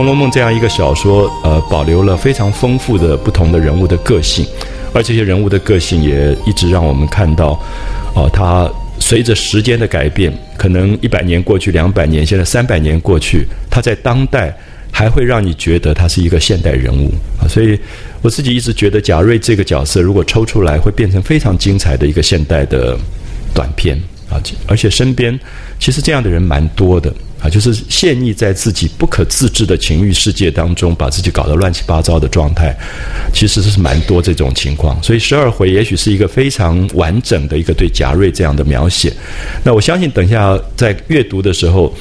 《红楼梦》这样一个小说，呃，保留了非常丰富的不同的人物的个性，而这些人物的个性也一直让我们看到，哦，他随着时间的改变，可能一百年过去，两百年，现在三百年过去，他在当代还会让你觉得他是一个现代人物啊。所以我自己一直觉得贾瑞这个角色，如果抽出来，会变成非常精彩的一个现代的短片啊。而且身边其实这样的人蛮多的。啊，就是陷溺在自己不可自制的情欲世界当中，把自己搞得乱七八糟的状态，其实是蛮多这种情况。所以十二回也许是一个非常完整的一个对贾瑞这样的描写。那我相信，等一下在阅读的时候，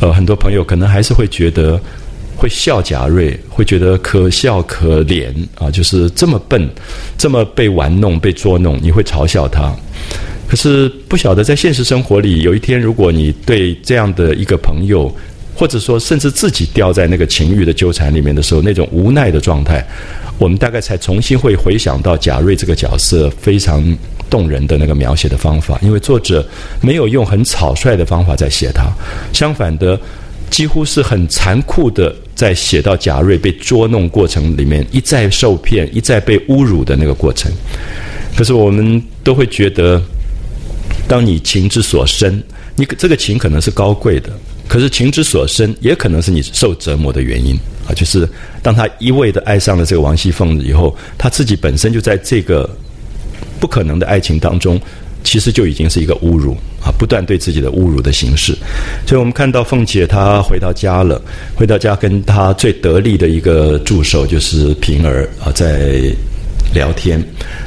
呃，很多朋友可能还是会觉得会笑贾瑞，会觉得可笑可怜啊，就是这么笨，这么被玩弄、被捉弄，你会嘲笑他。可是不晓得在现实生活里，有一天如果你对这样的一个朋友，或者说甚至自己掉在那个情欲的纠缠里面的时候，那种无奈的状态，我们大概才重新会回想到贾瑞这个角色非常动人的那个描写的方法。因为作者没有用很草率的方法在写他，相反的，几乎是很残酷的在写到贾瑞被捉弄过程里面一再受骗、一再被侮辱的那个过程。可是我们都会觉得。当你情之所深，你这个情可能是高贵的，可是情之所深，也可能是你受折磨的原因啊。就是当他一味的爱上了这个王熙凤以后，他自己本身就在这个不可能的爱情当中，其实就已经是一个侮辱啊，不断对自己的侮辱的形式。所以我们看到凤姐她回到家了，回到家跟她最得力的一个助手就是平儿啊，在聊天。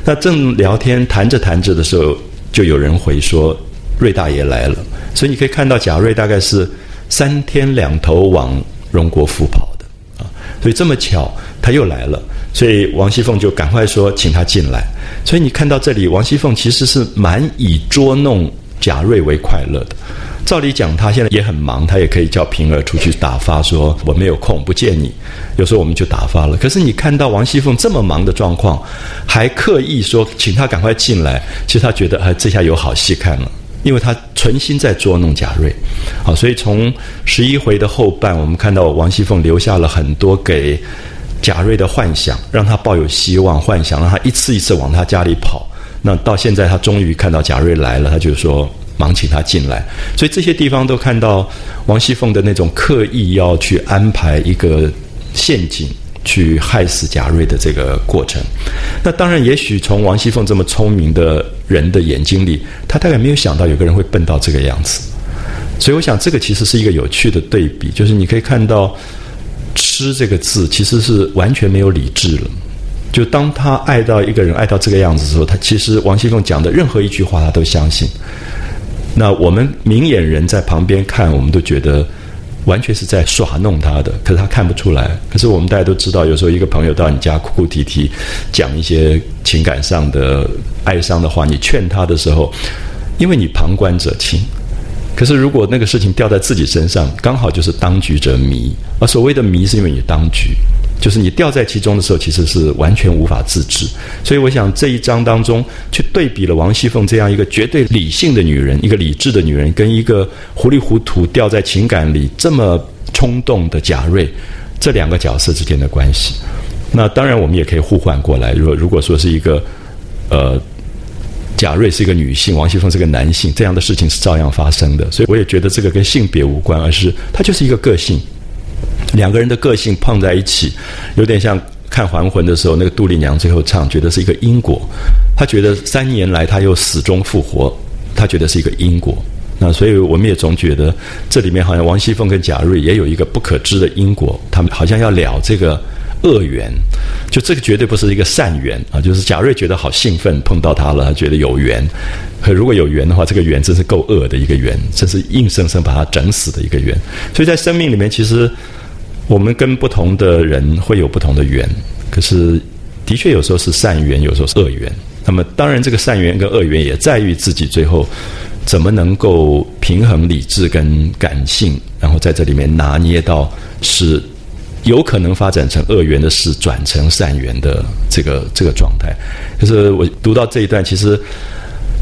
那正聊天谈着谈着的时候。就有人回说，瑞大爷来了，所以你可以看到贾瑞大概是三天两头往荣国府跑的啊，所以这么巧他又来了，所以王熙凤就赶快说请他进来。所以你看到这里，王熙凤其实是蛮以捉弄贾瑞为快乐的。照理讲，他现在也很忙，他也可以叫平儿出去打发，说我没有空，不见你。有时候我们就打发了。可是你看到王熙凤这么忙的状况，还刻意说请他赶快进来，其实他觉得哎，这下有好戏看了，因为他存心在捉弄贾瑞。好，所以从十一回的后半，我们看到王熙凤留下了很多给贾瑞的幻想，让他抱有希望，幻想让他一次一次往他家里跑。那到现在，他终于看到贾瑞来了，他就说。忙请他进来，所以这些地方都看到王熙凤的那种刻意要去安排一个陷阱去害死贾瑞的这个过程。那当然，也许从王熙凤这么聪明的人的眼睛里，他大概没有想到有个人会笨到这个样子。所以，我想这个其实是一个有趣的对比，就是你可以看到“吃”这个字其实是完全没有理智了。就当他爱到一个人爱到这个样子的时候，他其实王熙凤讲的任何一句话，他都相信。那我们明眼人在旁边看，我们都觉得完全是在耍弄他的，可是他看不出来。可是我们大家都知道，有时候一个朋友到你家哭哭啼啼，讲一些情感上的哀伤的话，你劝他的时候，因为你旁观者清。可是如果那个事情掉在自己身上，刚好就是当局者迷。而所谓的迷，是因为你当局。就是你掉在其中的时候，其实是完全无法自制。所以我想这一章当中，去对比了王熙凤这样一个绝对理性的女人，一个理智的女人，跟一个糊里糊涂掉在情感里这么冲动的贾瑞，这两个角色之间的关系。那当然，我们也可以互换过来。如果如果说是一个，呃，贾瑞是一个女性，王熙凤是个男性，这样的事情是照样发生的。所以我也觉得这个跟性别无关，而是它就是一个个性。两个人的个性碰在一起，有点像看《还魂》的时候，那个杜丽娘最后唱，觉得是一个因果。她觉得三年来她又死中复活，她觉得是一个因果。那所以我们也总觉得这里面好像王熙凤跟贾瑞也有一个不可知的因果，他们好像要了这个恶缘。就这个绝对不是一个善缘啊！就是贾瑞觉得好兴奋碰到他了，他觉得有缘。可如果有缘的话，这个缘真是够恶的一个缘，真是硬生生把他整死的一个缘。所以在生命里面，其实。我们跟不同的人会有不同的缘，可是的确有时候是善缘，有时候是恶缘。那么当然，这个善缘跟恶缘也在于自己最后怎么能够平衡理智跟感性，然后在这里面拿捏到使有可能发展成恶缘的事转成善缘的这个这个状态。可是我读到这一段，其实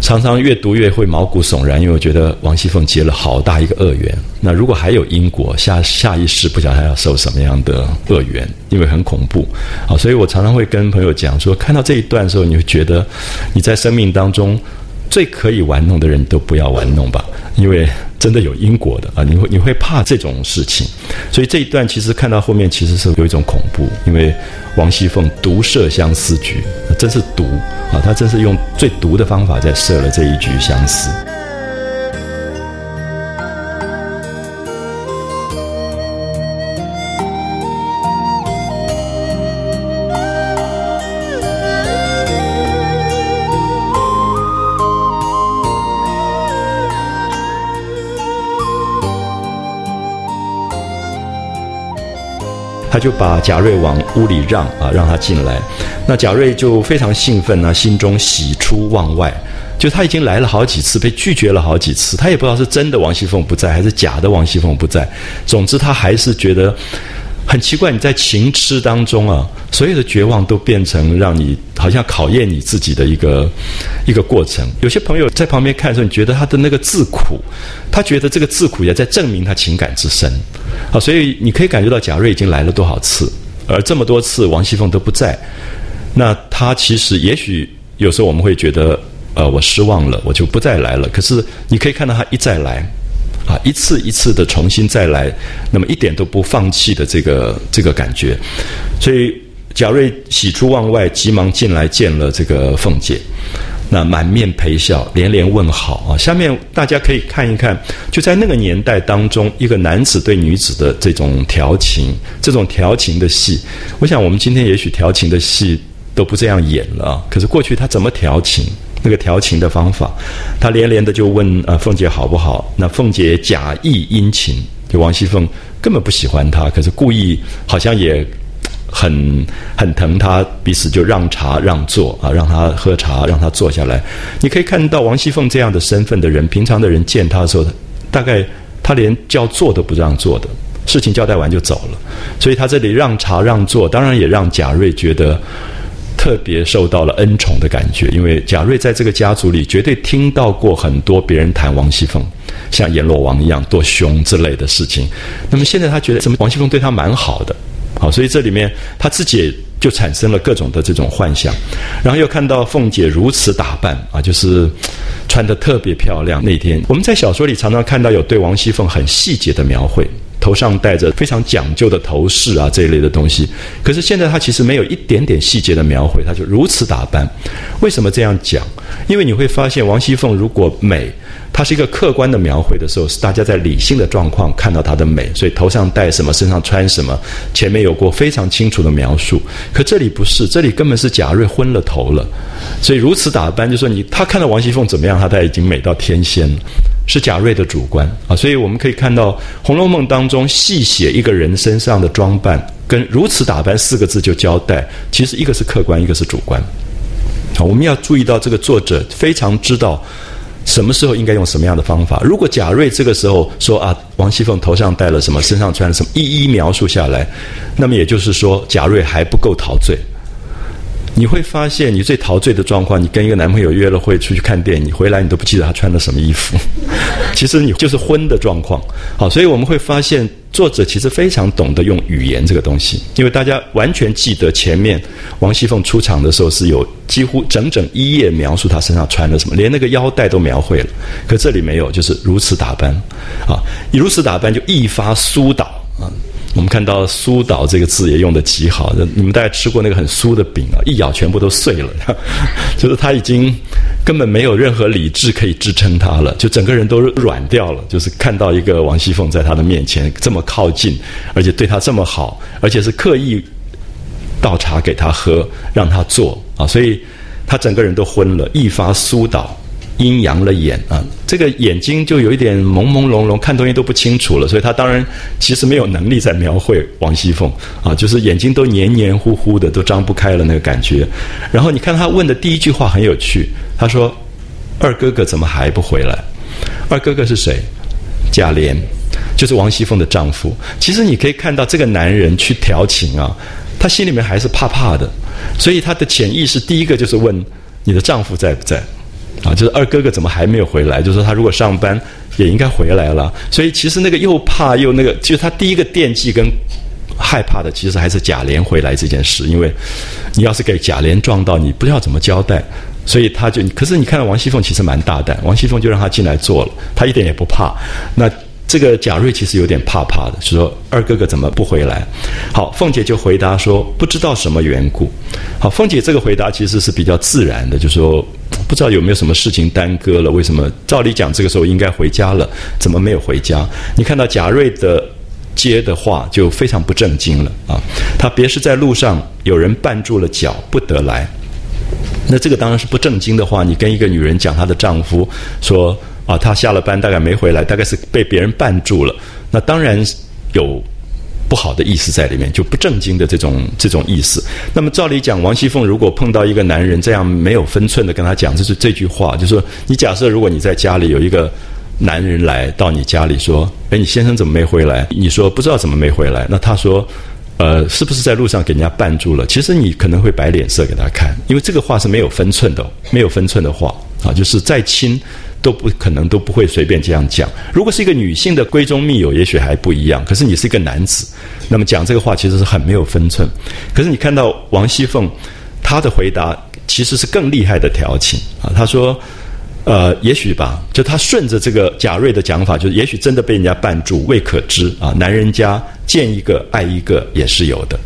常常越读越会毛骨悚然，因为我觉得王熙凤结了好大一个恶缘。那如果还有因果，下下一世不晓得还要受什么样的恶缘，因为很恐怖。啊，所以我常常会跟朋友讲说，看到这一段的时候，你会觉得你在生命当中最可以玩弄的人都不要玩弄吧，因为。真的有因果的啊！你会你会怕这种事情，所以这一段其实看到后面其实是有一种恐怖，因为王熙凤毒设相思局，真是毒啊！她真是用最毒的方法在设了这一局相思。他就把贾瑞往屋里让啊，让他进来。那贾瑞就非常兴奋啊，心中喜出望外。就他已经来了好几次，被拒绝了好几次，他也不知道是真的王熙凤不在，还是假的王熙凤不在。总之，他还是觉得。很奇怪，你在情痴当中啊，所有的绝望都变成让你好像考验你自己的一个一个过程。有些朋友在旁边看的时候，你觉得他的那个自苦，他觉得这个自苦也在证明他情感之深。好，所以你可以感觉到贾瑞已经来了多少次，而这么多次王熙凤都不在，那他其实也许有时候我们会觉得，呃，我失望了，我就不再来了。可是你可以看到他一再来。啊，一次一次的重新再来，那么一点都不放弃的这个这个感觉，所以贾瑞喜出望外，急忙进来见了这个凤姐，那满面陪笑，连连问好啊。下面大家可以看一看，就在那个年代当中，一个男子对女子的这种调情，这种调情的戏，我想我们今天也许调情的戏都不这样演了，可是过去他怎么调情？那个调情的方法，他连连的就问呃凤姐好不好？那凤姐假意殷勤，就王熙凤根本不喜欢他，可是故意好像也很很疼他，彼此就让茶让座啊，让他喝茶，让他坐下来。你可以看到王熙凤这样的身份的人，平常的人见他的时候，大概他连叫坐都不让坐的，事情交代完就走了。所以他这里让茶让座，当然也让贾瑞觉得。特别受到了恩宠的感觉，因为贾瑞在这个家族里绝对听到过很多别人谈王熙凤，像阎罗王一样多凶之类的事情。那么现在他觉得，怎么王熙凤对他蛮好的，好，所以这里面他自己就产生了各种的这种幻想。然后又看到凤姐如此打扮啊，就是穿的特别漂亮。那天我们在小说里常常看到有对王熙凤很细节的描绘。头上戴着非常讲究的头饰啊，这一类的东西。可是现在他其实没有一点点细节的描绘，他就如此打扮。为什么这样讲？因为你会发现，王熙凤如果美，它是一个客观的描绘的时候，是大家在理性的状况看到她的美，所以头上戴什么，身上穿什么，前面有过非常清楚的描述。可这里不是，这里根本是贾瑞昏了头了，所以如此打扮，就说你他看到王熙凤怎么样，他他已经美到天仙了。是贾瑞的主观啊，所以我们可以看到《红楼梦》当中细写一个人身上的装扮，跟如此打扮四个字就交代，其实一个是客观，一个是主观。好，我们要注意到这个作者非常知道什么时候应该用什么样的方法。如果贾瑞这个时候说啊，王熙凤头上戴了什么，身上穿了什么，一一描述下来，那么也就是说贾瑞还不够陶醉。你会发现，你最陶醉的状况，你跟一个男朋友约了会出去看电影，回来你都不记得他穿了什么衣服。其实你就是昏的状况。好，所以我们会发现，作者其实非常懂得用语言这个东西，因为大家完全记得前面王熙凤出场的时候是有几乎整整一页描述她身上穿了什么，连那个腰带都描绘了。可这里没有，就是如此打扮，啊，如此打扮就一发酥倒啊。我们看到“酥倒”这个字也用的极好，你们大家吃过那个很酥的饼啊，一咬全部都碎了，就是他已经根本没有任何理智可以支撑他了，就整个人都软掉了。就是看到一个王熙凤在他的面前这么靠近，而且对他这么好，而且是刻意倒茶给他喝，让他坐啊，所以他整个人都昏了，一发酥倒。阴阳了眼啊，这个眼睛就有一点朦朦胧胧，看东西都不清楚了。所以他当然其实没有能力在描绘王熙凤啊，就是眼睛都黏黏糊糊的，都张不开了那个感觉。然后你看他问的第一句话很有趣，他说：“二哥哥怎么还不回来？”二哥哥是谁？贾琏，就是王熙凤的丈夫。其实你可以看到这个男人去调情啊，他心里面还是怕怕的，所以他的潜意识第一个就是问你的丈夫在不在。啊，就是二哥哥怎么还没有回来？就是说他如果上班也应该回来了。所以其实那个又怕又那个，就是他第一个惦记跟害怕的，其实还是贾琏回来这件事。因为你要是给贾琏撞到，你不知道怎么交代。所以他就，可是你看到王熙凤其实蛮大胆，王熙凤就让他进来坐了，他一点也不怕。那这个贾瑞其实有点怕怕的，说二哥哥怎么不回来？好，凤姐就回答说不知道什么缘故。好，凤姐这个回答其实是比较自然的，就说不知道有没有什么事情耽搁了？为什么？照理讲这个时候应该回家了，怎么没有回家？你看到贾瑞的接的话就非常不正经了啊！他别是在路上有人绊住了脚不得来。那这个当然是不正经的话。你跟一个女人讲她的丈夫说啊，他下了班大概没回来，大概是被别人绊住了。那当然有不好的意思在里面，就不正经的这种这种意思。那么照理讲，王熙凤如果碰到一个男人这样没有分寸的跟他讲，这是这句话，就说你假设如果你在家里有一个男人来到你家里说，哎，你先生怎么没回来？你说不知道怎么没回来。那他说。呃，是不是在路上给人家绊住了？其实你可能会摆脸色给他看，因为这个话是没有分寸的，没有分寸的话啊，就是再亲都不可能都不会随便这样讲。如果是一个女性的闺中密友，也许还不一样。可是你是一个男子，那么讲这个话其实是很没有分寸。可是你看到王熙凤她的回答，其实是更厉害的调情啊。她说。呃，也许吧，就他顺着这个贾瑞的讲法，就是也许真的被人家绊住，未可知啊。男人家见一个爱一个也是有的，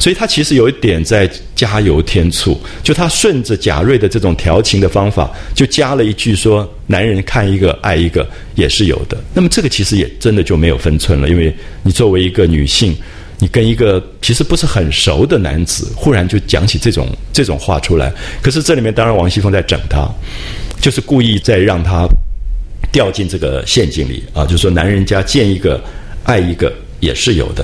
所以他其实有一点在加油添醋。就他顺着贾瑞的这种调情的方法，就加了一句说：“男人看一个爱一个也是有的。”那么这个其实也真的就没有分寸了，因为你作为一个女性，你跟一个其实不是很熟的男子，忽然就讲起这种这种话出来，可是这里面当然王熙凤在整他。就是故意在让他掉进这个陷阱里啊！就是说男人家见一个爱一个也是有的。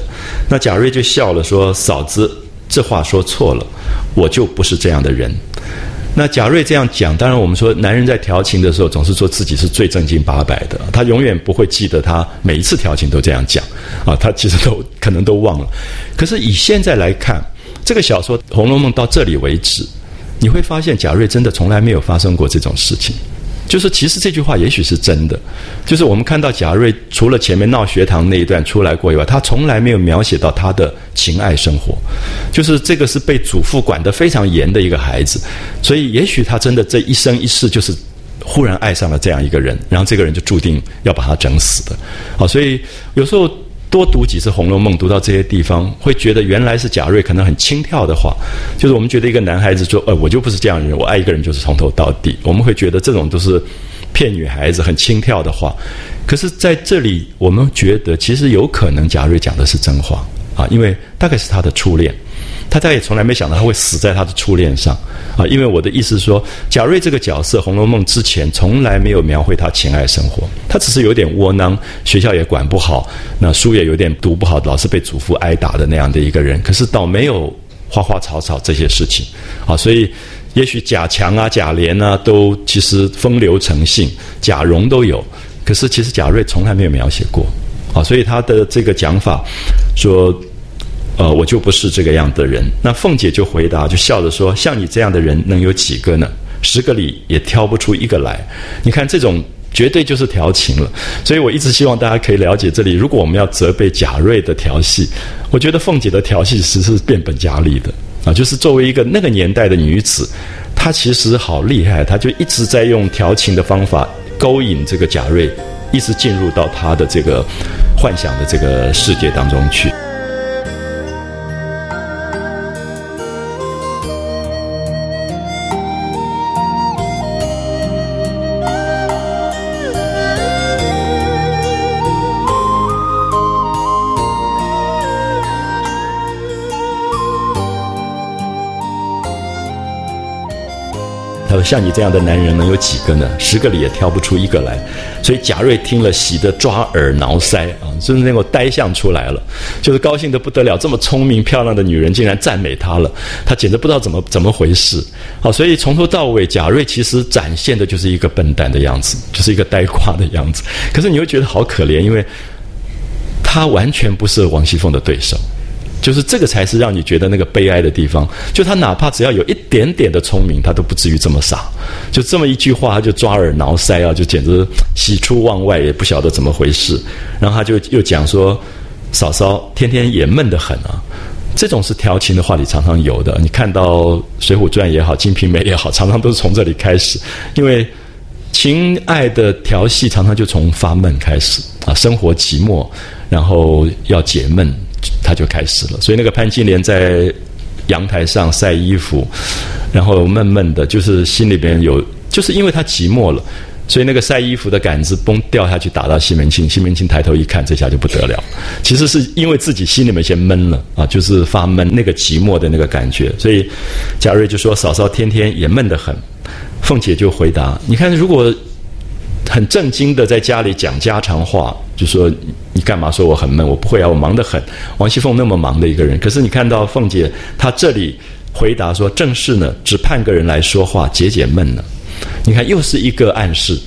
那贾瑞就笑了，说：“嫂子，这话说错了，我就不是这样的人。”那贾瑞这样讲，当然我们说男人在调情的时候，总是说自己是最正经八百的，他永远不会记得他每一次调情都这样讲啊，他其实都可能都忘了。可是以现在来看，这个小说《红楼梦》到这里为止。你会发现贾瑞真的从来没有发生过这种事情，就是其实这句话也许是真的，就是我们看到贾瑞除了前面闹学堂那一段出来过以外，他从来没有描写到他的情爱生活，就是这个是被祖父管得非常严的一个孩子，所以也许他真的这一生一世就是忽然爱上了这样一个人，然后这个人就注定要把他整死的，好，所以有时候。多读几次《红楼梦》，读到这些地方，会觉得原来是贾瑞可能很轻佻的话，就是我们觉得一个男孩子说：“呃，我就不是这样的人，我爱一个人就是从头到底。”我们会觉得这种都是骗女孩子很轻佻的话。可是在这里，我们觉得其实有可能贾瑞讲的是真话啊，因为大概是他的初恋。他再也从来没想到他会死在他的初恋上，啊！因为我的意思是说，贾瑞这个角色，《红楼梦》之前从来没有描绘他情爱生活，他只是有点窝囊，学校也管不好，那书也有点读不好，老是被祖父挨打的那样的一个人。可是倒没有花花草草这些事情，啊！所以也许贾强啊、贾琏啊，都其实风流成性，贾蓉都有，可是其实贾瑞从来没有描写过，啊！所以他的这个讲法说。呃，我就不是这个样的人。那凤姐就回答，就笑着说：“像你这样的人能有几个呢？十个里也挑不出一个来。你看这种绝对就是调情了。所以我一直希望大家可以了解这里。如果我们要责备贾瑞的调戏，我觉得凤姐的调戏其实是变本加厉的啊！就是作为一个那个年代的女子，她其实好厉害，她就一直在用调情的方法勾引这个贾瑞，一直进入到她的这个幻想的这个世界当中去。”像你这样的男人能有几个呢？十个里也挑不出一个来。所以贾瑞听了，喜得抓耳挠腮啊，就是那个呆相出来了，就是高兴得不得了。这么聪明漂亮的女人竟然赞美他了，他简直不知道怎么怎么回事。好，所以从头到尾，贾瑞其实展现的就是一个笨蛋的样子，就是一个呆瓜的样子。可是你会觉得好可怜，因为他完全不是王熙凤的对手。就是这个才是让你觉得那个悲哀的地方。就他哪怕只要有一点点的聪明，他都不至于这么傻。就这么一句话，他就抓耳挠腮啊，就简直喜出望外，也不晓得怎么回事。然后他就又讲说：“嫂嫂天天也闷得很啊。”这种是调情的话里常常有的。你看到《水浒传》也好，《金瓶梅》也好，常常都是从这里开始，因为。情爱的调戏常常就从发闷开始啊，生活寂寞，然后要解闷，他就开始了。所以那个潘金莲在阳台上晒衣服，然后闷闷的，就是心里边有，就是因为他寂寞了，所以那个晒衣服的杆子嘣掉下去打到西门庆，西门庆抬头一看，这下就不得了。其实是因为自己心里面先闷了啊，就是发闷那个寂寞的那个感觉，所以贾瑞就说：“嫂嫂天天也闷得很。”凤姐就回答：“你看，如果很正经的在家里讲家常话，就说你干嘛说我很闷？我不会啊，我忙得很。王熙凤那么忙的一个人，可是你看到凤姐她这里回答说：正是呢，只盼个人来说话解解闷呢。你看，又是一个暗示，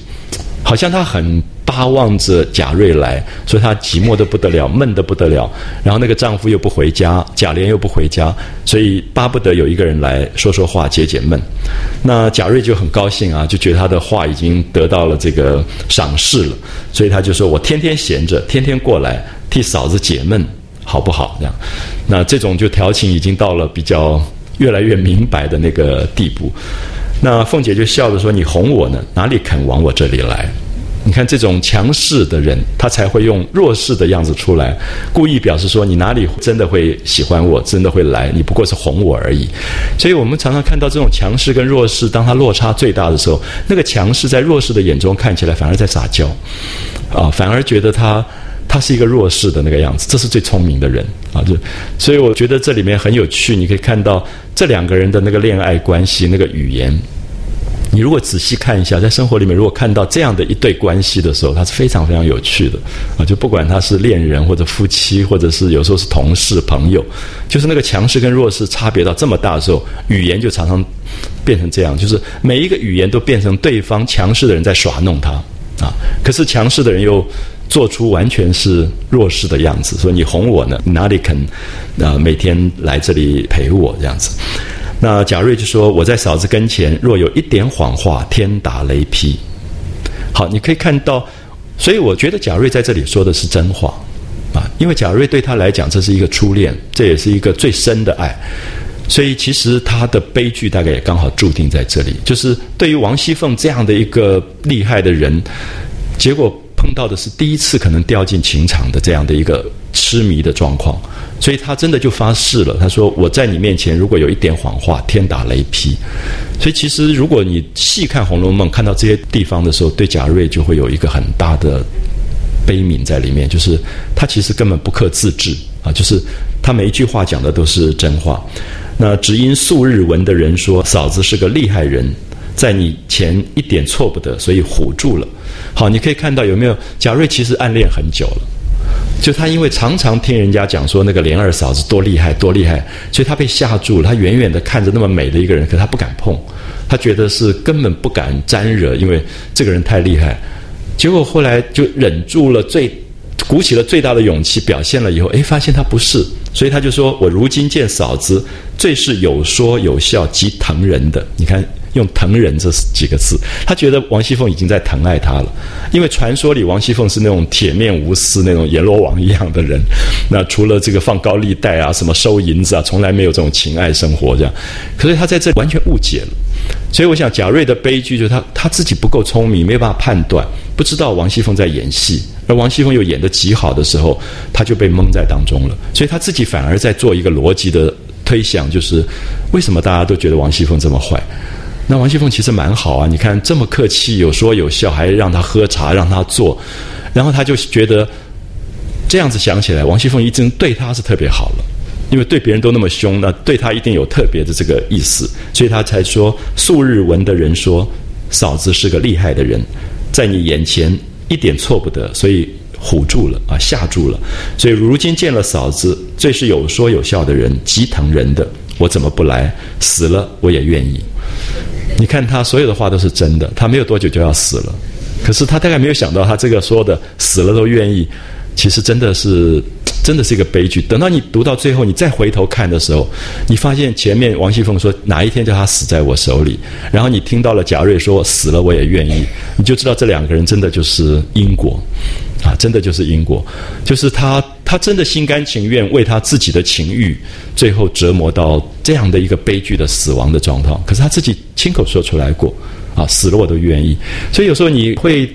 好像她很。”巴望着贾瑞来，所以她寂寞的不得了，闷的不得了。然后那个丈夫又不回家，贾琏又不回家，所以巴不得有一个人来说说话，解解闷。那贾瑞就很高兴啊，就觉得他的话已经得到了这个赏识了，所以他就说：“我天天闲着，天天过来替嫂子解闷，好不好？”这样，那这种就调情已经到了比较越来越明白的那个地步。那凤姐就笑着说：“你哄我呢，哪里肯往我这里来？”你看这种强势的人，他才会用弱势的样子出来，故意表示说你哪里真的会喜欢我，真的会来，你不过是哄我而已。所以我们常常看到这种强势跟弱势，当他落差最大的时候，那个强势在弱势的眼中看起来反而在撒娇，啊，反而觉得他他是一个弱势的那个样子，这是最聪明的人啊。就所以我觉得这里面很有趣，你可以看到这两个人的那个恋爱关系，那个语言。你如果仔细看一下，在生活里面，如果看到这样的一对关系的时候，它是非常非常有趣的啊！就不管他是恋人或者夫妻，或者是有时候是同事朋友，就是那个强势跟弱势差别到这么大的时候，语言就常常变成这样，就是每一个语言都变成对方强势的人在耍弄他啊！可是强势的人又做出完全是弱势的样子，说你哄我呢，哪里肯啊每天来这里陪我这样子？那贾瑞就说：“我在嫂子跟前，若有一点谎话，天打雷劈。”好，你可以看到，所以我觉得贾瑞在这里说的是真话啊，因为贾瑞对他来讲，这是一个初恋，这也是一个最深的爱，所以其实他的悲剧大概也刚好注定在这里，就是对于王熙凤这样的一个厉害的人，结果碰到的是第一次可能掉进情场的这样的一个痴迷的状况。所以他真的就发誓了，他说：“我在你面前，如果有一点谎话，天打雷劈。”所以其实，如果你细看《红楼梦》，看到这些地方的时候，对贾瑞就会有一个很大的悲悯在里面，就是他其实根本不克自制啊，就是他每一句话讲的都是真话。那只因素日闻的人说嫂子是个厉害人，在你前一点错不得，所以唬住了。好，你可以看到有没有贾瑞其实暗恋很久了。就他因为常常听人家讲说那个莲二嫂子多厉害多厉害，所以他被吓住了。他远远的看着那么美的一个人，可他不敢碰，他觉得是根本不敢沾惹，因为这个人太厉害。结果后来就忍住了，最鼓起了最大的勇气表现了以后，哎，发现他不是，所以他就说：“我如今见嫂子，最是有说有笑，极疼人的。”你看。用疼人这几个字，他觉得王熙凤已经在疼爱他了，因为传说里王熙凤是那种铁面无私、那种阎罗王一样的人。那除了这个放高利贷啊、什么收银子啊，从来没有这种情爱生活这样。可是他在这完全误解了，所以我想贾瑞的悲剧就是他他自己不够聪明，没有办法判断，不知道王熙凤在演戏，而王熙凤又演得极好的时候，他就被蒙在当中了。所以他自己反而在做一个逻辑的推想，就是为什么大家都觉得王熙凤这么坏？那王熙凤其实蛮好啊，你看这么客气，有说有笑，还让他喝茶，让他坐，然后他就觉得这样子想起来，王熙凤一定对他是特别好了，因为对别人都那么凶，那对他一定有特别的这个意思，所以他才说素日闻的人说嫂子是个厉害的人，在你眼前一点错不得，所以唬住了啊，吓住了，所以如今见了嫂子，最是有说有笑的人，极疼人的，我怎么不来？死了我也愿意。你看他所有的话都是真的，他没有多久就要死了，可是他大概没有想到，他这个说的死了都愿意，其实真的是真的是一个悲剧。等到你读到最后，你再回头看的时候，你发现前面王熙凤说哪一天叫他死在我手里，然后你听到了贾瑞说死了我也愿意，你就知道这两个人真的就是因果，啊，真的就是因果，就是他他真的心甘情愿为他自己的情欲，最后折磨到这样的一个悲剧的死亡的状况。可是他自己亲口说出来过，啊，死了我都愿意。所以有时候你会。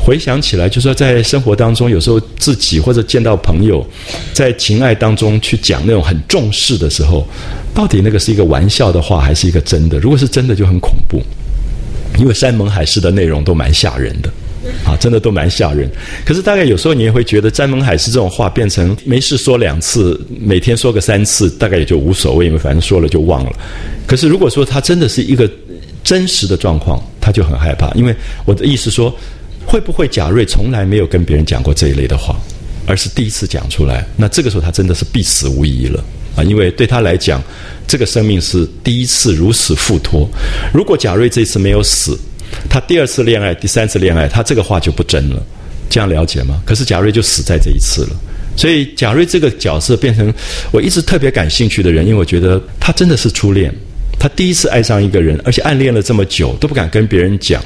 回想起来，就说在生活当中，有时候自己或者见到朋友，在情爱当中去讲那种很重视的时候，到底那个是一个玩笑的话，还是一个真的？如果是真的，就很恐怖，因为山盟海誓的内容都蛮吓人的，啊，真的都蛮吓人。可是大概有时候你也会觉得，山盟海誓这种话变成没事说两次，每天说个三次，大概也就无所谓，因为反正说了就忘了。可是如果说他真的是一个真实的状况，他就很害怕，因为我的意思说。会不会贾瑞从来没有跟别人讲过这一类的话，而是第一次讲出来？那这个时候他真的是必死无疑了啊！因为对他来讲，这个生命是第一次如此付托。如果贾瑞这次没有死，他第二次恋爱、第三次恋爱，他这个话就不真了。这样了解吗？可是贾瑞就死在这一次了。所以贾瑞这个角色变成我一直特别感兴趣的人，因为我觉得他真的是初恋，他第一次爱上一个人，而且暗恋了这么久都不敢跟别人讲。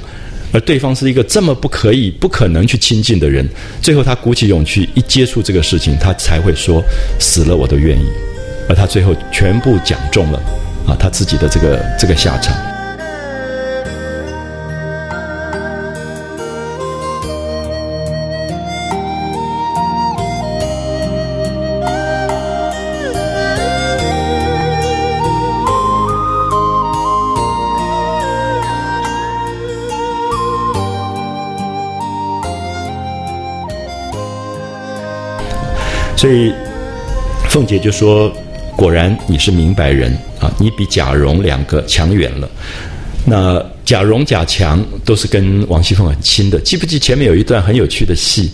而对方是一个这么不可以、不可能去亲近的人，最后他鼓起勇气一接触这个事情，他才会说死了我都愿意。而他最后全部讲中了，啊，他自己的这个这个下场。姐就说：“果然你是明白人啊，你比贾蓉两个强远了。那贾蓉、贾强都是跟王熙凤很亲的。记不记前面有一段很有趣的戏？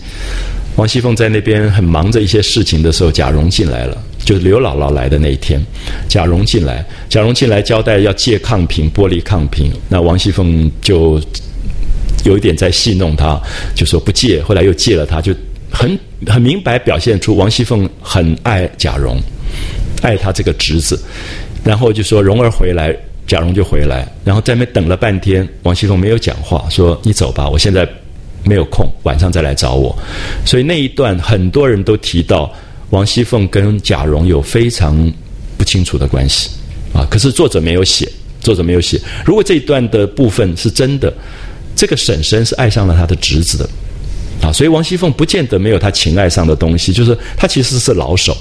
王熙凤在那边很忙着一些事情的时候，贾蓉进来了，就是刘姥姥来的那一天，贾蓉进来，贾蓉进来交代要借炕瓶，玻璃炕瓶。那王熙凤就有一点在戏弄他，就说不借，后来又借了他，就。”很很明白表现出王熙凤很爱贾蓉，爱他这个侄子，然后就说蓉儿回来，贾蓉就回来，然后在那等了半天，王熙凤没有讲话，说你走吧，我现在没有空，晚上再来找我。所以那一段很多人都提到王熙凤跟贾蓉有非常不清楚的关系啊，可是作者没有写，作者没有写。如果这一段的部分是真的，这个婶婶是爱上了他的侄子的。啊，所以王熙凤不见得没有她情爱上的东西，就是她其实是老手，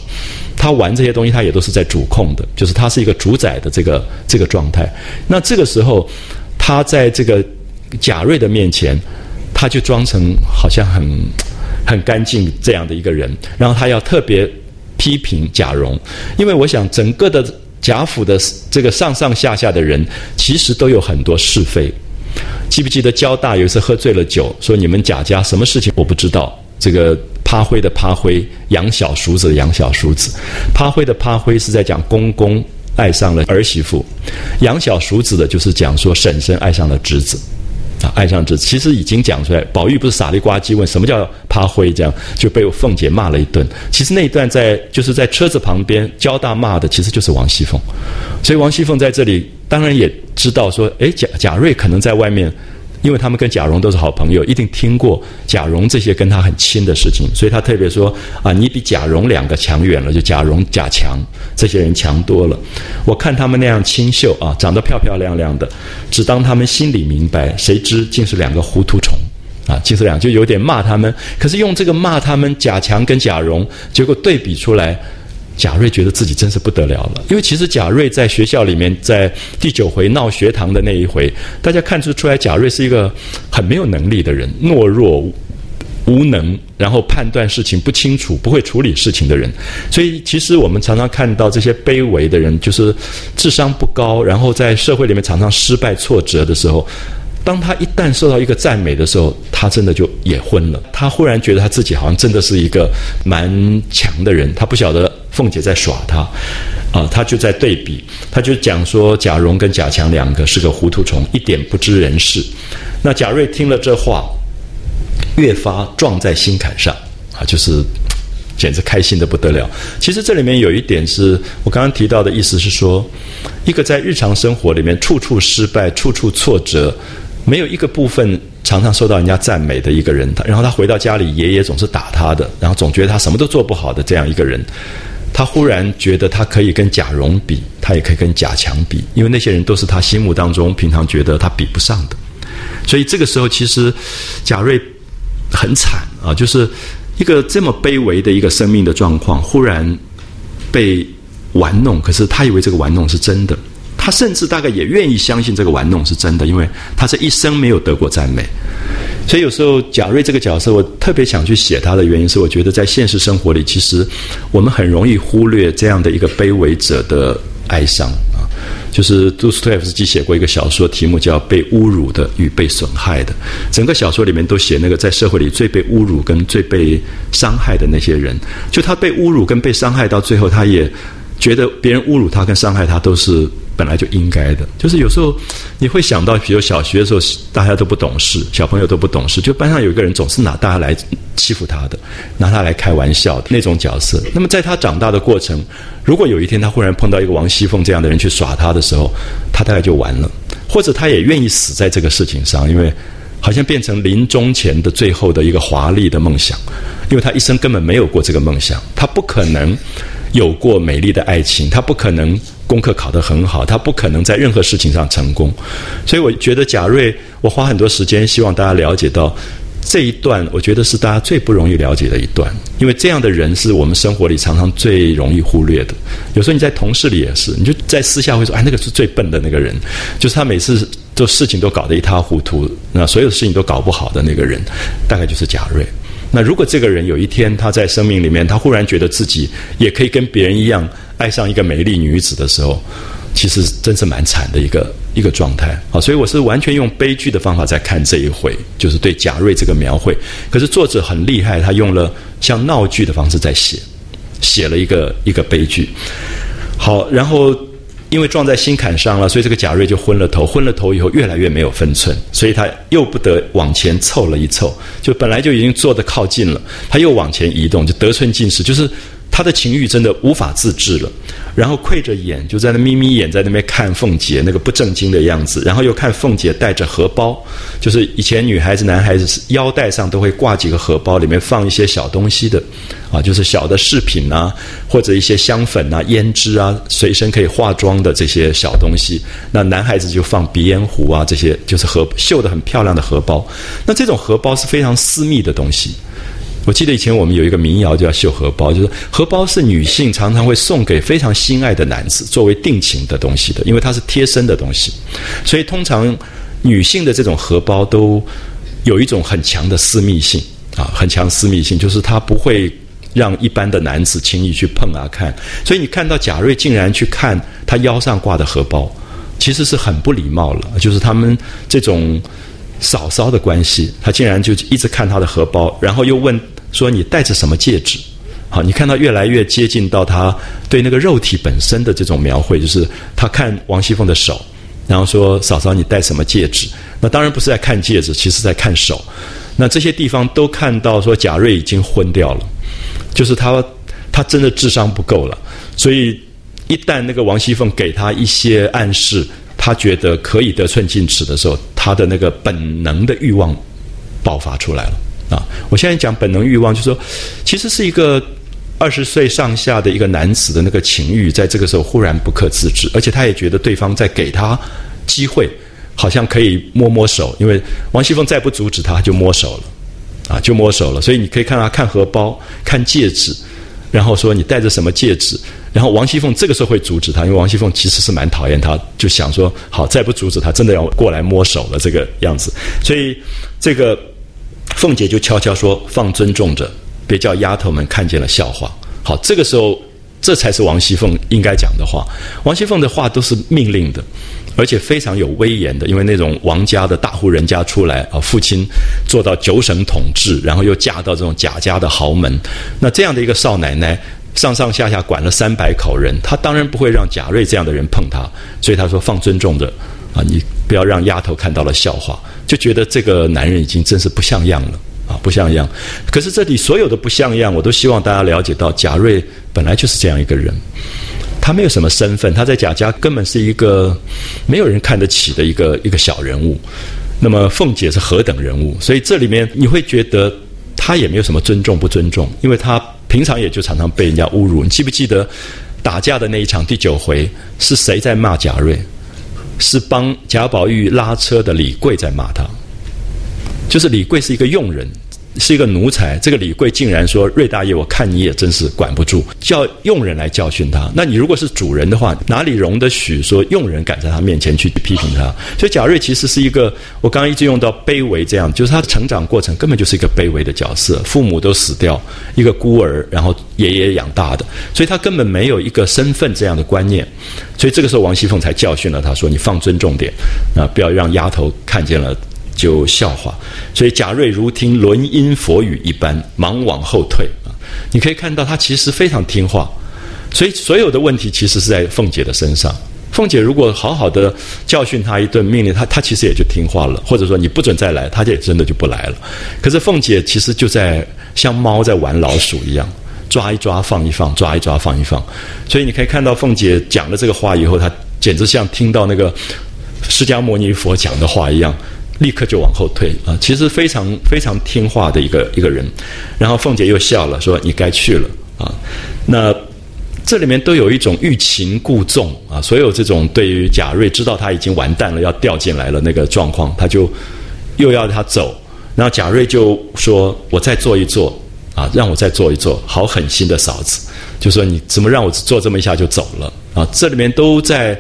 她玩这些东西，她也都是在主控的，就是她是一个主宰的这个这个状态。那这个时候，她在这个贾瑞的面前，她就装成好像很很干净这样的一个人，然后她要特别批评贾蓉，因为我想整个的贾府的这个上上下下的人，其实都有很多是非。记不记得交大有一次喝醉了酒，说你们贾家什么事情我不知道。这个趴灰的趴灰，养小叔子的养小叔子，趴灰的趴灰是在讲公公爱上了儿媳妇，养小叔子的就是讲说婶婶爱上了侄子。啊，爱上这其实已经讲出来。宝玉不是傻里呱唧问什么叫趴灰，这样就被凤姐骂了一顿。其实那一段在就是在车子旁边，交大骂的其实就是王熙凤。所以王熙凤在这里当然也知道说，哎，贾贾瑞可能在外面。因为他们跟贾蓉都是好朋友，一定听过贾蓉这些跟他很亲的事情，所以他特别说啊，你比贾蓉两个强远了，就贾蓉、贾强这些人强多了。我看他们那样清秀啊，长得漂漂亮亮的，只当他们心里明白，谁知竟是两个糊涂虫啊！竟是两就有点骂他们，可是用这个骂他们贾强跟贾蓉，结果对比出来。贾瑞觉得自己真是不得了了，因为其实贾瑞在学校里面，在第九回闹学堂的那一回，大家看出出来贾瑞是一个很没有能力的人，懦弱无能，然后判断事情不清楚，不会处理事情的人。所以其实我们常常看到这些卑微的人，就是智商不高，然后在社会里面常常失败挫折的时候。当他一旦受到一个赞美的时候，他真的就也昏了。他忽然觉得他自己好像真的是一个蛮强的人。他不晓得凤姐在耍他，啊，他就在对比，他就讲说贾蓉跟贾强两个是个糊涂虫，一点不知人事。那贾瑞听了这话，越发撞在心坎上，啊，就是简直开心的不得了。其实这里面有一点是我刚刚提到的意思是说，一个在日常生活里面处处失败、处处挫折，没有一个部分常常受到人家赞美的一个人，他然后他回到家里，爷爷总是打他的，然后总觉得他什么都做不好的这样一个人。他忽然觉得他可以跟贾蓉比，他也可以跟贾强比，因为那些人都是他心目当中平常觉得他比不上的。所以这个时候，其实贾瑞很惨啊，就是一个这么卑微的一个生命的状况，忽然被玩弄。可是他以为这个玩弄是真的，他甚至大概也愿意相信这个玩弄是真的，因为他这一生没有得过赞美。所以有时候贾瑞这个角色，我特别想去写他的原因是，我觉得在现实生活里，其实我们很容易忽略这样的一个卑微者的哀伤啊。就是杜斯托夫斯基写过一个小说，题目叫《被侮辱的与被损害的》，整个小说里面都写那个在社会里最被侮辱跟最被伤害的那些人。就他被侮辱跟被伤害到最后，他也觉得别人侮辱他跟伤害他都是。本来就应该的，就是有时候你会想到，比如小学的时候，大家都不懂事，小朋友都不懂事，就班上有一个人总是拿大家来欺负他的，拿他来开玩笑的那种角色。那么在他长大的过程，如果有一天他忽然碰到一个王熙凤这样的人去耍他的时候，他大概就完了，或者他也愿意死在这个事情上，因为好像变成临终前的最后的一个华丽的梦想，因为他一生根本没有过这个梦想，他不可能有过美丽的爱情，他不可能。功课考得很好，他不可能在任何事情上成功，所以我觉得贾瑞，我花很多时间希望大家了解到这一段，我觉得是大家最不容易了解的一段，因为这样的人是我们生活里常常最容易忽略的。有时候你在同事里也是，你就在私下会说，哎，那个是最笨的那个人，就是他每次做事情都搞得一塌糊涂，那所有事情都搞不好的那个人，大概就是贾瑞。那如果这个人有一天他在生命里面，他忽然觉得自己也可以跟别人一样。爱上一个美丽女子的时候，其实真是蛮惨的一个一个状态啊！所以我是完全用悲剧的方法在看这一回，就是对贾瑞这个描绘。可是作者很厉害，他用了像闹剧的方式在写，写了一个一个悲剧。好，然后因为撞在心坎上了，所以这个贾瑞就昏了头。昏了头以后，越来越没有分寸，所以他又不得往前凑了一凑，就本来就已经坐的靠近了，他又往前移动，就得寸进尺，就是。他的情欲真的无法自制了，然后愧着眼就在那眯眯眼在那边看凤姐那个不正经的样子，然后又看凤姐带着荷包，就是以前女孩子、男孩子腰带上都会挂几个荷包，里面放一些小东西的，啊，就是小的饰品啊，或者一些香粉啊、胭脂啊，随身可以化妆的这些小东西。那男孩子就放鼻烟壶啊，这些就是荷绣的很漂亮的荷包。那这种荷包是非常私密的东西。我记得以前我们有一个民谣叫绣荷包，就是荷包是女性常常会送给非常心爱的男子作为定情的东西的，因为它是贴身的东西，所以通常女性的这种荷包都有一种很强的私密性啊，很强私密性，就是它不会让一般的男子轻易去碰啊看。所以你看到贾瑞竟然去看他腰上挂的荷包，其实是很不礼貌了，就是他们这种嫂嫂的关系，他竟然就一直看他的荷包，然后又问。说你戴着什么戒指？好，你看到越来越接近到他对那个肉体本身的这种描绘，就是他看王熙凤的手，然后说：“嫂嫂，你戴什么戒指？”那当然不是在看戒指，其实在看手。那这些地方都看到说贾瑞已经昏掉了，就是他他真的智商不够了。所以一旦那个王熙凤给他一些暗示，他觉得可以得寸进尺的时候，他的那个本能的欲望爆发出来了。啊，我现在讲本能欲望，就是说，其实是一个二十岁上下的一个男子的那个情欲，在这个时候忽然不可自制，而且他也觉得对方在给他机会，好像可以摸摸手，因为王熙凤再不阻止他，就摸手了，啊，就摸手了。所以你可以看他看荷包、看戒指，然后说你戴着什么戒指，然后王熙凤这个时候会阻止他，因为王熙凤其实是蛮讨厌他，就想说好，再不阻止他，真的要过来摸手了这个样子。所以这个。凤姐就悄悄说：“放尊重着，别叫丫头们看见了笑话。”好，这个时候，这才是王熙凤应该讲的话。王熙凤的话都是命令的，而且非常有威严的，因为那种王家的大户人家出来啊，父亲做到九省统治，然后又嫁到这种贾家的豪门，那这样的一个少奶奶，上上下下管了三百口人，她当然不会让贾瑞这样的人碰她，所以她说：“放尊重着，啊，你不要让丫头看到了笑话。”就觉得这个男人已经真是不像样了啊！不像样。可是这里所有的不像样，我都希望大家了解到，贾瑞本来就是这样一个人，他没有什么身份，他在贾家根本是一个没有人看得起的一个一个小人物。那么凤姐是何等人物？所以这里面你会觉得他也没有什么尊重不尊重，因为他平常也就常常被人家侮辱。你记不记得打架的那一场第九回是谁在骂贾瑞？是帮贾宝玉拉车的李贵在骂他，就是李贵是一个佣人，是一个奴才。这个李贵竟然说：“瑞大爷，我看你也真是管不住，叫佣人来教训他。那你如果是主人的话，哪里容得许说佣人敢在他面前去批评他？所以贾瑞其实是一个，我刚刚一直用到卑微这样，就是他的成长过程根本就是一个卑微的角色，父母都死掉，一个孤儿，然后爷爷养大的，所以他根本没有一个身份这样的观念。所以这个时候，王熙凤才教训了他，说：“你放尊重点，啊，不要让丫头看见了就笑话。”所以贾瑞如听轮音佛语一般，忙往后退啊。你可以看到他其实非常听话，所以所有的问题其实是在凤姐的身上。凤姐如果好好的教训他一顿，命令他，他其实也就听话了，或者说你不准再来，他就真的就不来了。可是凤姐其实就在像猫在玩老鼠一样。抓一抓，放一放，抓一抓，放一放。所以你可以看到凤姐讲了这个话以后，她简直像听到那个释迦牟尼佛讲的话一样，立刻就往后退啊！其实非常非常听话的一个一个人。然后凤姐又笑了，说：“你该去了啊。”那这里面都有一种欲擒故纵啊，所有这种对于贾瑞知道他已经完蛋了，要掉进来了那个状况，他就又要他走。然后贾瑞就说：“我再坐一坐。”啊，让我再做一做，好狠心的嫂子，就说你怎么让我做这么一下就走了啊？这里面都在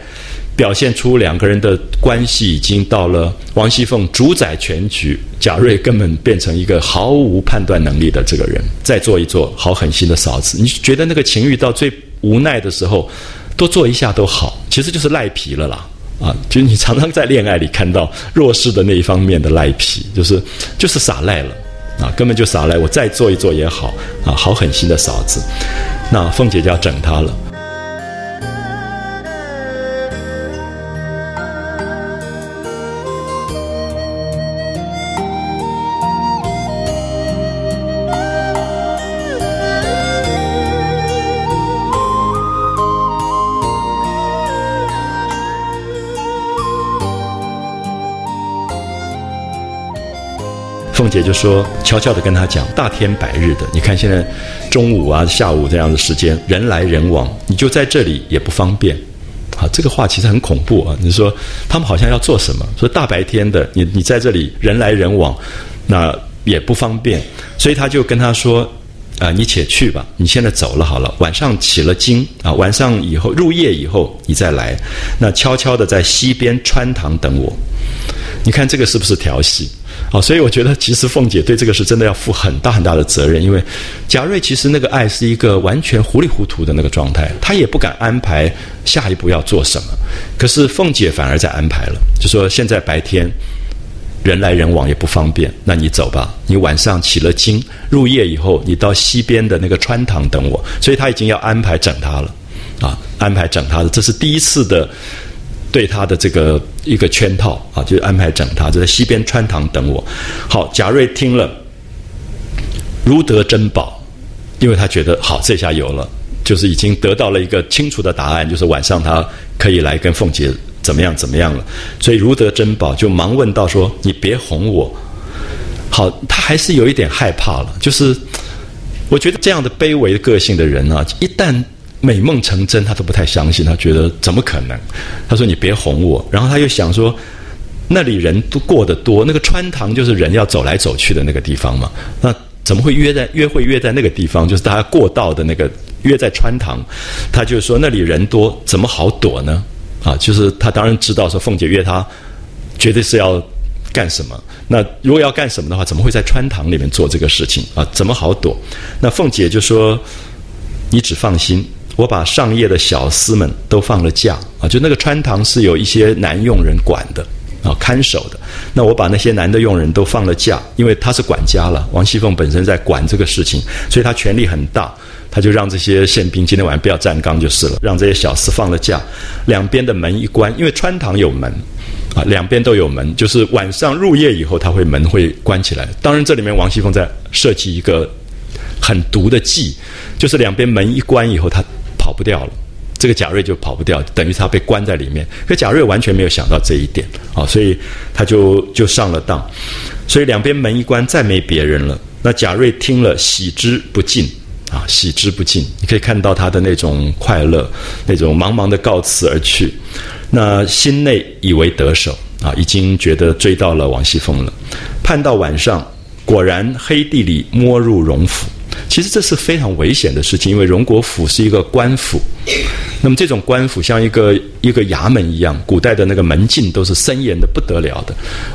表现出两个人的关系已经到了王熙凤主宰全局，贾瑞根本变成一个毫无判断能力的这个人。再做一做，好狠心的嫂子，你觉得那个情欲到最无奈的时候，多做一下都好，其实就是赖皮了啦啊！就你常常在恋爱里看到弱势的那一方面的赖皮，就是就是耍赖了。啊，根本就耍赖！我再做一做也好，啊，好狠心的嫂子，那凤姐就要整他了。凤姐就说：“悄悄的跟他讲，大天白日的，你看现在中午啊、下午这样的时间，人来人往，你就在这里也不方便。啊，这个话其实很恐怖啊！你说他们好像要做什么？说大白天的，你你在这里人来人往，那也不方便。所以他就跟他说：啊，你且去吧，你现在走了好了。晚上起了经啊，晚上以后入夜以后你再来，那悄悄的在西边穿堂等我。你看这个是不是调戏？”好，所以我觉得其实凤姐对这个是真的要负很大很大的责任，因为贾瑞其实那个爱是一个完全糊里糊涂的那个状态，他也不敢安排下一步要做什么。可是凤姐反而在安排了，就说现在白天人来人往也不方便，那你走吧，你晚上起了经入夜以后，你到西边的那个穿堂等我。所以他已经要安排整他了，啊，安排整他的，这是第一次的。对他的这个一个圈套啊，就安排整他，就在西边穿堂等我。好，贾瑞听了，如得珍宝，因为他觉得好，这下有了，就是已经得到了一个清楚的答案，就是晚上他可以来跟凤姐怎么样怎么样了。所以如得珍宝，就忙问道说：“你别哄我。”好，他还是有一点害怕了，就是我觉得这样的卑微个性的人啊，一旦。美梦成真，他都不太相信，他觉得怎么可能？他说：“你别哄我。”然后他又想说：“那里人都过得多，那个穿堂就是人要走来走去的那个地方嘛。那怎么会约在约会约在那个地方？就是大家过道的那个约在穿堂。他就说那里人多，怎么好躲呢？啊，就是他当然知道说凤姐约他，绝对是要干什么。那如果要干什么的话，怎么会在穿堂里面做这个事情啊？怎么好躲？那凤姐就说：“你只放心。”我把上夜的小厮们都放了假啊，就那个穿堂是有一些男佣人管的啊，看守的。那我把那些男的佣人都放了假，因为他是管家了。王熙凤本身在管这个事情，所以他权力很大。他就让这些宪兵今天晚上不要站岗就是了，让这些小厮放了假，两边的门一关，因为穿堂有门啊，两边都有门，就是晚上入夜以后，他会门会关起来。当然，这里面王熙凤在设计一个很毒的计，就是两边门一关以后，他跑不掉了。这个贾瑞就跑不掉，等于他被关在里面。可贾瑞完全没有想到这一点啊，所以他就就上了当。所以两边门一关，再没别人了。那贾瑞听了，喜之不尽啊，喜之不尽。你可以看到他的那种快乐，那种茫茫的告辞而去。那心内以为得手啊，已经觉得追到了王熙凤了。盼到晚上，果然黑地里摸入荣府。其实这是非常危险的事情，因为荣国府是一个官府。那么这种官府像一个一个衙门一样，古代的那个门禁都是森严的不得了的。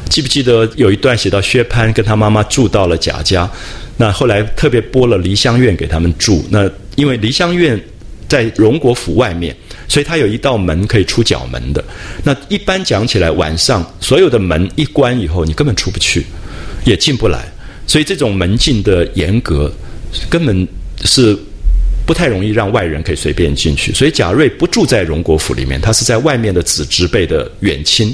记不记得有一段写到薛蟠跟他妈妈住到了贾家，那后来特别拨了梨香院给他们住。那因为梨香院在荣国府外面，所以它有一道门可以出角门的。那一般讲起来，晚上所有的门一关以后，你根本出不去，也进不来。所以这种门禁的严格。根本是不太容易让外人可以随便进去，所以贾瑞不住在荣国府里面，他是在外面的子侄辈的远亲。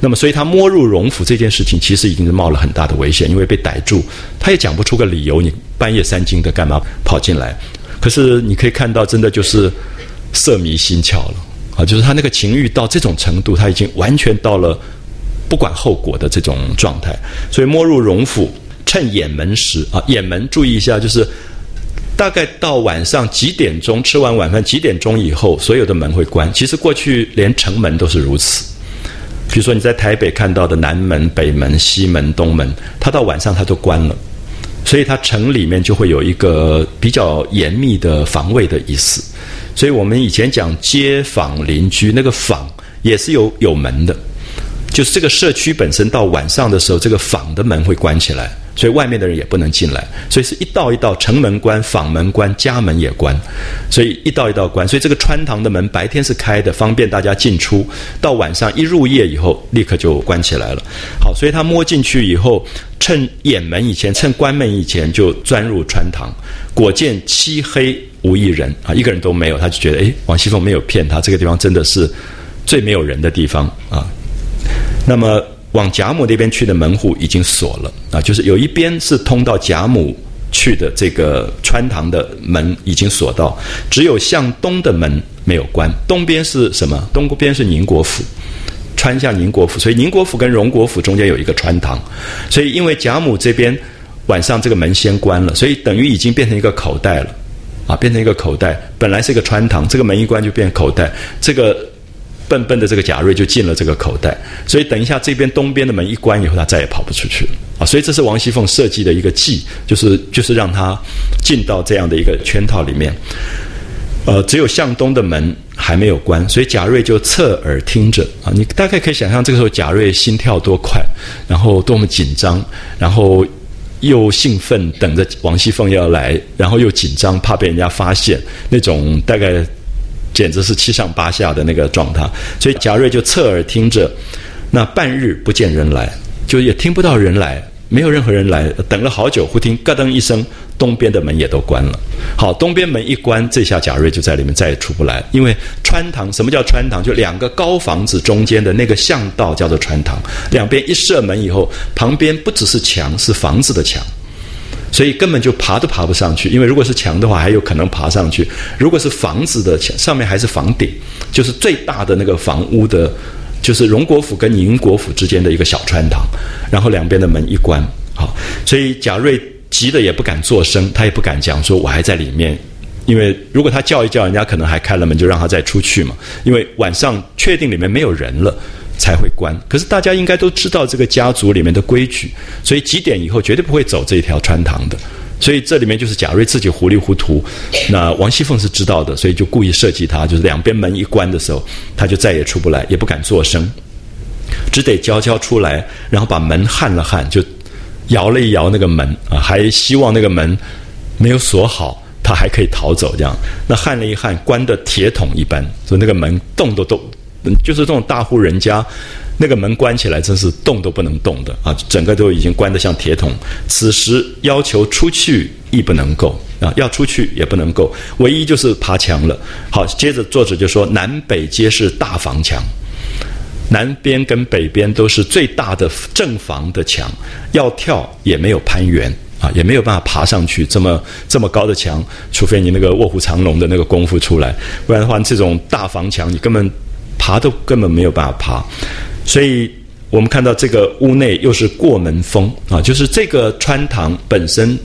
那么，所以他摸入荣府这件事情，其实已经是冒了很大的危险，因为被逮住，他也讲不出个理由。你半夜三更的干嘛跑进来？可是你可以看到，真的就是色迷心窍了啊！就是他那个情欲到这种程度，他已经完全到了不管后果的这种状态。所以摸入荣府。趁掩门时啊，掩门注意一下，就是大概到晚上几点钟吃完晚饭几点钟以后，所有的门会关。其实过去连城门都是如此。比如说你在台北看到的南门、北门、西门、东门，它到晚上它都关了，所以它城里面就会有一个比较严密的防卫的意思。所以我们以前讲街坊邻居，那个坊也是有有门的，就是这个社区本身到晚上的时候，这个坊的门会关起来。所以外面的人也不能进来，所以是一道一道城门关、坊门关、家门也关，所以一道一道关。所以这个穿堂的门白天是开的，方便大家进出；到晚上一入夜以后，立刻就关起来了。好，所以他摸进去以后，趁掩门以前，趁关门以前就钻入穿堂，果见漆黑无一人啊，一个人都没有，他就觉得，哎，王熙凤没有骗他，这个地方真的是最没有人的地方啊。那么。往贾母那边去的门户已经锁了啊，就是有一边是通到贾母去的这个穿堂的门已经锁到，只有向东的门没有关。东边是什么？东边是宁国府，穿向宁国府，所以宁国府跟荣国府中间有一个穿堂。所以因为贾母这边晚上这个门先关了，所以等于已经变成一个口袋了啊，变成一个口袋。本来是一个穿堂，这个门一关就变口袋，这个。笨笨的这个贾瑞就进了这个口袋，所以等一下这边东边的门一关以后，他再也跑不出去了啊！所以这是王熙凤设计的一个计，就是就是让他进到这样的一个圈套里面。呃，只有向东的门还没有关，所以贾瑞就侧耳听着啊！你大概可以想象这个时候贾瑞心跳多快，然后多么紧张，然后又兴奋，等着王熙凤要来，然后又紧张，怕被人家发现，那种大概。简直是七上八下的那个状态，所以贾瑞就侧耳听着，那半日不见人来，就也听不到人来，没有任何人来，等了好久，忽听咯噔一声，东边的门也都关了。好，东边门一关，这下贾瑞就在里面再也出不来，因为穿堂，什么叫穿堂？就两个高房子中间的那个巷道叫做穿堂，两边一射门以后，旁边不只是墙，是房子的墙。所以根本就爬都爬不上去，因为如果是墙的话，还有可能爬上去；如果是房子的墙，上面还是房顶，就是最大的那个房屋的，就是荣国府跟宁国府之间的一个小穿堂，然后两边的门一关，好，所以贾瑞急的也不敢作声，他也不敢讲说我还在里面，因为如果他叫一叫，人家可能还开了门就让他再出去嘛，因为晚上确定里面没有人了。才会关。可是大家应该都知道这个家族里面的规矩，所以几点以后绝对不会走这一条穿堂的。所以这里面就是贾瑞自己糊里糊涂，那王熙凤是知道的，所以就故意设计他，就是两边门一关的时候，他就再也出不来，也不敢作声，只得悄悄出来，然后把门焊了焊，就摇了一摇那个门啊，还希望那个门没有锁好，他还可以逃走。这样，那焊了一焊，关的铁桶一般，所以那个门动都动。就是这种大户人家，那个门关起来，真是动都不能动的啊！整个都已经关得像铁桶。此时要求出去亦不能够啊，要出去也不能够，唯一就是爬墙了。好，接着作者就说：南北皆是大房墙。南边跟北边都是最大的正房的墙，要跳也没有攀援啊，也没有办法爬上去这么这么高的墙，除非你那个卧虎藏龙的那个功夫出来，不然的话，这种大房墙你根本爬都根本没有办法爬。所以我们看到这个屋内又是过门风啊，就是这个穿堂本身。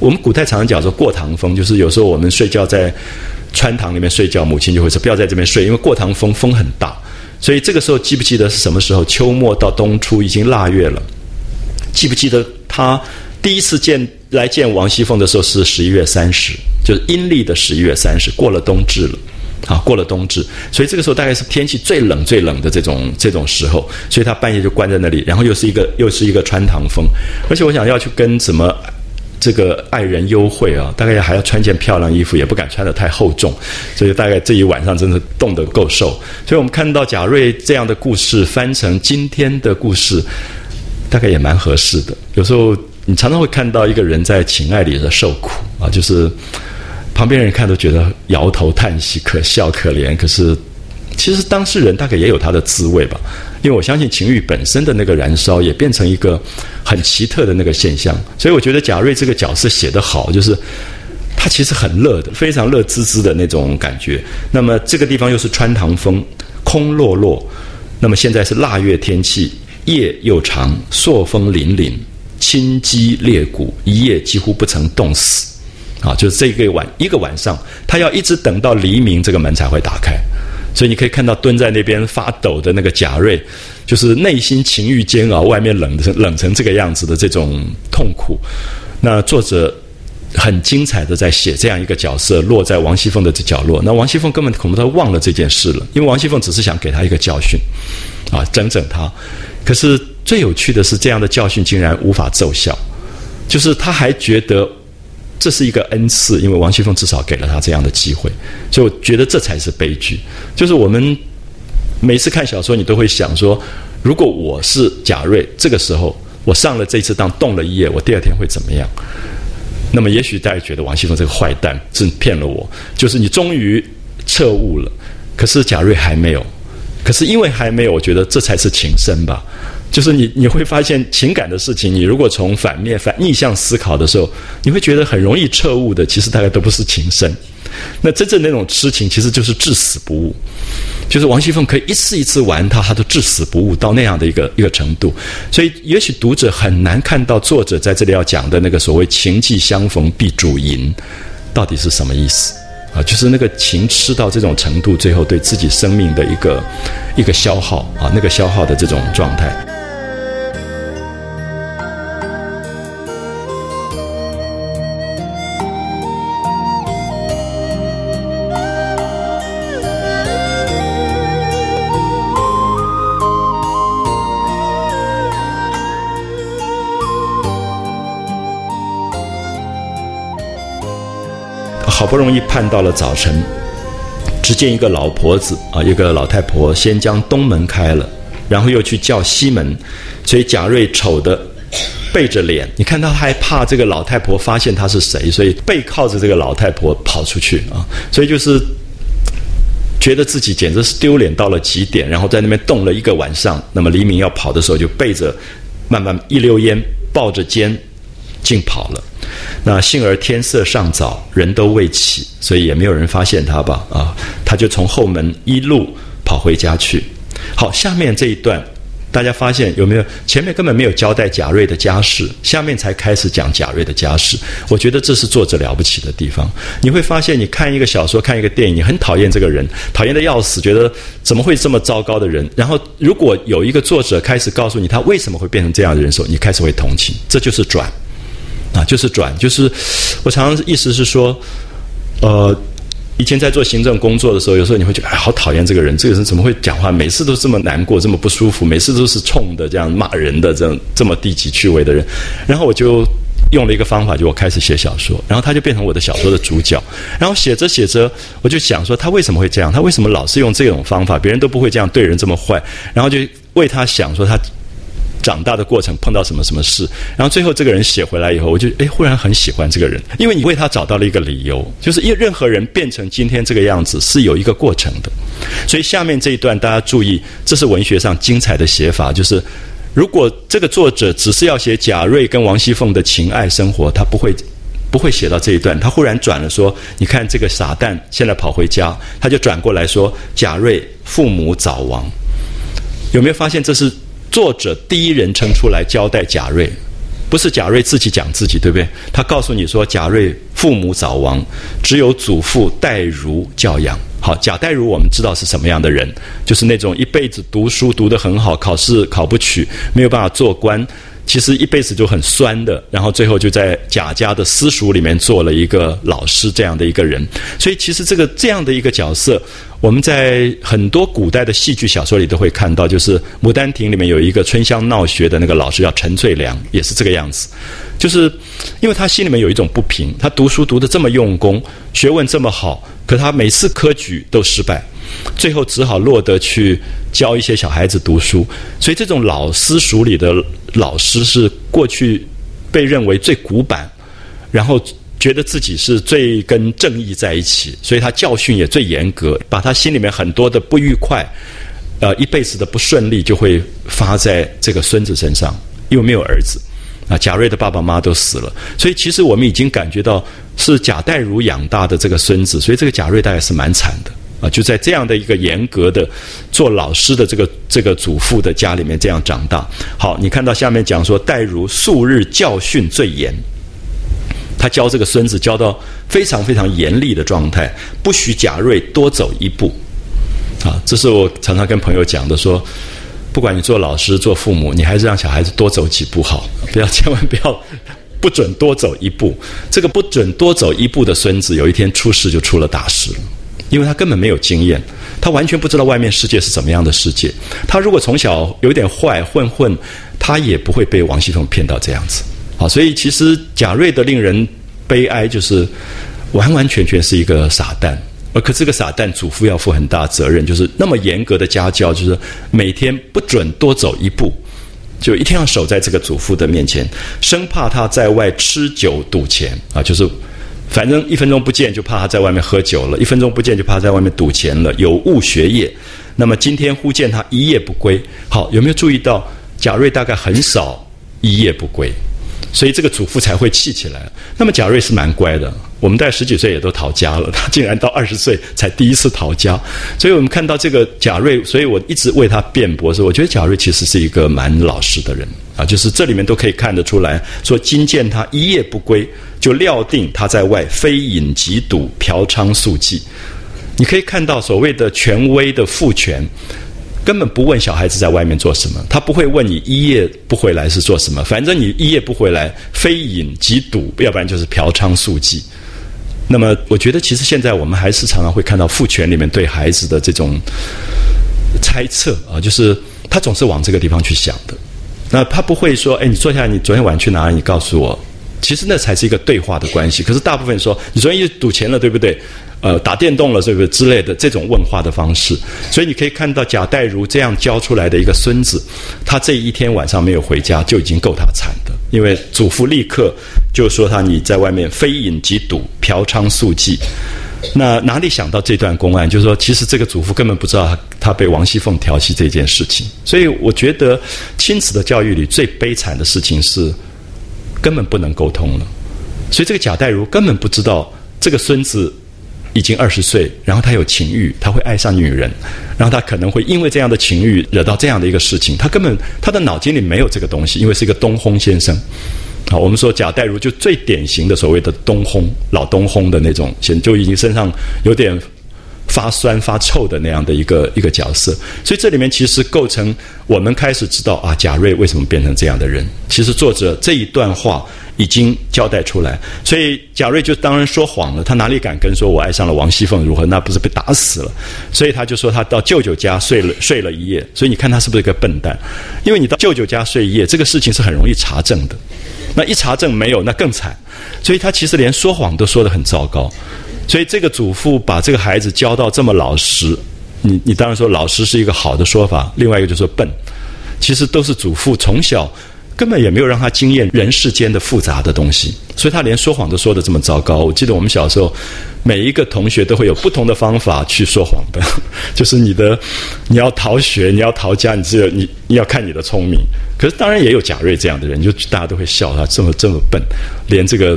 我们古代常常讲说过堂风，就是有时候我们睡觉在穿堂里面睡觉，母亲就会说不要在这边睡，因为过堂风风很大。所以这个时候记不记得是什么时候？秋末到冬初已经腊月了。记不记得他第一次见来见王熙凤的时候是十一月三十，就是阴历的十一月三十，过了冬至了。啊，过了冬至，所以这个时候大概是天气最冷最冷的这种这种时候，所以他半夜就关在那里，然后又是一个又是一个穿堂风，而且我想要去跟什么。这个爱人幽会啊，大概还要穿件漂亮衣服，也不敢穿得太厚重，所以大概这一晚上真的冻得够受。所以我们看到贾瑞这样的故事翻成今天的故事，大概也蛮合适的。有时候你常常会看到一个人在情爱里的受苦啊，就是旁边人看都觉得摇头叹息、可笑可怜，可是其实当事人大概也有他的滋味吧。因为我相信情欲本身的那个燃烧，也变成一个很奇特的那个现象，所以我觉得贾瑞这个角色写得好，就是他其实很乐的，非常乐滋滋的那种感觉。那么这个地方又是穿堂风，空落落。那么现在是腊月天气，夜又长，朔风凛凛，清肌裂骨，一夜几乎不曾冻死。啊，就是这个晚一个晚上，他要一直等到黎明，这个门才会打开。所以你可以看到蹲在那边发抖的那个贾瑞，就是内心情欲煎熬，外面冷成冷成这个样子的这种痛苦。那作者很精彩的在写这样一个角色落在王熙凤的这角落。那王熙凤根本恐怕他忘了这件事了，因为王熙凤只是想给他一个教训，啊，整整他。可是最有趣的是，这样的教训竟然无法奏效，就是他还觉得。这是一个恩赐，因为王熙凤至少给了他这样的机会，所以我觉得这才是悲剧。就是我们每次看小说，你都会想说，如果我是贾瑞，这个时候我上了这次当，动了一夜，我第二天会怎么样？那么也许大家觉得王熙凤这个坏蛋是骗了我，就是你终于彻悟了，可是贾瑞还没有，可是因为还没有，我觉得这才是情深吧。就是你你会发现情感的事情，你如果从反面反逆向思考的时候，你会觉得很容易彻悟的。其实大概都不是情深，那真正那种痴情其实就是至死不悟。就是王熙凤可以一次一次玩他，他都至死不悟到那样的一个一个程度。所以也许读者很难看到作者在这里要讲的那个所谓情既相逢必主淫，到底是什么意思。啊，就是那个情吃到这种程度，最后对自己生命的一个一个消耗啊，那个消耗的这种状态。不容易盼到了早晨，只见一个老婆子啊，一个老太婆先将东门开了，然后又去叫西门，所以贾瑞丑的背着脸，你看他害怕这个老太婆发现他是谁，所以背靠着这个老太婆跑出去啊，所以就是觉得自己简直是丢脸到了极点，然后在那边冻了一个晚上，那么黎明要跑的时候就背着慢慢一溜烟抱着肩竟跑了。那幸而天色尚早，人都未起，所以也没有人发现他吧？啊，他就从后门一路跑回家去。好，下面这一段，大家发现有没有？前面根本没有交代贾瑞的家事，下面才开始讲贾瑞的家事。我觉得这是作者了不起的地方。你会发现，你看一个小说，看一个电影，你很讨厌这个人，讨厌的要死，觉得怎么会这么糟糕的人？然后，如果有一个作者开始告诉你他为什么会变成这样的人时候，你开始会同情，这就是转。啊，就是转，就是我常常意思是说，呃，以前在做行政工作的时候，有时候你会觉得，哎，好讨厌这个人，这个人怎么会讲话，每次都这么难过，这么不舒服，每次都是冲的这样骂人的，这样这么低级趣味的人。然后我就用了一个方法，就我开始写小说，然后他就变成我的小说的主角。然后写着写着，我就想说，他为什么会这样？他为什么老是用这种方法？别人都不会这样对人这么坏。然后就为他想说他。长大的过程碰到什么什么事，然后最后这个人写回来以后，我就哎忽然很喜欢这个人，因为你为他找到了一个理由，就是因为任何人变成今天这个样子是有一个过程的，所以下面这一段大家注意，这是文学上精彩的写法，就是如果这个作者只是要写贾瑞跟王熙凤的情爱生活，他不会。不会写到这一段，他忽然转了说：“你看这个傻蛋现在跑回家，他就转过来说贾瑞父母早亡，有没有发现这是作者第一人称出来交代贾瑞，不是贾瑞自己讲自己，对不对？他告诉你说贾瑞父母早亡，只有祖父戴如教养。好，贾代儒我们知道是什么样的人，就是那种一辈子读书读得很好，考试考不取，没有办法做官。”其实一辈子就很酸的，然后最后就在贾家的私塾里面做了一个老师这样的一个人。所以其实这个这样的一个角色，我们在很多古代的戏剧小说里都会看到，就是《牡丹亭》里面有一个春香闹学的那个老师叫陈翠良，也是这个样子。就是因为他心里面有一种不平，他读书读得这么用功，学问这么好，可他每次科举都失败。最后只好落得去教一些小孩子读书，所以这种老私塾里的老师是过去被认为最古板，然后觉得自己是最跟正义在一起，所以他教训也最严格，把他心里面很多的不愉快，呃，一辈子的不顺利就会发在这个孙子身上，因为没有儿子啊，贾瑞的爸爸妈妈都死了，所以其实我们已经感觉到是贾代儒养大的这个孙子，所以这个贾瑞大概是蛮惨的。啊，就在这样的一个严格的做老师的这个这个祖父的家里面这样长大。好，你看到下面讲说，戴如数日教训最严，他教这个孙子教到非常非常严厉的状态，不许贾瑞多走一步。啊，这是我常常跟朋友讲的，说不管你做老师做父母，你还是让小孩子多走几步好，不要千万不要 不准多走一步。这个不准多走一步的孙子，有一天出事就出了大事了。因为他根本没有经验，他完全不知道外面世界是怎么样的世界。他如果从小有点坏混混，他也不会被王熙凤骗到这样子。好，所以其实贾瑞的令人悲哀，就是完完全全是一个傻蛋。而可这个傻蛋，祖父要负很大责任，就是那么严格的家教，就是每天不准多走一步，就一定要守在这个祖父的面前，生怕他在外吃酒赌钱啊，就是。反正一分钟不见就怕他在外面喝酒了，一分钟不见就怕在外面赌钱了，有误学业。那么今天忽见他一夜不归，好，有没有注意到贾瑞大概很少一夜不归？所以这个祖父才会气起来。那么贾瑞是蛮乖的，我们在十几岁也都逃家了，他竟然到二十岁才第一次逃家。所以我们看到这个贾瑞，所以我一直为他辩驳说，我觉得贾瑞其实是一个蛮老实的人啊，就是这里面都可以看得出来，说今见他一夜不归，就料定他在外非饮即赌、嫖娼宿妓。你可以看到所谓的权威的父权。根本不问小孩子在外面做什么，他不会问你一夜不回来是做什么，反正你一夜不回来，非饮即赌，要不然就是嫖娼宿妓。那么，我觉得其实现在我们还是常常会看到父权里面对孩子的这种猜测啊，就是他总是往这个地方去想的。那他不会说，哎，你坐下，你昨天晚上去哪里？你告诉我。其实那才是一个对话的关系。可是大部分说，你昨天又赌钱了，对不对？呃，打电动了，是不是之类的这种问话的方式？所以你可以看到贾代儒这样教出来的一个孙子，他这一天晚上没有回家就已经够他惨的。因为祖父立刻就说他你在外面非饮即赌、嫖娼宿妓。那哪里想到这段公案？就是说，其实这个祖父根本不知道他他被王熙凤调戏这件事情。所以我觉得亲子的教育里最悲惨的事情是。根本不能沟通了，所以这个贾代儒根本不知道这个孙子已经二十岁，然后他有情欲，他会爱上女人，然后他可能会因为这样的情欲惹到这样的一个事情，他根本他的脑筋里没有这个东西，因为是一个东烘先生。好，我们说贾代儒就最典型的所谓的东烘老东烘的那种，先就已经身上有点。发酸发臭的那样的一个一个角色，所以这里面其实构成我们开始知道啊，贾瑞为什么变成这样的人。其实作者这一段话已经交代出来，所以贾瑞就当然说谎了，他哪里敢跟说我爱上了王熙凤如何？那不是被打死了？所以他就说他到舅舅家睡了睡了一夜。所以你看他是不是个笨蛋？因为你到舅舅家睡一夜，这个事情是很容易查证的。那一查证没有，那更惨。所以他其实连说谎都说得很糟糕。所以这个祖父把这个孩子教到这么老实，你你当然说老实是一个好的说法，另外一个就是说笨。其实都是祖父从小根本也没有让他经验人世间的复杂的东西，所以他连说谎都说的这么糟糕。我记得我们小时候，每一个同学都会有不同的方法去说谎的，就是你的你要逃学，你要逃家，你只有你你要看你的聪明。可是当然也有贾瑞这样的人，就大家都会笑他这么这么笨，连这个。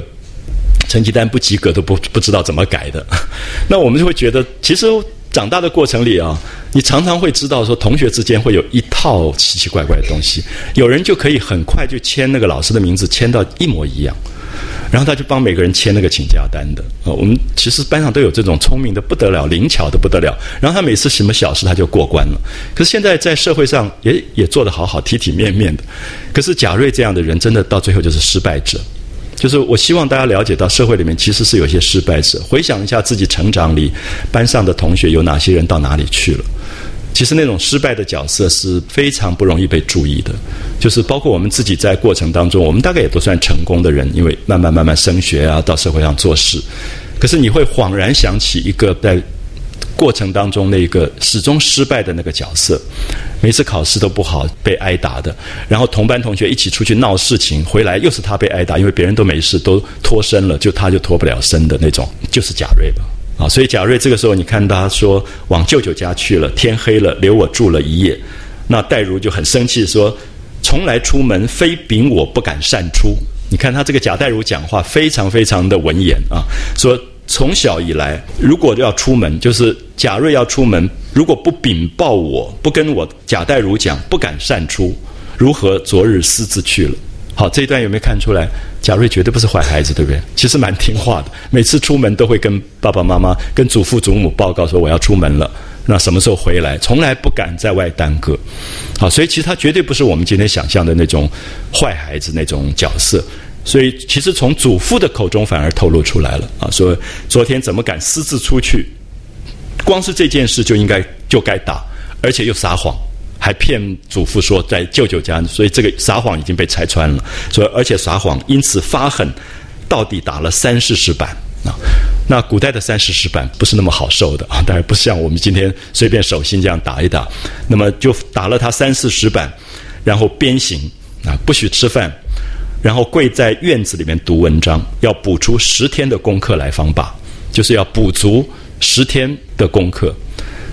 成绩单不及格都不不知道怎么改的，那我们就会觉得，其实长大的过程里啊，你常常会知道说，同学之间会有一套奇奇怪怪的东西，有人就可以很快就签那个老师的名字，签到一模一样，然后他就帮每个人签那个请假单的啊。我们其实班上都有这种聪明的不得了、灵巧的不得了，然后他每次什么小事他就过关了。可是现在在社会上也也做得好好、体体面面的，可是贾瑞这样的人，真的到最后就是失败者。就是我希望大家了解到，社会里面其实是有些失败者。回想一下自己成长里班上的同学有哪些人到哪里去了？其实那种失败的角色是非常不容易被注意的。就是包括我们自己在过程当中，我们大概也都算成功的人，因为慢慢慢慢升学啊，到社会上做事。可是你会恍然想起一个在。过程当中，那个始终失败的那个角色，每次考试都不好，被挨打的。然后同班同学一起出去闹事情，回来又是他被挨打，因为别人都没事，都脱身了，就他就脱不了身的那种，就是贾瑞吧。啊，所以贾瑞这个时候，你看他说往舅舅家去了，天黑了，留我住了一夜。那戴如就很生气，说从来出门非禀我不敢擅出。你看他这个贾代儒讲话非常非常的文言啊，说。从小以来，如果要出门，就是贾瑞要出门，如果不禀报我，不跟我贾代儒讲，不敢擅出，如何昨日私自去了？好，这一段有没有看出来？贾瑞绝对不是坏孩子，对不对？其实蛮听话的，每次出门都会跟爸爸妈妈、跟祖父祖母报告说我要出门了，那什么时候回来？从来不敢在外耽搁。好，所以其实他绝对不是我们今天想象的那种坏孩子那种角色。所以，其实从祖父的口中反而透露出来了啊，说昨天怎么敢私自出去？光是这件事就应该就该打，而且又撒谎，还骗祖父说在舅舅家，所以这个撒谎已经被拆穿了。所以，而且撒谎，因此发狠，到底打了三四十板啊。那古代的三四十板不是那么好受的啊，当然不像我们今天随便手心这样打一打。那么就打了他三四十板，然后鞭刑啊，不许吃饭。然后跪在院子里面读文章，要补出十天的功课来方罢，就是要补足十天的功课。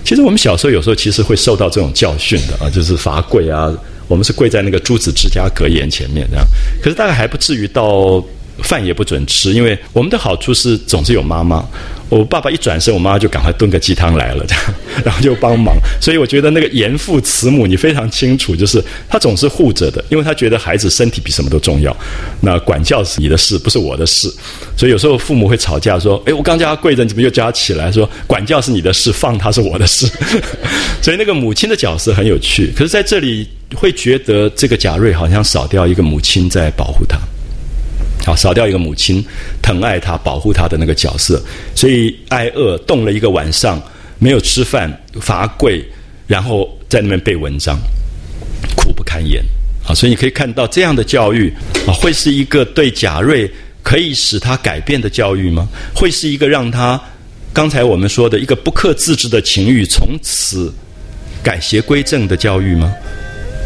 其实我们小时候有时候其实会受到这种教训的啊，就是罚跪啊。我们是跪在那个朱子之家格言前面这样，可是大概还不至于到。饭也不准吃，因为我们的好处是总是有妈妈。我爸爸一转身，我妈就赶快炖个鸡汤来了，这样，然后就帮忙。所以我觉得那个严父慈母，你非常清楚，就是他总是护着的，因为他觉得孩子身体比什么都重要。那管教是你的事，不是我的事。所以有时候父母会吵架，说：“哎，我刚叫他跪着，你怎么又叫他起来？”说：“管教是你的事，放他是我的事。”所以那个母亲的角色很有趣。可是在这里会觉得这个贾瑞好像少掉一个母亲在保护他。啊，少掉一个母亲疼爱他、保护他的那个角色，所以挨饿冻了一个晚上，没有吃饭，罚跪，然后在那边背文章，苦不堪言。啊，所以你可以看到这样的教育啊，会是一个对贾瑞可以使他改变的教育吗？会是一个让他刚才我们说的一个不克自制的情欲从此改邪归正的教育吗？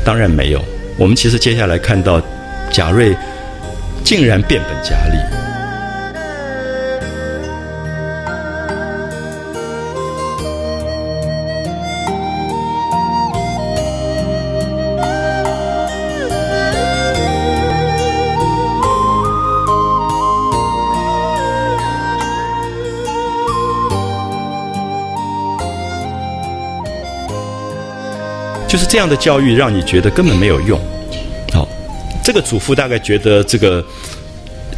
当然没有。我们其实接下来看到贾瑞。竟然变本加厉，就是这样的教育，让你觉得根本没有用。这个祖父大概觉得这个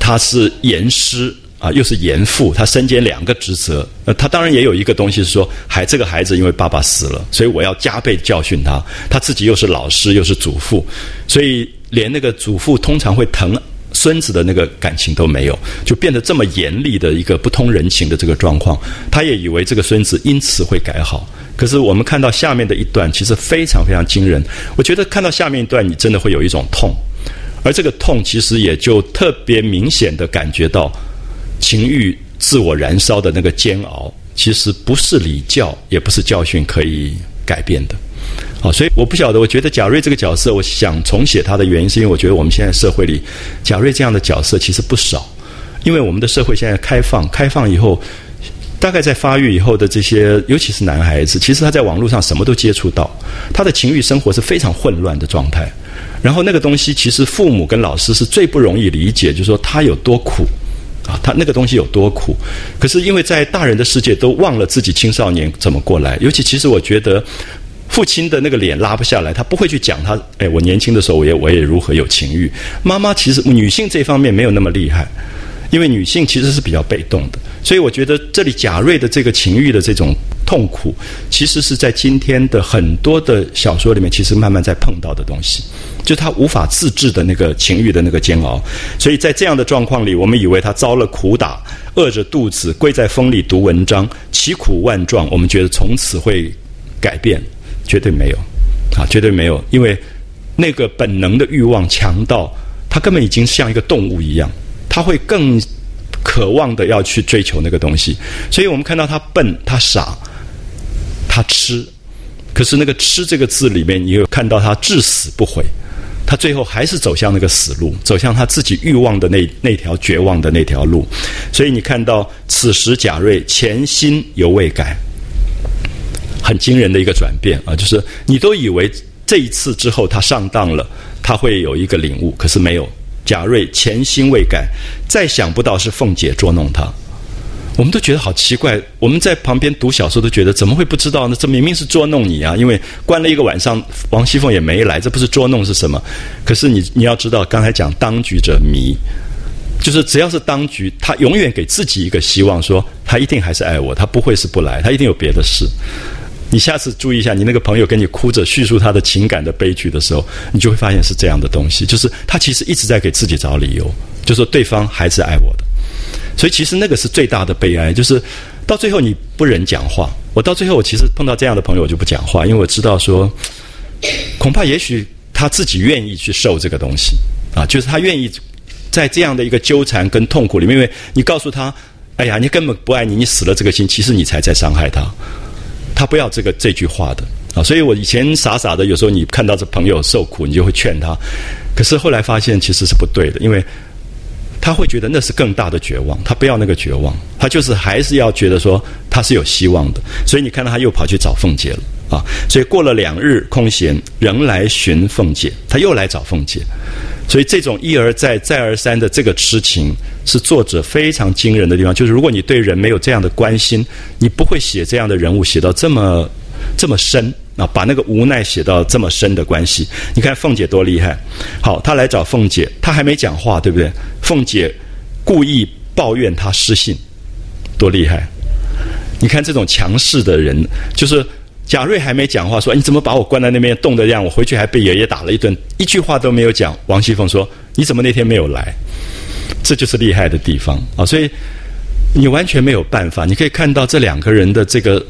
他是严师啊，又是严父，他身兼两个职责。呃，他当然也有一个东西是说，孩这个孩子因为爸爸死了，所以我要加倍教训他。他自己又是老师又是祖父，所以连那个祖父通常会疼孙子的那个感情都没有，就变得这么严厉的一个不通人情的这个状况。他也以为这个孙子因此会改好。可是我们看到下面的一段，其实非常非常惊人。我觉得看到下面一段，你真的会有一种痛。而这个痛，其实也就特别明显的感觉到情欲自我燃烧的那个煎熬，其实不是礼教，也不是教训可以改变的。啊，所以我不晓得，我觉得贾瑞这个角色，我想重写他的原因，是因为我觉得我们现在社会里，贾瑞这样的角色其实不少，因为我们的社会现在开放，开放以后，大概在发育以后的这些，尤其是男孩子，其实他在网络上什么都接触到，他的情欲生活是非常混乱的状态，然后那个东西，其实父母跟老师是最不容易理解，就是说他有多苦。啊，他那个东西有多苦，可是因为在大人的世界都忘了自己青少年怎么过来。尤其其实我觉得，父亲的那个脸拉不下来，他不会去讲他。哎，我年轻的时候我也我也如何有情欲。妈妈其实女性这方面没有那么厉害，因为女性其实是比较被动的。所以我觉得这里贾瑞的这个情欲的这种痛苦，其实是在今天的很多的小说里面，其实慢慢在碰到的东西。就他无法自制的那个情欲的那个煎熬，所以在这样的状况里，我们以为他遭了苦打，饿着肚子跪在风里读文章，奇苦万状。我们觉得从此会改变，绝对没有，啊，绝对没有，因为那个本能的欲望强到他根本已经像一个动物一样，他会更渴望的要去追求那个东西。所以我们看到他笨，他傻，他吃，可是那个“吃”这个字里面，你有看到他至死不悔。他最后还是走向那个死路，走向他自己欲望的那那条绝望的那条路。所以你看到此时贾瑞潜心犹未改，很惊人的一个转变啊！就是你都以为这一次之后他上当了，他会有一个领悟，可是没有。贾瑞潜心未改，再想不到是凤姐捉弄他。我们都觉得好奇怪，我们在旁边读小说都觉得怎么会不知道呢？这明明是捉弄你啊！因为关了一个晚上，王熙凤也没来，这不是捉弄是什么？可是你你要知道，刚才讲当局者迷，就是只要是当局，他永远给自己一个希望，说他一定还是爱我，他不会是不来，他一定有别的事。你下次注意一下，你那个朋友跟你哭着叙述他的情感的悲剧的时候，你就会发现是这样的东西，就是他其实一直在给自己找理由，就说对方还是爱我的。所以其实那个是最大的悲哀，就是到最后你不忍讲话。我到最后，我其实碰到这样的朋友，我就不讲话，因为我知道说，恐怕也许他自己愿意去受这个东西啊，就是他愿意在这样的一个纠缠跟痛苦里面，因为你告诉他，哎呀，你根本不爱你，你死了这个心，其实你才在伤害他。他不要这个这句话的啊，所以我以前傻傻的，有时候你看到这朋友受苦，你就会劝他，可是后来发现其实是不对的，因为。他会觉得那是更大的绝望，他不要那个绝望，他就是还是要觉得说他是有希望的。所以你看到他又跑去找凤姐了啊！所以过了两日空闲，仍来寻凤姐，他又来找凤姐。所以这种一而再、再而三的这个痴情，是作者非常惊人的地方。就是如果你对人没有这样的关心，你不会写这样的人物写到这么这么深。啊，把那个无奈写到这么深的关系，你看凤姐多厉害。好，他来找凤姐，他还没讲话，对不对？凤姐故意抱怨他失信，多厉害！你看这种强势的人，就是贾瑞还没讲话，说你怎么把我关在那边冻得这样？我回去还被爷爷打了一顿，一句话都没有讲。王熙凤说：“你怎么那天没有来？”这就是厉害的地方啊！所以你完全没有办法。你可以看到这两个人的这个。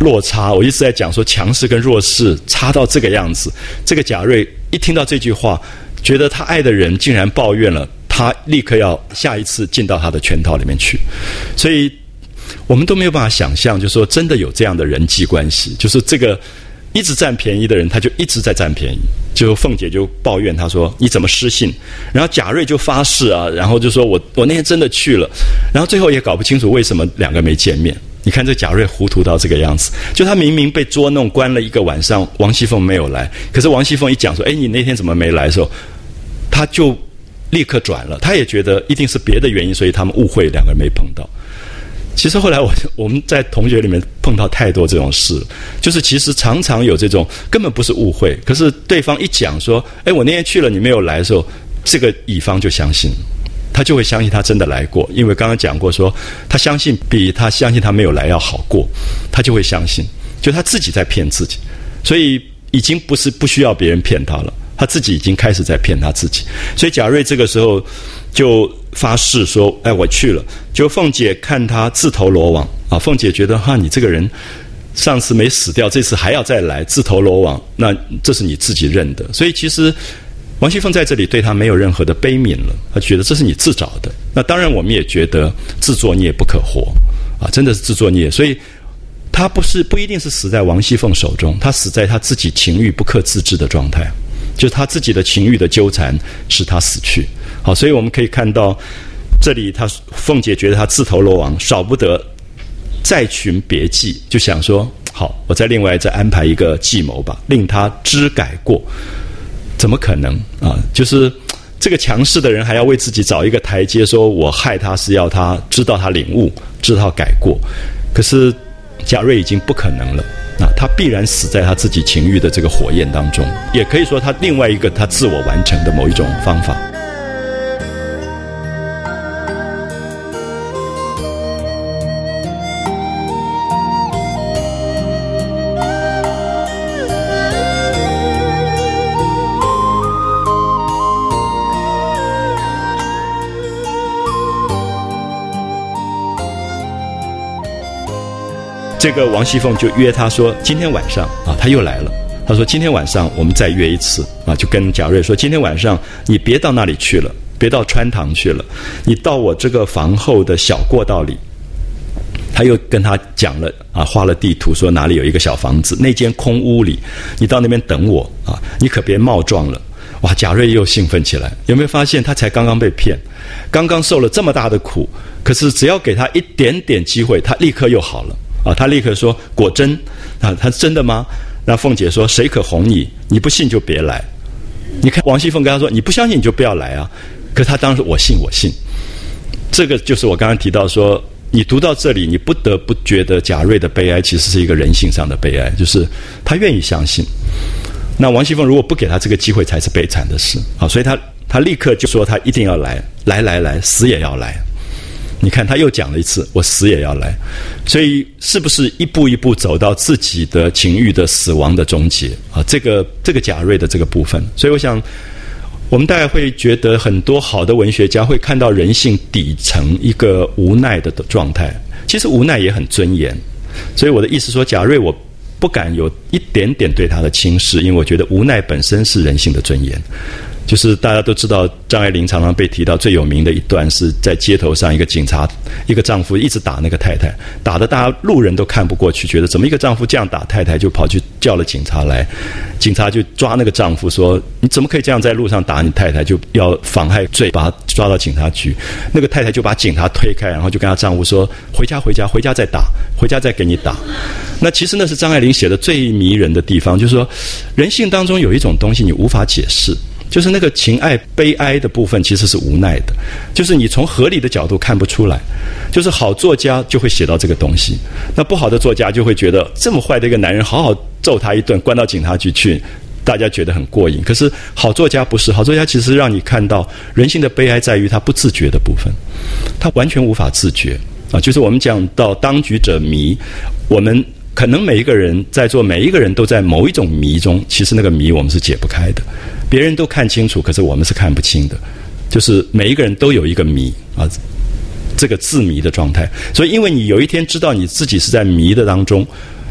落差，我一直在讲说强势跟弱势差到这个样子。这个贾瑞一听到这句话，觉得他爱的人竟然抱怨了，他立刻要下一次进到他的圈套里面去。所以，我们都没有办法想象，就说真的有这样的人际关系，就是这个一直占便宜的人，他就一直在占便宜。就凤姐就抱怨他说：“你怎么失信？”然后贾瑞就发誓啊，然后就说我我那天真的去了，然后最后也搞不清楚为什么两个没见面。你看这贾瑞糊涂到这个样子，就他明明被捉弄关了一个晚上，王熙凤没有来，可是王熙凤一讲说：“哎，你那天怎么没来？”的时候，他就立刻转了，他也觉得一定是别的原因，所以他们误会两个人没碰到。其实后来我我们在同学里面碰到太多这种事，就是其实常常有这种根本不是误会，可是对方一讲说：“哎，我那天去了，你没有来的时候”，这个乙方就相信。他就会相信他真的来过，因为刚刚讲过说，他相信比他相信他没有来要好过，他就会相信，就他自己在骗自己，所以已经不是不需要别人骗他了，他自己已经开始在骗他自己。所以贾瑞这个时候就发誓说：“哎，我去了。”就凤姐看他自投罗网啊，凤姐觉得哈，你这个人上次没死掉，这次还要再来自投罗网，那这是你自己认的。所以其实。王熙凤在这里对他没有任何的悲悯了，他觉得这是你自找的。那当然，我们也觉得自作孽不可活，啊，真的是自作孽。所以，他不是不一定是死在王熙凤手中，他死在他自己情欲不可自制的状态，就是他自己的情欲的纠缠使他死去。好，所以我们可以看到，这里他凤姐觉得他自投罗网，少不得再寻别计，就想说，好，我再另外再安排一个计谋吧，令他知改过。怎么可能啊？就是这个强势的人还要为自己找一个台阶，说我害他是要他知道他领悟，知道改过。可是贾瑞已经不可能了啊！他必然死在他自己情欲的这个火焰当中，也可以说他另外一个他自我完成的某一种方法。这个王熙凤就约他说：“今天晚上啊，他又来了。他说今天晚上我们再约一次啊，就跟贾瑞说，今天晚上你别到那里去了，别到穿堂去了，你到我这个房后的小过道里。他又跟他讲了啊，画了地图，说哪里有一个小房子，那间空屋里，你到那边等我啊，你可别冒撞了。哇，贾瑞又兴奋起来，有没有发现他才刚刚被骗，刚刚受了这么大的苦，可是只要给他一点点机会，他立刻又好了。”啊，他立刻说：“果真啊，他真的吗？”那凤姐说：“谁可哄你？你不信就别来。”你看王熙凤跟他说：“你不相信你就不要来啊。”可他当时我信，我信。这个就是我刚刚提到说，你读到这里，你不得不觉得贾瑞的悲哀其实是一个人性上的悲哀，就是他愿意相信。那王熙凤如果不给他这个机会，才是悲惨的事啊！所以他他立刻就说他一定要来，来来来，死也要来。你看，他又讲了一次，我死也要来，所以是不是一步一步走到自己的情欲的死亡的终结啊？这个这个贾瑞的这个部分，所以我想，我们大概会觉得很多好的文学家会看到人性底层一个无奈的状态，其实无奈也很尊严。所以我的意思说，贾瑞我不敢有一点点对他的轻视，因为我觉得无奈本身是人性的尊严。就是大家都知道，张爱玲常常被提到最有名的一段，是在街头上一个警察，一个丈夫一直打那个太太，打的大家路人都看不过去，觉得怎么一个丈夫这样打太太，就跑去叫了警察来，警察就抓那个丈夫说：“你怎么可以这样在路上打你太太？就要妨害罪，把他抓到警察局。”那个太太就把警察推开，然后就跟她丈夫说：“回家，回家，回家再打，回家再给你打。”那其实那是张爱玲写的最迷人的地方，就是说人性当中有一种东西你无法解释。就是那个情爱悲哀的部分，其实是无奈的。就是你从合理的角度看不出来。就是好作家就会写到这个东西，那不好的作家就会觉得这么坏的一个男人，好好揍他一顿，关到警察局去，大家觉得很过瘾。可是好作家不是，好作家其实让你看到人性的悲哀在于他不自觉的部分，他完全无法自觉啊。就是我们讲到当局者迷，我们。可能每一个人在座，每一个人都在某一种迷中。其实那个迷我们是解不开的，别人都看清楚，可是我们是看不清的。就是每一个人都有一个迷啊，这个自谜的状态。所以，因为你有一天知道你自己是在迷的当中，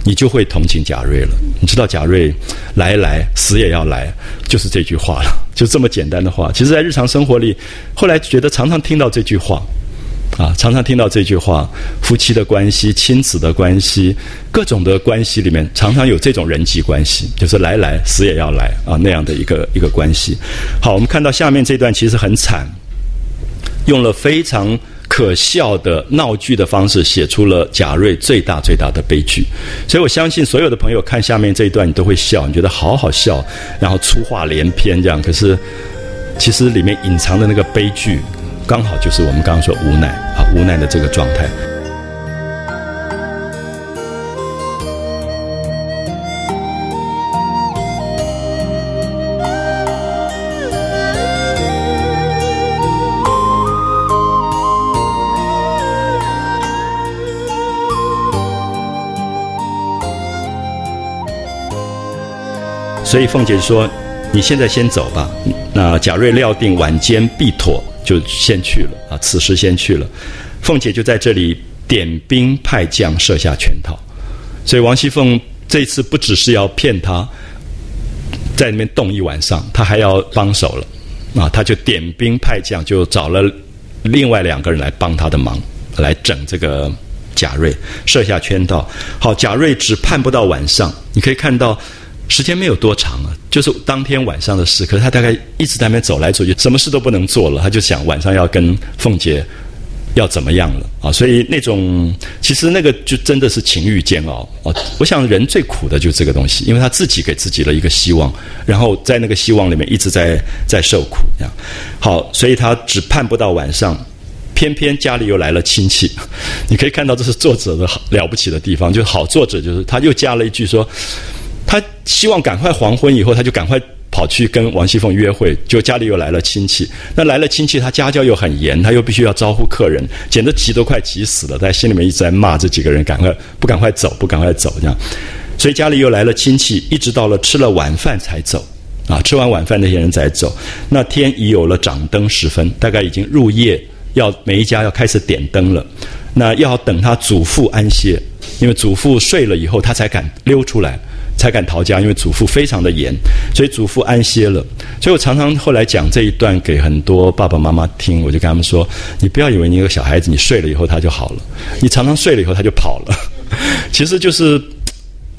你就会同情贾瑞了。你知道贾瑞来来死也要来，就是这句话了，就这么简单的话。其实，在日常生活里，后来觉得常常听到这句话。啊，常常听到这句话，夫妻的关系、亲子的关系、各种的关系里面，常常有这种人际关系，就是来来死也要来啊那样的一个一个关系。好，我们看到下面这段其实很惨，用了非常可笑的闹剧的方式写出了贾瑞最大最大的悲剧。所以我相信所有的朋友看下面这一段，你都会笑，你觉得好好笑，然后粗话连篇这样。可是其实里面隐藏的那个悲剧。刚好就是我们刚刚说无奈啊，无奈的这个状态。所以凤姐说：“你现在先走吧。”那贾瑞料定晚间必妥。就先去了啊！此时先去了，凤姐就在这里点兵派将，设下圈套。所以王熙凤这次不只是要骗他，在那边冻一晚上，他还要帮手了啊！他就点兵派将，就找了另外两个人来帮他的忙，来整这个贾瑞，设下圈套。好，贾瑞只盼不到晚上，你可以看到时间没有多长啊，就是当天晚上的事。可是他大概一直在那边走来走去，什么事都不能做了，他就想晚上要跟凤姐。要怎么样了啊？所以那种其实那个就真的是情欲煎熬啊！我想人最苦的就是这个东西，因为他自己给自己了一个希望，然后在那个希望里面一直在在受苦。这样好，所以他只盼不到晚上，偏偏家里又来了亲戚。你可以看到这是作者的好了不起的地方，就是好作者就是他又加了一句说，他希望赶快黄昏以后，他就赶快。跑去跟王熙凤约会，就家里又来了亲戚。那来了亲戚，他家教又很严，他又必须要招呼客人，简直急都快急死了，在心里面一直在骂这几个人，赶快不赶快走，不赶快走这样。所以家里又来了亲戚，一直到了吃了晚饭才走。啊，吃完晚饭那些人才走。那天已有了掌灯时分，大概已经入夜，要每一家要开始点灯了。那要等他祖父安歇，因为祖父睡了以后，他才敢溜出来。才敢逃家，因为祖父非常的严，所以祖父安歇了。所以我常常后来讲这一段给很多爸爸妈妈听，我就跟他们说：你不要以为你有个小孩子，你睡了以后他就好了，你常常睡了以后他就跑了。其实就是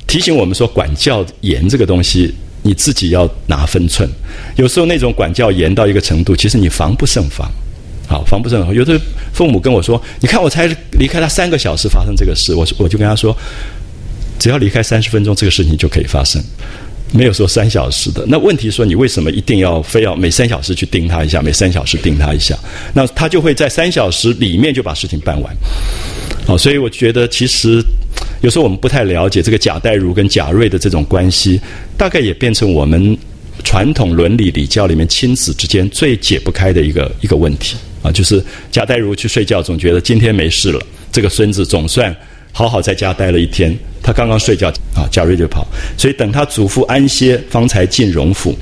提醒我们说，管教严这个东西，你自己要拿分寸。有时候那种管教严到一个程度，其实你防不胜防。好，防不胜防。有的父母跟我说：你看我才离开他三个小时，发生这个事，我我就跟他说。只要离开三十分钟，这个事情就可以发生，没有说三小时的。那问题说，你为什么一定要非要每三小时去盯他一下，每三小时盯他一下？那他就会在三小时里面就把事情办完。好，所以我觉得其实有时候我们不太了解这个贾代儒跟贾瑞的这种关系，大概也变成我们传统伦理礼教里面亲子之间最解不开的一个一个问题啊，就是贾代儒去睡觉，总觉得今天没事了，这个孙子总算。好好在家待了一天，他刚刚睡觉啊，贾瑞就跑，所以等他祖父安歇，方才进荣府。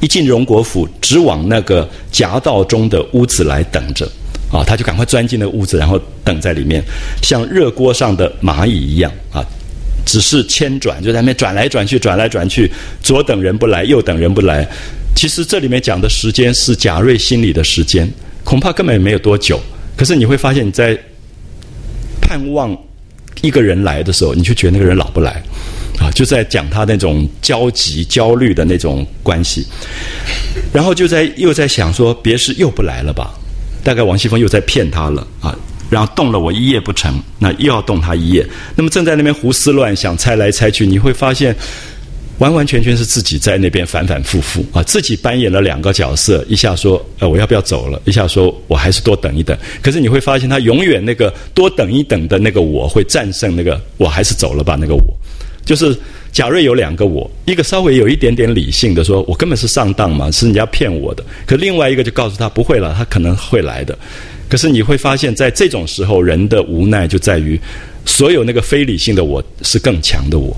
一进荣国府，直往那个夹道中的屋子来等着啊，他就赶快钻进那屋子，然后等在里面，像热锅上的蚂蚁一样啊，只是千转，就在那边转来转去，转来转去，左等人不来，右等人不来。其实这里面讲的时间是贾瑞心里的时间，恐怕根本没有多久。可是你会发现你在。盼望一个人来的时候，你就觉得那个人老不来，啊，就在讲他那种焦急、焦虑的那种关系，然后就在又在想说，别是又不来了吧？大概王熙凤又在骗他了啊，然后动了我一夜不成，那又要动他一夜，那么正在那边胡思乱想、猜来猜去，你会发现。完完全全是自己在那边反反复复啊，自己扮演了两个角色，一下说呃我要不要走了，一下说我还是多等一等。可是你会发现，他永远那个多等一等的那个我会战胜那个我还是走了吧那个我。就是贾瑞有两个我，一个稍微有一点点理性的说，我根本是上当嘛，是人家骗我的。可另外一个就告诉他不会了，他可能会来的。可是你会发现在这种时候，人的无奈就在于，所有那个非理性的我是更强的我。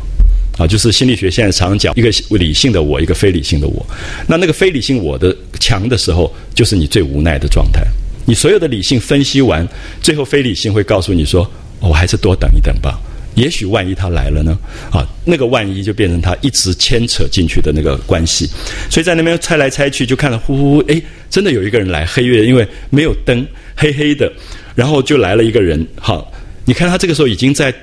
啊，就是心理学现在常讲一个理性的我，一个非理性的我。那那个非理性我的强的时候，就是你最无奈的状态。你所有的理性分析完，最后非理性会告诉你说：“我还是多等一等吧。也许万一他来了呢？”啊，那个万一就变成他一直牵扯进去的那个关系。所以在那边猜来猜去，就看到呼呼呼，哎，真的有一个人来。黑月因为没有灯，黑黑的，然后就来了一个人。好，你看他这个时候已经在。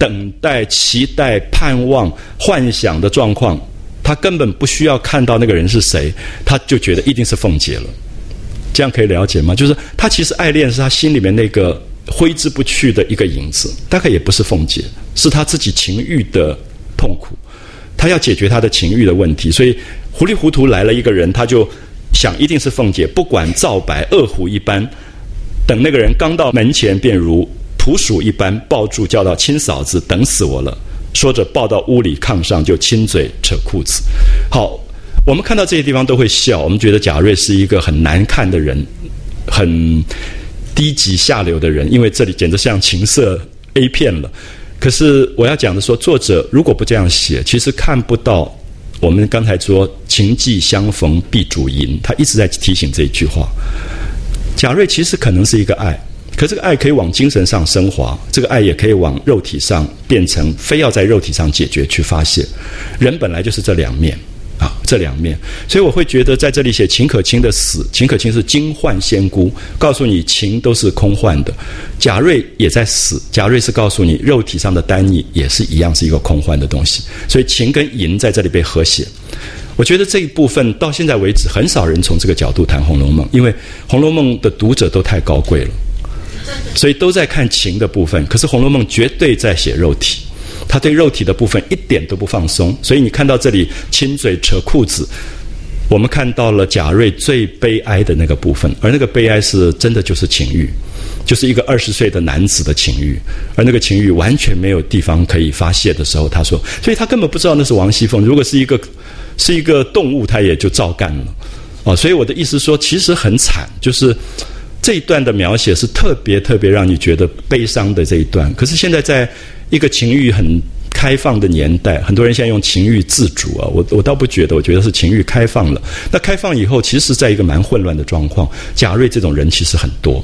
等待、期待、盼望、幻想的状况，他根本不需要看到那个人是谁，他就觉得一定是凤姐了。这样可以了解吗？就是他其实爱恋是他心里面那个挥之不去的一个影子，大概也不是凤姐，是他自己情欲的痛苦。他要解决他的情欲的问题，所以糊里糊涂来了一个人，他就想一定是凤姐，不管皂白恶虎一般。等那个人刚到门前，便如。捕鼠一般抱住，叫到亲嫂子，等死我了。说着，抱到屋里炕上，就亲嘴扯裤子。好，我们看到这些地方都会笑。我们觉得贾瑞是一个很难看的人，很低级下流的人，因为这里简直像情色 A 片了。可是我要讲的说，作者如果不这样写，其实看不到我们刚才说“情既相逢必主淫”，他一直在提醒这一句话。贾瑞其实可能是一个爱。可这个爱可以往精神上升华，这个爱也可以往肉体上变成非要在肉体上解决去发泄。人本来就是这两面，啊，这两面。所以我会觉得在这里写秦可卿的死，秦可卿是惊幻仙姑，告诉你情都是空幻的；贾瑞也在死，贾瑞是告诉你肉体上的单逆也是一样是一个空幻的东西。所以情跟淫在这里被和谐。我觉得这一部分到现在为止，很少人从这个角度谈《红楼梦》，因为《红楼梦》的读者都太高贵了，所以都在看情的部分。可是《红楼梦》绝对在写肉体，他对肉体的部分一点都不放松。所以你看到这里亲嘴扯裤子，我们看到了贾瑞最悲哀的那个部分，而那个悲哀是真的就是情欲，就是一个二十岁的男子的情欲，而那个情欲完全没有地方可以发泄的时候，他说，所以他根本不知道那是王熙凤。如果是一个是一个动物，他也就照干了，哦，所以我的意思说，其实很惨，就是这一段的描写是特别特别让你觉得悲伤的这一段。可是现在在一个情欲很开放的年代，很多人现在用情欲自主啊，我我倒不觉得，我觉得是情欲开放了。那开放以后，其实在一个蛮混乱的状况。贾瑞这种人其实很多，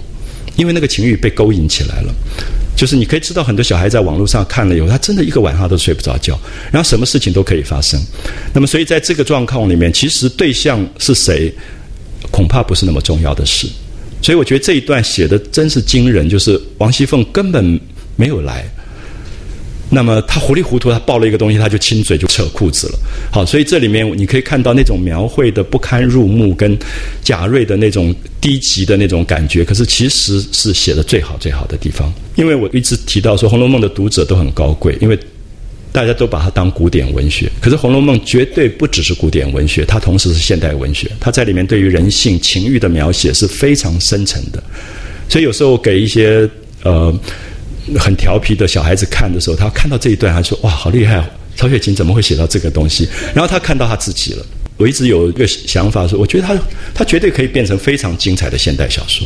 因为那个情欲被勾引起来了。就是你可以知道，很多小孩在网络上看了以后，他真的一个晚上都睡不着觉，然后什么事情都可以发生。那么，所以在这个状况里面，其实对象是谁，恐怕不是那么重要的事。所以，我觉得这一段写的真是惊人，就是王熙凤根本没有来。那么他糊里糊涂，他抱了一个东西，他就亲嘴就扯裤子了。好，所以这里面你可以看到那种描绘的不堪入目，跟贾瑞的那种低级的那种感觉。可是其实是写的最好最好的地方。因为我一直提到说，《红楼梦》的读者都很高贵，因为大家都把它当古典文学。可是《红楼梦》绝对不只是古典文学，它同时是现代文学。它在里面对于人性情欲的描写是非常深沉的。所以有时候给一些呃。很调皮的小孩子看的时候，他看到这一段，他说：“哇，好厉害！曹雪芹怎么会写到这个东西？”然后他看到他自己了。我一直有一个想法说，我觉得他他绝对可以变成非常精彩的现代小说。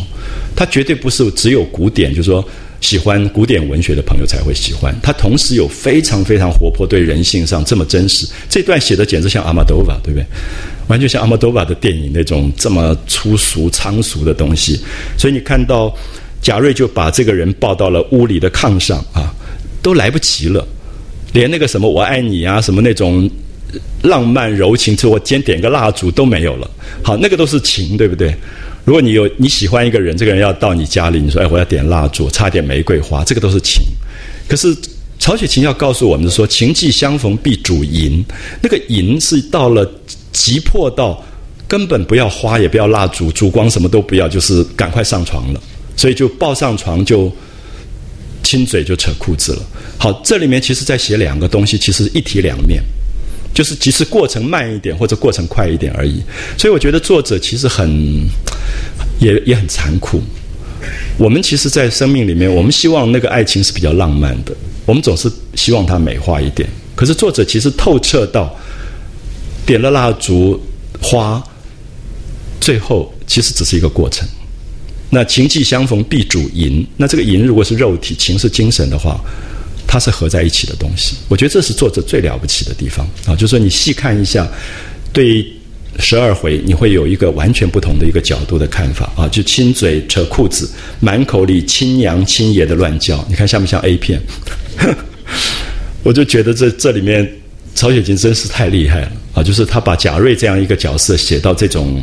他绝对不是只有古典，就是说喜欢古典文学的朋友才会喜欢。他同时有非常非常活泼，对人性上这么真实。这段写的简直像阿玛多瓦，对不对？完全像阿玛多瓦的电影那种这么粗俗仓俗的东西。所以你看到。贾瑞就把这个人抱到了屋里的炕上啊，都来不及了，连那个什么我爱你啊，什么那种浪漫柔情，就我先点个蜡烛都没有了。好，那个都是情，对不对？如果你有你喜欢一个人，这个人要到你家里，你说哎，我要点蜡烛，插点玫瑰花，这个都是情。可是曹雪芹要告诉我们说，情既相逢必主淫，那个淫是到了急迫到根本不要花，也不要蜡烛，烛光什么都不要，就是赶快上床了。所以就抱上床就亲嘴就扯裤子了。好，这里面其实在写两个东西，其实一体两面，就是即使过程慢一点或者过程快一点而已。所以我觉得作者其实很也也很残酷。我们其实，在生命里面，我们希望那个爱情是比较浪漫的，我们总是希望它美化一点。可是作者其实透彻到点了蜡烛花，最后其实只是一个过程。那情既相逢必主淫，那这个淫如果是肉体，情是精神的话，它是合在一起的东西。我觉得这是作者最了不起的地方啊！就是说你细看一下，对十二回你会有一个完全不同的一个角度的看法啊！就亲嘴扯裤子，满口里亲娘亲爷的乱叫，你看像不像 A 片？我就觉得这这里面曹雪芹真是太厉害了啊！就是他把贾瑞这样一个角色写到这种。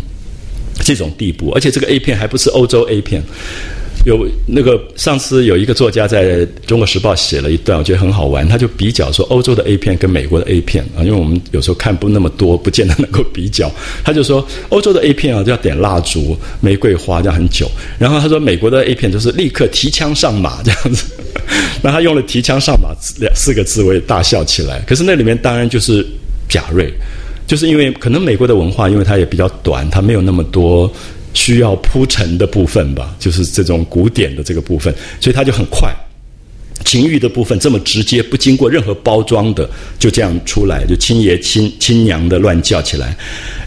这种地步，而且这个 A 片还不是欧洲 A 片。有那个上次有一个作家在中国时报写了一段，我觉得很好玩。他就比较说欧洲的 A 片跟美国的 A 片啊，因为我们有时候看不那么多，不见得能够比较。他就说欧洲的 A 片啊，就要点蜡烛、玫瑰花，这样很久。然后他说美国的 A 片就是立刻提枪上马这样子。那他用了“提枪上马”两四个字，我也大笑起来。可是那里面当然就是贾瑞。就是因为可能美国的文化，因为它也比较短，它没有那么多需要铺陈的部分吧，就是这种古典的这个部分，所以它就很快，情欲的部分这么直接，不经过任何包装的，就这样出来，就亲爷亲亲娘的乱叫起来，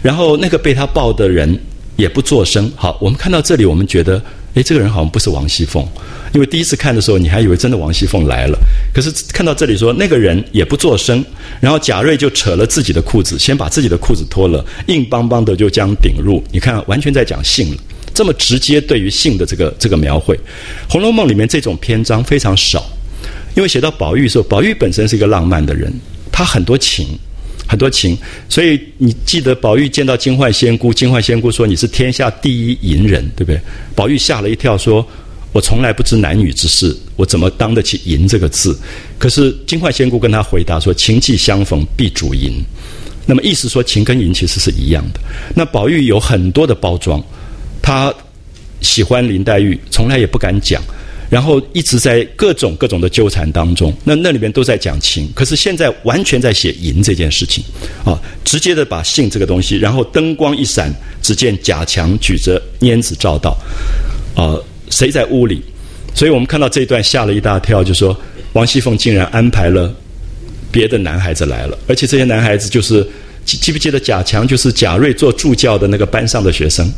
然后那个被他抱的人也不作声。好，我们看到这里，我们觉得。哎，这个人好像不是王熙凤，因为第一次看的时候，你还以为真的王熙凤来了。可是看到这里说，那个人也不作声，然后贾瑞就扯了自己的裤子，先把自己的裤子脱了，硬邦邦的就将顶入。你看，完全在讲性了，这么直接对于性的这个这个描绘，《红楼梦》里面这种篇章非常少，因为写到宝玉的时候，宝玉本身是一个浪漫的人，他很多情。很多情。所以你记得宝玉见到金幻仙姑，金幻仙姑说你是天下第一淫人，对不对？宝玉吓了一跳，说我从来不知男女之事，我怎么当得起淫这个字？可是金幻仙姑跟他回答说，情既相逢必主淫。那么意思说，情跟淫其实是一样的。那宝玉有很多的包装，他喜欢林黛玉，从来也不敢讲，然后一直在各种各种的纠缠当中。那那里面都在讲情，可是现在完全在写淫这件事情啊，直接的把性这个东西，然后灯光一闪，只见贾强举着拈子照道，啊，谁在屋里？所以我们看到这一段吓了一大跳，就说王熙凤竟然安排了。别的男孩子来了，而且这些男孩子就是记记不记得贾强就是贾瑞做助教的那个班上的学生，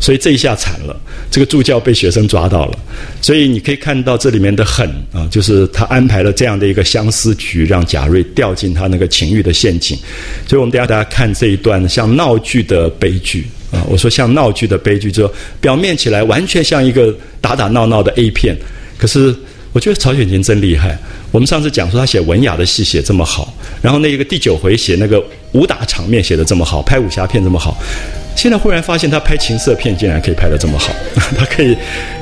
所以这一下惨了，这个助教被学生抓到了，所以你可以看到这里面的狠啊，就是他安排了这样的一个相思局，让贾瑞掉进他那个情欲的陷阱。所以我们等下大家看这一段像闹剧的悲剧啊，我说像闹剧的悲剧，就表面起来完全像一个打打闹闹的 A 片，可是。我觉得曹雪芹真厉害。我们上次讲说他写文雅的戏写这么好，然后那个第九回写那个武打场面写的这么好，拍武侠片这么好，现在忽然发现他拍情色片竟然可以拍得这么好，他可以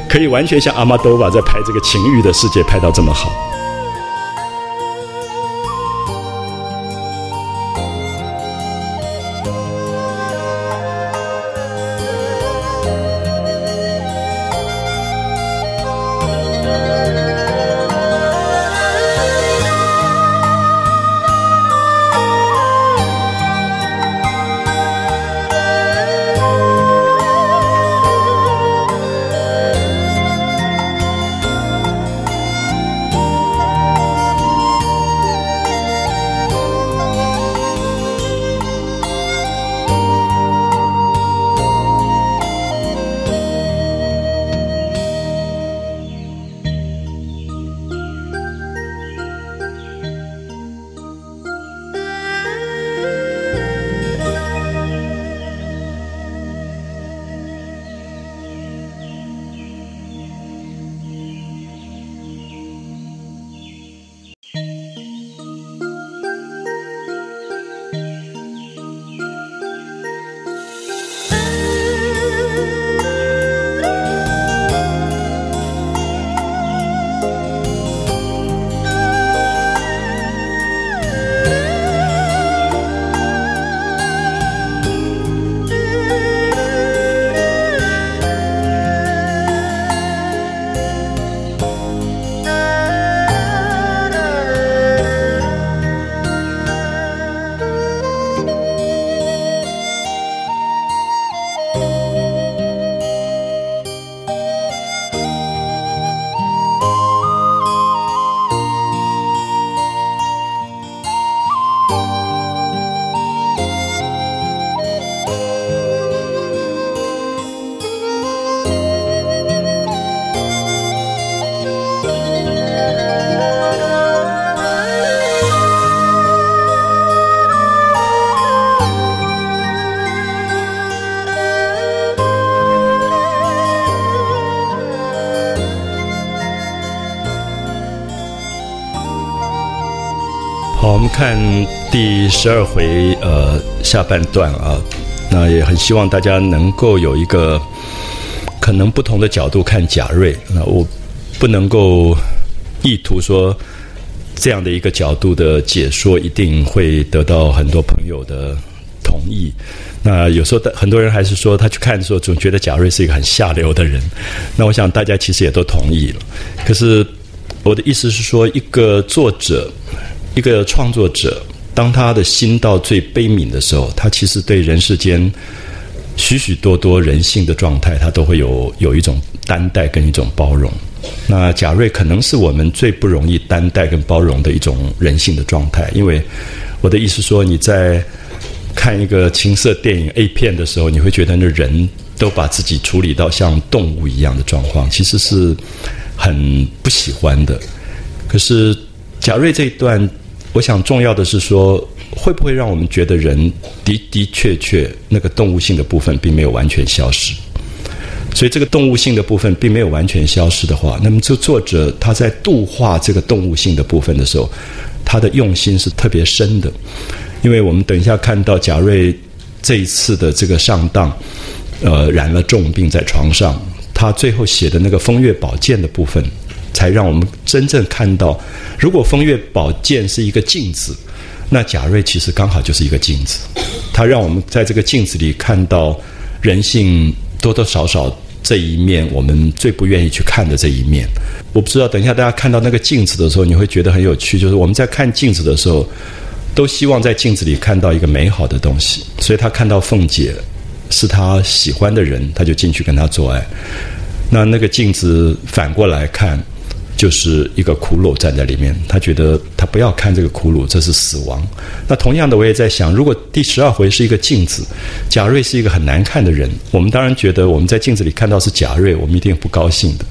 可以完全像阿玛多瓦在拍这个情欲的世界拍到这么好。好，我们看第十二回，呃，下半段啊，那也很希望大家能够有一个可能不同的角度看贾瑞。那我不能够意图说这样的一个角度的解说一定会得到很多朋友的同意。那有时候很多人还是说他去看的时候总觉得贾瑞是一个很下流的人。那我想大家其实也都同意了。可是我的意思是说，一个作者。一个创作者，当他的心到最悲悯的时候，他其实对人世间许许多多人性的状态，他都会有有一种担待跟一种包容。那贾瑞可能是我们最不容易担待跟包容的一种人性的状态，因为我的意思说，你在看一个情色电影 A 片的时候，你会觉得那人都把自己处理到像动物一样的状况，其实是很不喜欢的。可是贾瑞这一段。我想重要的是说，会不会让我们觉得人的的确确那个动物性的部分并没有完全消失？所以这个动物性的部分并没有完全消失的话，那么这作者他在度化这个动物性的部分的时候，他的用心是特别深的。因为我们等一下看到贾瑞这一次的这个上当，呃，染了重病在床上，他最后写的那个风月宝剑的部分，才让我们真正看到，如果风月宝剑是一个镜子，那贾瑞其实刚好就是一个镜子，他让我们在这个镜子里看到人性多多少少。这一面我们最不愿意去看的这一面，我不知道。等一下大家看到那个镜子的时候，你会觉得很有趣。就是我们在看镜子的时候，都希望在镜子里看到一个美好的东西。所以他看到凤姐是他喜欢的人，他就进去跟他做爱。那那个镜子反过来看。就是一个骷髅站在里面，他觉得他不要看这个骷髅，这是死亡。那同样的，我也在想，如果第十二回是一个镜子，贾瑞是一个很难看的人，我们当然觉得我们在镜子里看到是贾瑞，我们一定不高兴的。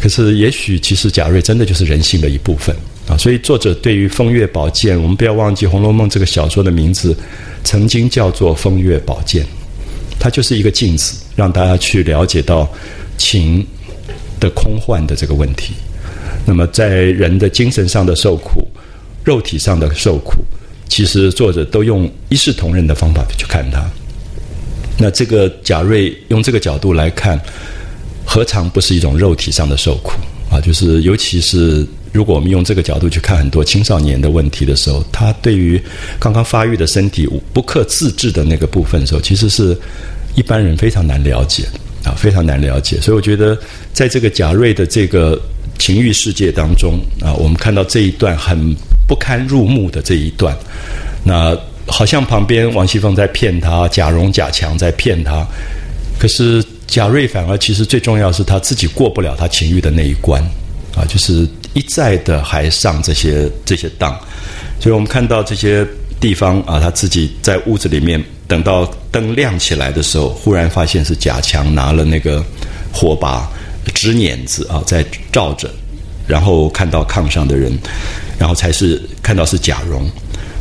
可是，也许其实贾瑞真的就是人性的一部分啊。所以，作者对于风月宝剑，我们不要忘记《红楼梦》这个小说的名字曾经叫做《风月宝剑》，它就是一个镜子，让大家去了解到情的空幻的这个问题。那么，在人的精神上的受苦，肉体上的受苦，其实作者都用一视同仁的方法去看他。那这个贾瑞用这个角度来看，何尝不是一种肉体上的受苦啊？就是尤其是如果我们用这个角度去看很多青少年的问题的时候，他对于刚刚发育的身体不可自制的那个部分的时候，其实是一般人非常难了解啊，非常难了解。所以我觉得，在这个贾瑞的这个。情欲世界当中啊，我们看到这一段很不堪入目的这一段，那好像旁边王熙凤在骗他，贾蓉、贾强在骗他，可是贾瑞反而其实最重要是他自己过不了他情欲的那一关啊，就是一再的还上这些这些当，所以我们看到这些地方啊，他自己在屋子里面等到灯亮起来的时候，忽然发现是贾强拿了那个火把。纸碾子啊，在照着，然后看到炕上的人，然后才是看到是贾蓉，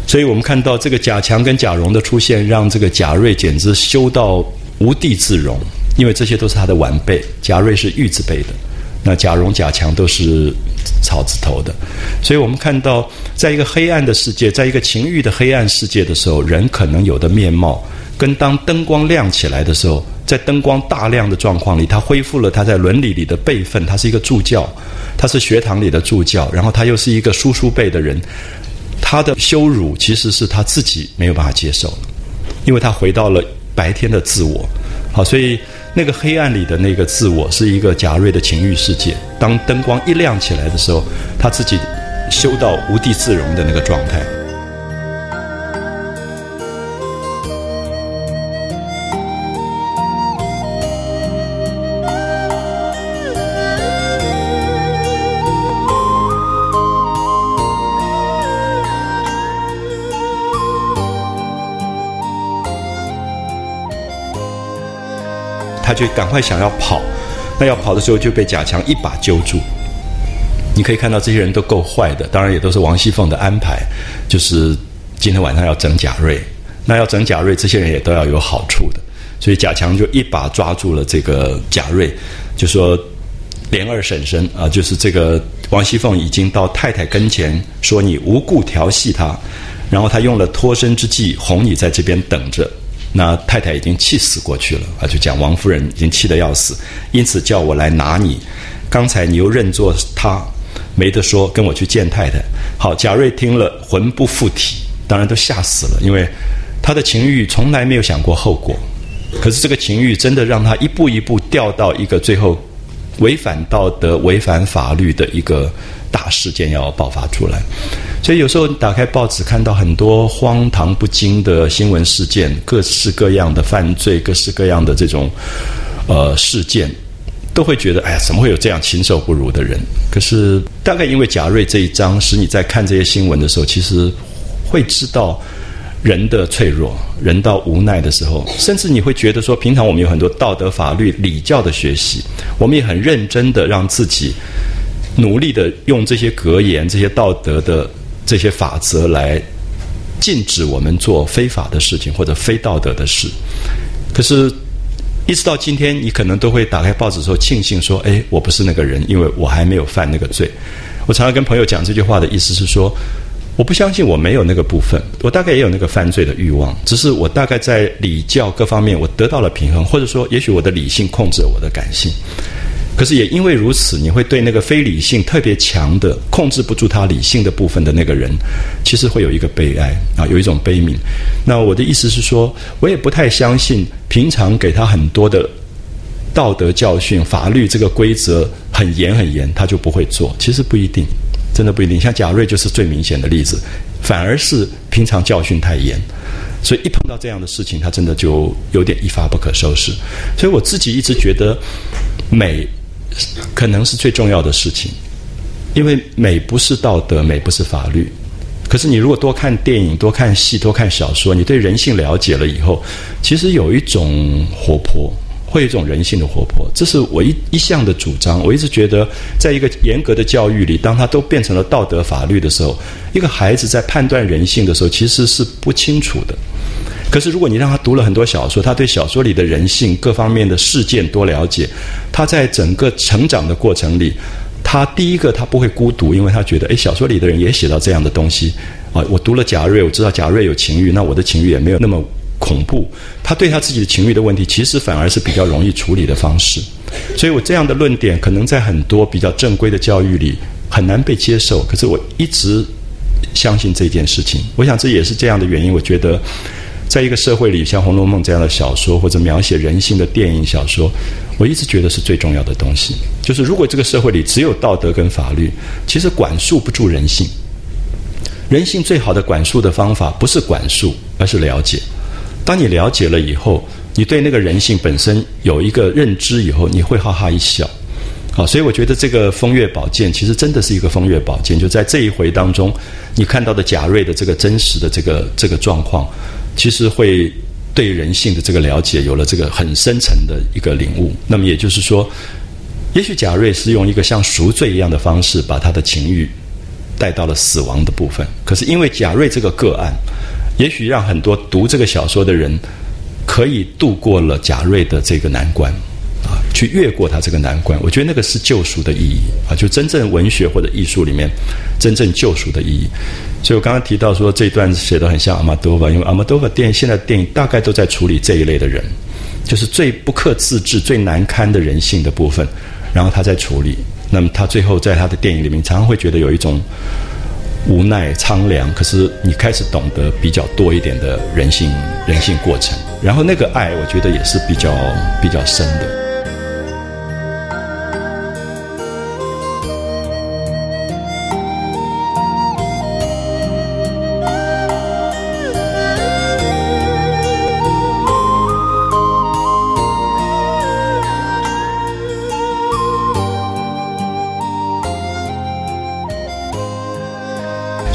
所以我们看到这个贾强跟贾蓉的出现，让这个贾瑞简直羞到无地自容，因为这些都是他的晚辈，贾瑞是玉字辈的，那贾蓉、贾强都是草字头的，所以我们看到，在一个黑暗的世界，在一个情欲的黑暗世界的时候，人可能有的面貌，跟当灯光亮起来的时候。在灯光大亮的状况里，他恢复了他在伦理里的辈分。他是一个助教，他是学堂里的助教，然后他又是一个叔叔辈的人。他的羞辱其实是他自己没有办法接受，因为他回到了白天的自我。好，所以那个黑暗里的那个自我是一个贾瑞的情欲世界。当灯光一亮起来的时候，他自己羞到无地自容的那个状态。他就赶快想要跑，那要跑的时候就被贾强一把揪住。你可以看到这些人都够坏的，当然也都是王熙凤的安排，就是今天晚上要整贾瑞。那要整贾瑞，这些人也都要有好处的，所以贾强就一把抓住了这个贾瑞，就说：“莲二婶婶啊，就是这个王熙凤已经到太太跟前说你无故调戏她，然后他用了脱身之计哄你在这边等着。”那太太已经气死过去了啊！就讲王夫人已经气得要死，因此叫我来拿你。刚才你又认作他，没得说，跟我去见太太。好，贾瑞听了魂不附体，当然都吓死了，因为他的情欲从来没有想过后果。可是这个情欲真的让他一步一步掉到一个最后违反道德、违反法律的一个大事件要爆发出来。所以有时候打开报纸，看到很多荒唐不经的新闻事件，各式各样的犯罪，各式各样的这种呃事件，都会觉得哎呀，怎么会有这样禽兽不如的人？可是大概因为贾瑞这一章，使你在看这些新闻的时候，其实会知道人的脆弱，人到无奈的时候，甚至你会觉得说，平常我们有很多道德、法律、礼教的学习，我们也很认真的让自己努力的用这些格言、这些道德的。这些法则来禁止我们做非法的事情或者非道德的事，可是，一直到今天，你可能都会打开报纸时候庆幸说：“哎，我不是那个人，因为我还没有犯那个罪。”我常常跟朋友讲这句话的意思是说，我不相信我没有那个部分，我大概也有那个犯罪的欲望，只是我大概在礼教各方面我得到了平衡，或者说，也许我的理性控制了我的感性。可是也因为如此，你会对那个非理性特别强的、控制不住他理性的部分的那个人，其实会有一个悲哀啊，有一种悲悯。那我的意思是说，我也不太相信平常给他很多的道德教训、法律这个规则很严很严，他就不会做。其实不一定，真的不一定。像贾瑞就是最明显的例子，反而是平常教训太严，所以一碰到这样的事情，他真的就有点一发不可收拾。所以我自己一直觉得美。可能是最重要的事情，因为美不是道德，美不是法律。可是你如果多看电影、多看戏、多看小说，你对人性了解了以后，其实有一种活泼，会有一种人性的活泼。这是我一一向的主张。我一直觉得，在一个严格的教育里，当他都变成了道德法律的时候，一个孩子在判断人性的时候，其实是不清楚的。可是，如果你让他读了很多小说，他对小说里的人性各方面的事件多了解，他在整个成长的过程里，他第一个他不会孤独，因为他觉得，哎，小说里的人也写到这样的东西啊。我读了贾瑞，我知道贾瑞有情欲，那我的情欲也没有那么恐怖。他对他自己的情欲的问题，其实反而是比较容易处理的方式。所以我这样的论点，可能在很多比较正规的教育里很难被接受。可是我一直相信这件事情。我想这也是这样的原因。我觉得。在一个社会里，像《红楼梦》这样的小说，或者描写人性的电影小说，我一直觉得是最重要的东西。就是如果这个社会里只有道德跟法律，其实管束不住人性。人性最好的管束的方法，不是管束，而是了解。当你了解了以后，你对那个人性本身有一个认知以后，你会哈哈一笑。好，所以我觉得这个风月宝鉴其实真的是一个风月宝鉴。就在这一回当中，你看到的贾瑞的这个真实的这个这个状况。其实会对人性的这个了解有了这个很深层的一个领悟。那么也就是说，也许贾瑞是用一个像赎罪一样的方式，把他的情欲带到了死亡的部分。可是因为贾瑞这个个案，也许让很多读这个小说的人可以度过了贾瑞的这个难关。啊去越过他这个难关，我觉得那个是救赎的意义啊！就真正文学或者艺术里面真正救赎的意义。所以我刚刚提到说这段写的很像阿玛多瓦，因为阿玛多瓦电影现在电影大概都在处理这一类的人，就是最不克自制、最难堪的人性的部分，然后他在处理。那么他最后在他的电影里面，常常会觉得有一种无奈、苍凉。可是你开始懂得比较多一点的人性、人性过程，然后那个爱，我觉得也是比较比较深的。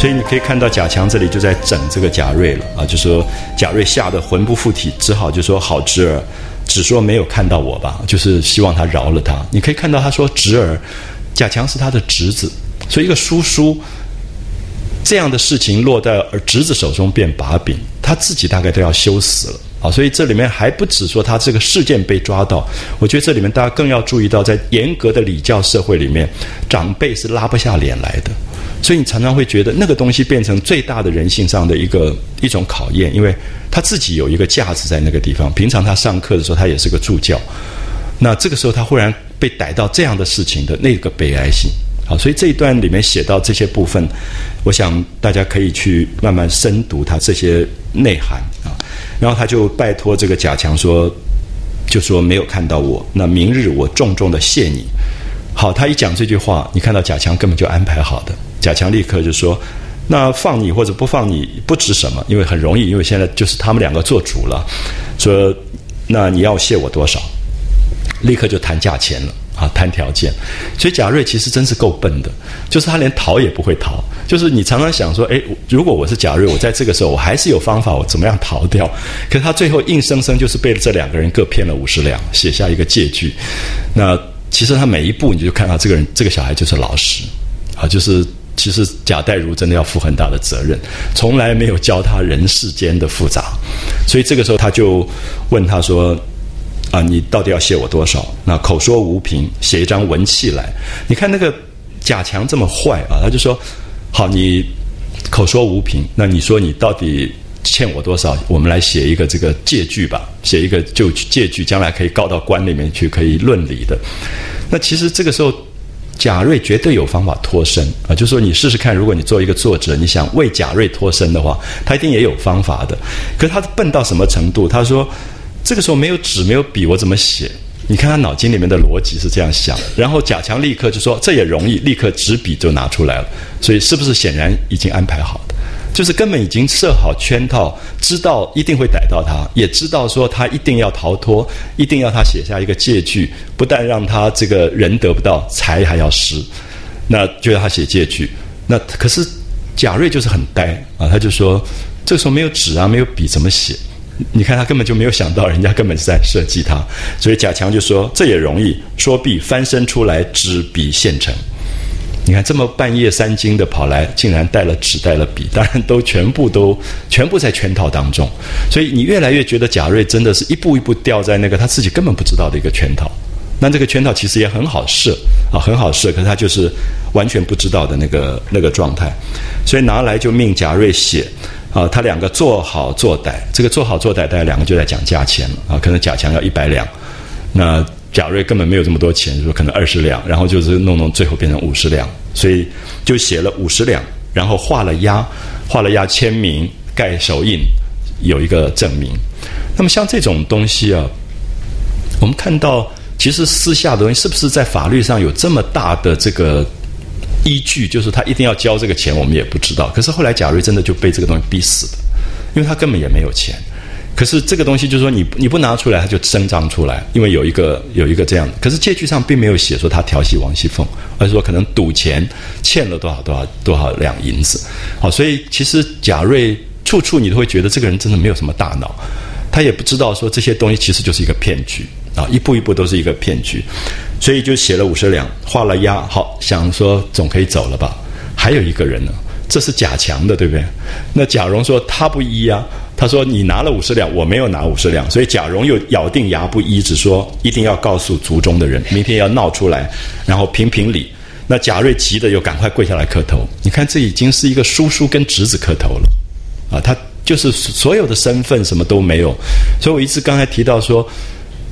所以你可以看到贾强这里就在整这个贾瑞了啊，就说贾瑞吓得魂不附体，只好就说好侄儿，只说没有看到我吧，就是希望他饶了他。你可以看到他说侄儿，贾强是他的侄子，所以一个叔叔这样的事情落在侄子手中变把柄，他自己大概都要羞死了啊。所以这里面还不止说他这个事件被抓到，我觉得这里面大家更要注意到，在严格的礼教社会里面，长辈是拉不下脸来的。所以你常常会觉得那个东西变成最大的人性上的一个一种考验，因为他自己有一个价值在那个地方。平常他上课的时候，他也是个助教，那这个时候他忽然被逮到这样的事情的那个悲哀性。好，所以这一段里面写到这些部分，我想大家可以去慢慢深读他这些内涵啊。然后他就拜托这个贾强说，就说没有看到我，那明日我重重的谢你。好，他一讲这句话，你看到贾强根本就安排好的。贾强立刻就说：“那放你或者不放你不值什么，因为很容易，因为现在就是他们两个做主了。说那你要谢我多少？立刻就谈价钱了啊，谈条件。所以贾瑞其实真是够笨的，就是他连逃也不会逃。就是你常常想说，哎，如果我是贾瑞，我在这个时候我还是有方法，我怎么样逃掉？可是他最后硬生生就是被这两个人各骗了五十两，写下一个借据。那其实他每一步你就看到这个人，这个小孩就是老实啊，就是。其实贾代儒真的要负很大的责任，从来没有教他人世间的复杂，所以这个时候他就问他说：“啊，你到底要谢我多少？”那口说无凭，写一张文契来。你看那个贾强这么坏啊，他就说：“好，你口说无凭。那你说你到底欠我多少？我们来写一个这个借据吧，写一个就借据，将来可以告到官里面去，可以论理的。那其实这个时候。贾瑞绝对有方法脱身啊！就说你试试看，如果你做一个作者，你想为贾瑞脱身的话，他一定也有方法的。可是他笨到什么程度？他说：“这个时候没有纸，没有笔，我怎么写？”你看他脑筋里面的逻辑是这样想。然后贾强立刻就说：“这也容易，立刻纸笔就拿出来了。”所以是不是显然已经安排好？就是根本已经设好圈套，知道一定会逮到他，也知道说他一定要逃脱，一定要他写下一个借据，不但让他这个人得不到，财还要失，那就要他写借据。那可是贾瑞就是很呆啊，他就说这个时候没有纸啊，没有笔，怎么写？你看他根本就没有想到，人家根本是在设计他。所以贾强就说这也容易，说必翻身出来，纸笔现成。你看，这么半夜三更的跑来，竟然带了纸，带了笔，当然都全部都全部在圈套当中。所以你越来越觉得贾瑞真的是一步一步掉在那个他自己根本不知道的一个圈套。那这个圈套其实也很好设啊，很好设，可是他就是完全不知道的那个那个状态。所以拿来就命贾瑞写啊，他两个做好做歹，这个做好做歹，大家两个就在讲价钱了啊，可能贾强要一百两，那。贾瑞根本没有这么多钱，说可能二十两，然后就是弄弄，最后变成五十两，所以就写了五十两，然后画了押，画了押，签名盖手印，有一个证明。那么像这种东西啊，我们看到其实私下的东西是不是在法律上有这么大的这个依据？就是他一定要交这个钱，我们也不知道。可是后来贾瑞真的就被这个东西逼死的，因为他根本也没有钱。可是这个东西就是说，你你不拿出来，它就生张出来，因为有一个有一个这样。可是借据上并没有写说他调戏王熙凤，而是说可能赌钱欠了多少多少多少两银子。好，所以其实贾瑞处处你都会觉得这个人真的没有什么大脑，他也不知道说这些东西其实就是一个骗局啊，一步一步都是一个骗局。所以就写了五十两，画了押，好想说总可以走了吧。还有一个人呢，这是贾强的，对不对？那贾蓉说他不依啊。他说：“你拿了五十两，我没有拿五十两，所以贾蓉又咬定牙不依，只说一定要告诉族中的人，明天要闹出来，然后评评理。那贾瑞急的又赶快跪下来磕头。你看，这已经是一个叔叔跟侄子磕头了，啊，他就是所有的身份什么都没有。所以我一直刚才提到说，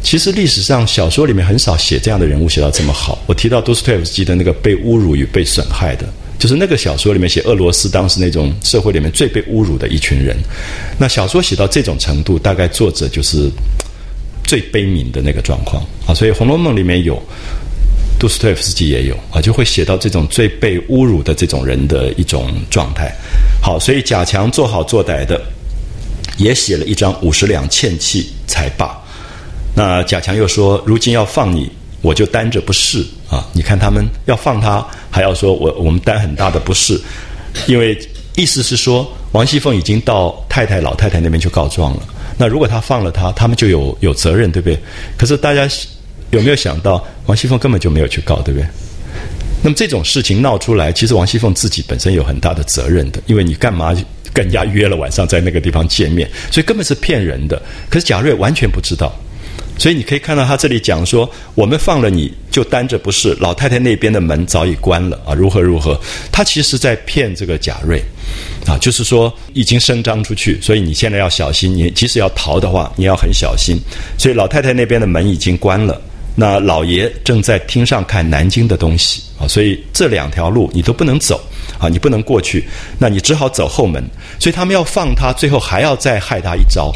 其实历史上小说里面很少写这样的人物写到这么好。我提到都斯托耶夫斯基的那个被侮辱与被损害的。”就是那个小说里面写俄罗斯当时那种社会里面最被侮辱的一群人，那小说写到这种程度，大概作者就是最悲悯的那个状况啊。所以《红楼梦》里面有，杜斯托夫斯基也有啊，就会写到这种最被侮辱的这种人的一种状态。好，所以贾强做好做歹的，也写了一张五十两欠契才罢。那贾强又说：“如今要放你。”我就担着不是啊！你看他们要放他，还要说我我们担很大的不是，因为意思是说王熙凤已经到太太老太太那边去告状了。那如果他放了他，他们就有有责任，对不对？可是大家有没有想到，王熙凤根本就没有去告，对不对？那么这种事情闹出来，其实王熙凤自己本身有很大的责任的，因为你干嘛跟人家约了晚上在那个地方见面，所以根本是骗人的。可是贾瑞完全不知道。所以你可以看到他这里讲说，我们放了你就担着不是，老太太那边的门早已关了啊，如何如何？他其实在骗这个贾瑞，啊，就是说已经声张出去，所以你现在要小心，你即使要逃的话，你要很小心。所以老太太那边的门已经关了，那老爷正在厅上看南京的东西啊，所以这两条路你都不能走啊，你不能过去，那你只好走后门。所以他们要放他，最后还要再害他一招，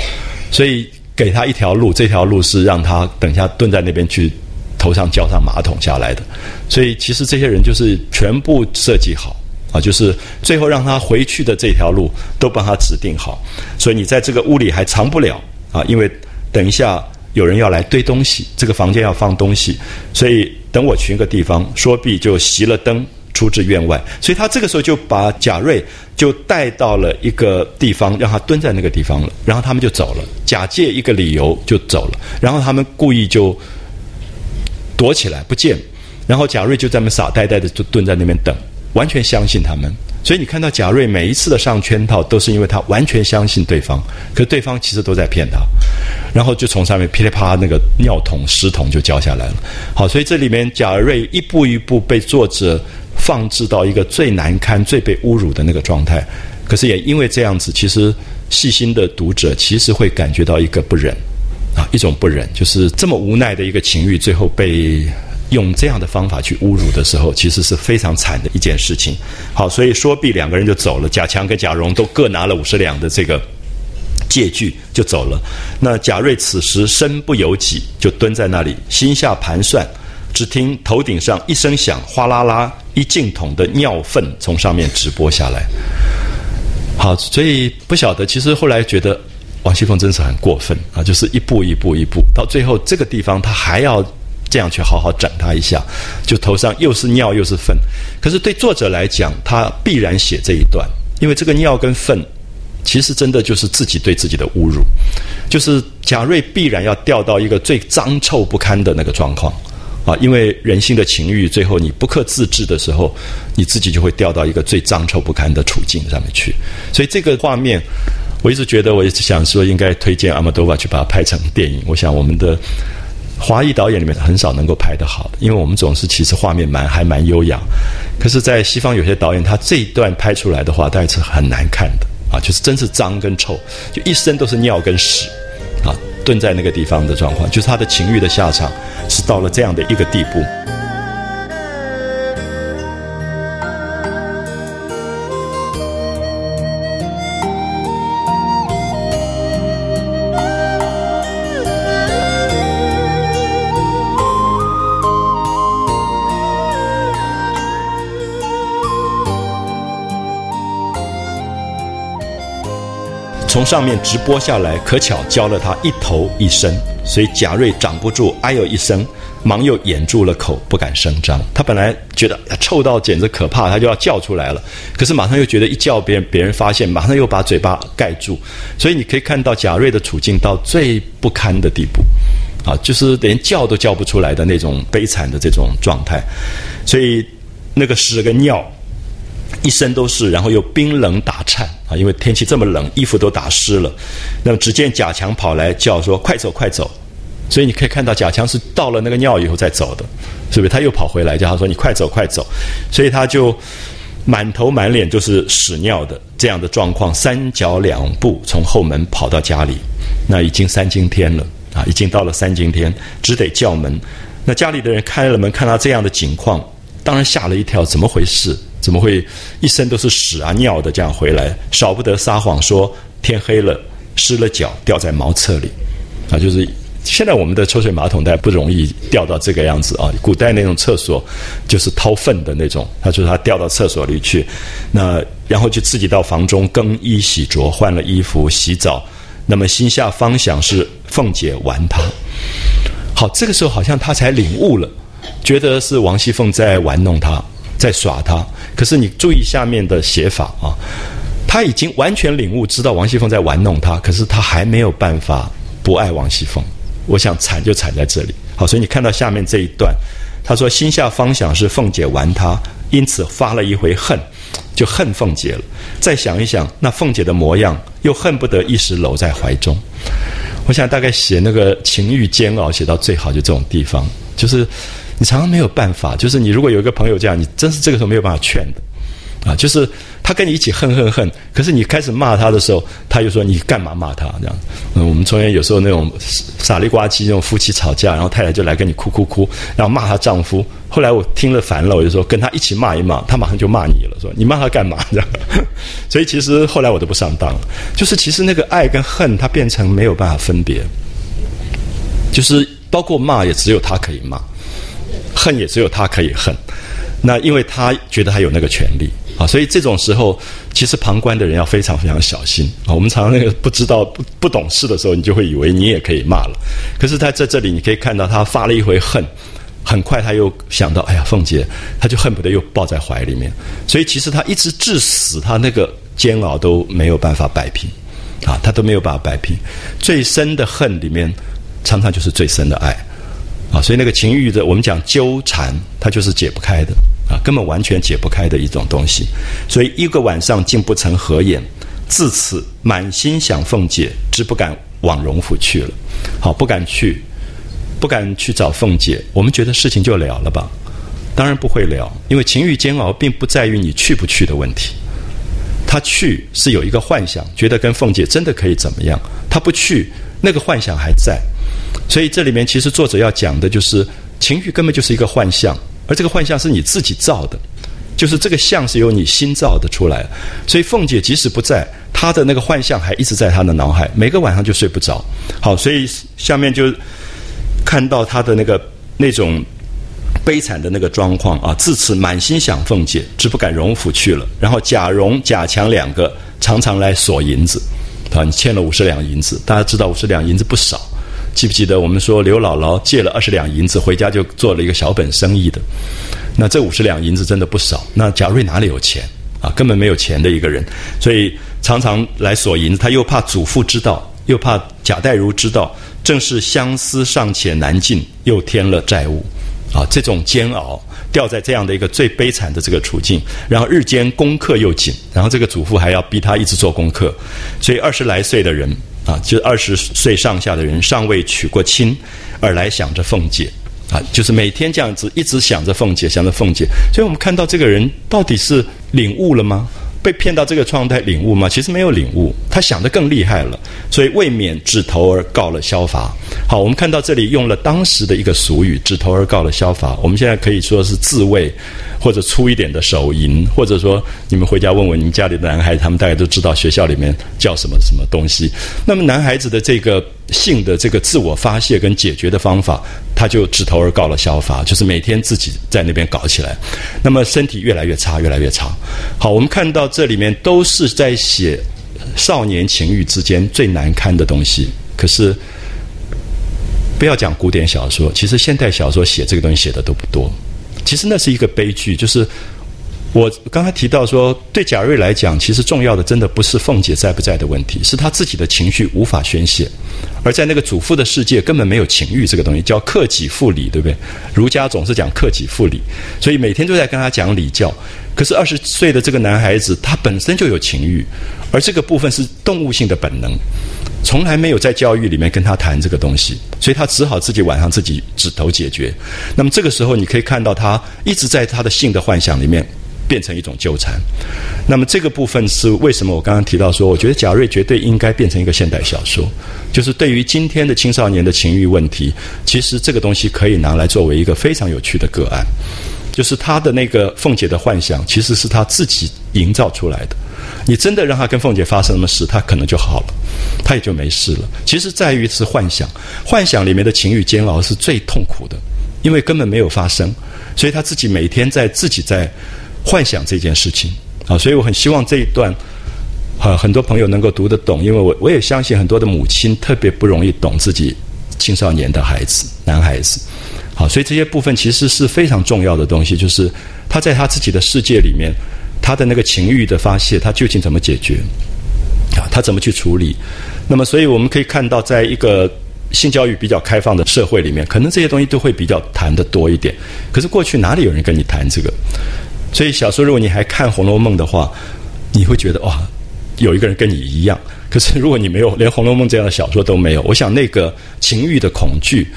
所以。给他一条路，这条路是让他等一下蹲在那边去，头上浇上马桶下来的。所以其实这些人就是全部设计好啊，就是最后让他回去的这条路都帮他指定好。所以你在这个屋里还藏不了啊，因为等一下有人要来堆东西，这个房间要放东西，所以等我去一个地方，说毕就熄了灯。出至院外，所以他这个时候就把贾瑞就带到了一个地方，让他蹲在那个地方了。然后他们就走了，假借一个理由就走了。然后他们故意就躲起来不见，然后贾瑞就在那傻呆呆的就蹲在那边等，完全相信他们。所以你看到贾瑞每一次的上圈套，都是因为他完全相信对方，可对方其实都在骗他。然后就从上面噼里啪啦那个尿桶、尸桶就浇下来了。好，所以这里面贾瑞一步一步被作者。放置到一个最难堪、最被侮辱的那个状态。可是也因为这样子，其实细心的读者其实会感觉到一个不忍啊，一种不忍，就是这么无奈的一个情欲，最后被用这样的方法去侮辱的时候，其实是非常惨的一件事情。好，所以说毕两个人就走了，贾强跟贾蓉都各拿了五十两的这个借据就走了。那贾瑞此时身不由己，就蹲在那里，心下盘算，只听头顶上一声响，哗啦啦，一净桶的尿粪从上面直播下来。好，所以不晓得，其实后来觉得王熙凤真是很过分啊，就是一步一步一步，到最后这个地方，他还要这样去好好整他一下，就头上又是尿又是粪。可是对作者来讲，他必然写这一段，因为这个尿跟粪，其实真的就是自己对自己的侮辱，就是贾瑞必然要掉到一个最脏臭不堪的那个状况。啊，因为人性的情欲，最后你不克自制的时候，你自己就会掉到一个最脏臭不堪的处境上面去。所以这个画面，我一直觉得，我一直想说，应该推荐阿莫多瓦去把它拍成电影。我想我们的华裔导演里面很少能够拍得好，因为我们总是其实画面蛮还蛮优雅。可是，在西方有些导演，他这一段拍出来的话，当然是很难看的啊，就是真是脏跟臭，就一身都是尿跟屎啊。蹲在那个地方的状况，就是他的情欲的下场，是到了这样的一个地步。上面直播下来，可巧浇了他一头一身，所以贾瑞长不住，哎呦一声，忙又掩住了口，不敢声张。他本来觉得臭到简直可怕，他就要叫出来了，可是马上又觉得一叫别人别人发现，马上又把嘴巴盖住。所以你可以看到贾瑞的处境到最不堪的地步，啊，就是连叫都叫不出来的那种悲惨的这种状态。所以那个屎跟尿。一身都是，然后又冰冷打颤啊！因为天气这么冷，衣服都打湿了。那么只见贾强跑来叫说：“快走，快走！”所以你可以看到贾强是到了那个尿以后再走的，是不是？他又跑回来叫他说：“你快走，快走！”所以他就满头满脸就是屎尿的这样的状况，三脚两步从后门跑到家里。那已经三更天了啊，已经到了三更天，只得叫门。那家里的人开了门，看到这样的景况，当然吓了一跳，怎么回事？怎么会一身都是屎啊尿的这样回来？少不得撒谎说天黑了，湿了脚掉在茅厕里，啊，就是现在我们的抽水马桶袋不容易掉到这个样子啊。古代那种厕所就是掏粪的那种，他说他掉到厕所里去，那然后就自己到房中更衣洗濯，换了衣服洗澡，那么心下方想是凤姐玩他。好，这个时候好像他才领悟了，觉得是王熙凤在玩弄他。在耍他，可是你注意下面的写法啊，他已经完全领悟，知道王熙凤在玩弄他，可是他还没有办法不爱王熙凤。我想惨就惨在这里。好，所以你看到下面这一段，他说心下方想是凤姐玩他，因此发了一回恨，就恨凤姐了。再想一想，那凤姐的模样，又恨不得一时搂在怀中。我想大概写那个情欲煎熬，写到最好就这种地方，就是。你常常没有办法，就是你如果有一个朋友这样，你真是这个时候没有办法劝的，啊，就是他跟你一起恨恨恨，可是你开始骂他的时候，他又说你干嘛骂他这样？嗯，我们从前有时候那种傻里呱唧那种夫妻吵架，然后太太就来跟你哭哭哭，然后骂她丈夫。后来我听了烦了，我就说跟他一起骂一骂，他马上就骂你了，说你骂他干嘛这样？所以其实后来我都不上当了，就是其实那个爱跟恨，它变成没有办法分别，就是包括骂也只有他可以骂。恨也只有他可以恨，那因为他觉得他有那个权利啊，所以这种时候，其实旁观的人要非常非常小心啊。我们常常那个不知道不不懂事的时候，你就会以为你也可以骂了。可是他在这里，你可以看到他发了一回恨，很快他又想到，哎呀，凤姐，他就恨不得又抱在怀里面。所以其实他一直至死，他那个煎熬都没有办法摆平啊，他都没有办法摆平。最深的恨里面，常常就是最深的爱。啊，所以那个情欲的，我们讲纠缠，它就是解不开的啊，根本完全解不开的一种东西。所以一个晚上竟不曾合眼，自此满心想凤姐，只不敢往荣府去了。好，不敢去，不敢去找凤姐。我们觉得事情就了了吧？当然不会了，因为情欲煎熬并不在于你去不去的问题。他去是有一个幻想，觉得跟凤姐真的可以怎么样；他不去，那个幻想还在。所以这里面其实作者要讲的就是，情欲根本就是一个幻象，而这个幻象是你自己造的，就是这个像是由你心造的出来。所以凤姐即使不在，她的那个幻象还一直在她的脑海，每个晚上就睡不着。好，所以下面就看到她的那个那种。悲惨的那个状况啊！自此满心想凤姐，只不敢荣府去了。然后贾蓉、贾强两个常常来索银子，啊，你欠了五十两银子。大家知道五十两银子不少，记不记得我们说刘姥姥借了二十两银子回家就做了一个小本生意的？那这五十两银子真的不少。那贾瑞哪里有钱啊？根本没有钱的一个人，所以常常来索银子。他又怕祖父知道，又怕贾代儒知道，正是相思尚且难尽，又添了债务。啊，这种煎熬，掉在这样的一个最悲惨的这个处境，然后日间功课又紧，然后这个祖父还要逼他一直做功课，所以二十来岁的人啊，就二十岁上下的人尚未娶过亲，而来想着凤姐，啊，就是每天这样子一直想着凤姐，想着凤姐，所以我们看到这个人到底是领悟了吗？被骗到这个状态领悟吗？其实没有领悟，他想的更厉害了，所以未免指头而告了萧法。好，我们看到这里用了当时的一个俗语“指头而告了萧法”。我们现在可以说是自卫，或者粗一点的手淫，或者说你们回家问问你们家里的男孩子，他们大概都知道学校里面叫什么什么东西。那么男孩子的这个性的这个自我发泄跟解决的方法，他就指头而告了萧伐，就是每天自己在那边搞起来，那么身体越来越差，越来越差。好，我们看到这里面都是在写少年情欲之间最难堪的东西，可是。不要讲古典小说，其实现代小说写这个东西写的都不多。其实那是一个悲剧，就是我刚才提到说，对贾瑞来讲，其实重要的真的不是凤姐在不在的问题，是他自己的情绪无法宣泄。而在那个祖父的世界，根本没有情欲这个东西，叫克己复礼，对不对？儒家总是讲克己复礼，所以每天都在跟他讲礼教。可是二十岁的这个男孩子，他本身就有情欲，而这个部分是动物性的本能。从来没有在教育里面跟他谈这个东西，所以他只好自己晚上自己指头解决。那么这个时候，你可以看到他一直在他的性的幻想里面变成一种纠缠。那么这个部分是为什么？我刚刚提到说，我觉得贾瑞绝对应该变成一个现代小说，就是对于今天的青少年的情欲问题，其实这个东西可以拿来作为一个非常有趣的个案。就是他的那个凤姐的幻想，其实是他自己营造出来的。你真的让他跟凤姐发生什么事，他可能就好了，他也就没事了。其实在于是幻想，幻想里面的情欲煎熬是最痛苦的，因为根本没有发生，所以他自己每天在自己在幻想这件事情啊。所以我很希望这一段啊，很多朋友能够读得懂，因为我我也相信很多的母亲特别不容易懂自己青少年的孩子，男孩子。好，所以这些部分其实是非常重要的东西，就是他在他自己的世界里面，他的那个情欲的发泄，他究竟怎么解决？啊，他怎么去处理？那么，所以我们可以看到，在一个性教育比较开放的社会里面，可能这些东西都会比较谈的多一点。可是过去哪里有人跟你谈这个？所以小说如果你还看《红楼梦》的话，你会觉得哇，有一个人跟你一样。可是如果你没有连《红楼梦》这样的小说都没有，我想那个情欲的恐惧。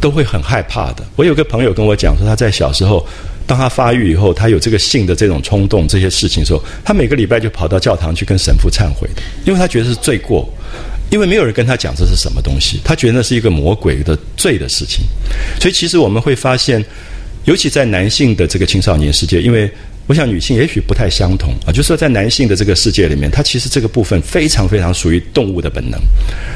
都会很害怕的。我有个朋友跟我讲说，他在小时候，当他发育以后，他有这个性的这种冲动这些事情的时候，他每个礼拜就跑到教堂去跟神父忏悔，因为他觉得是罪过，因为没有人跟他讲这是什么东西，他觉得那是一个魔鬼的罪的事情。所以其实我们会发现，尤其在男性的这个青少年世界，因为我想女性也许不太相同啊，就是说在男性的这个世界里面，他其实这个部分非常非常属于动物的本能。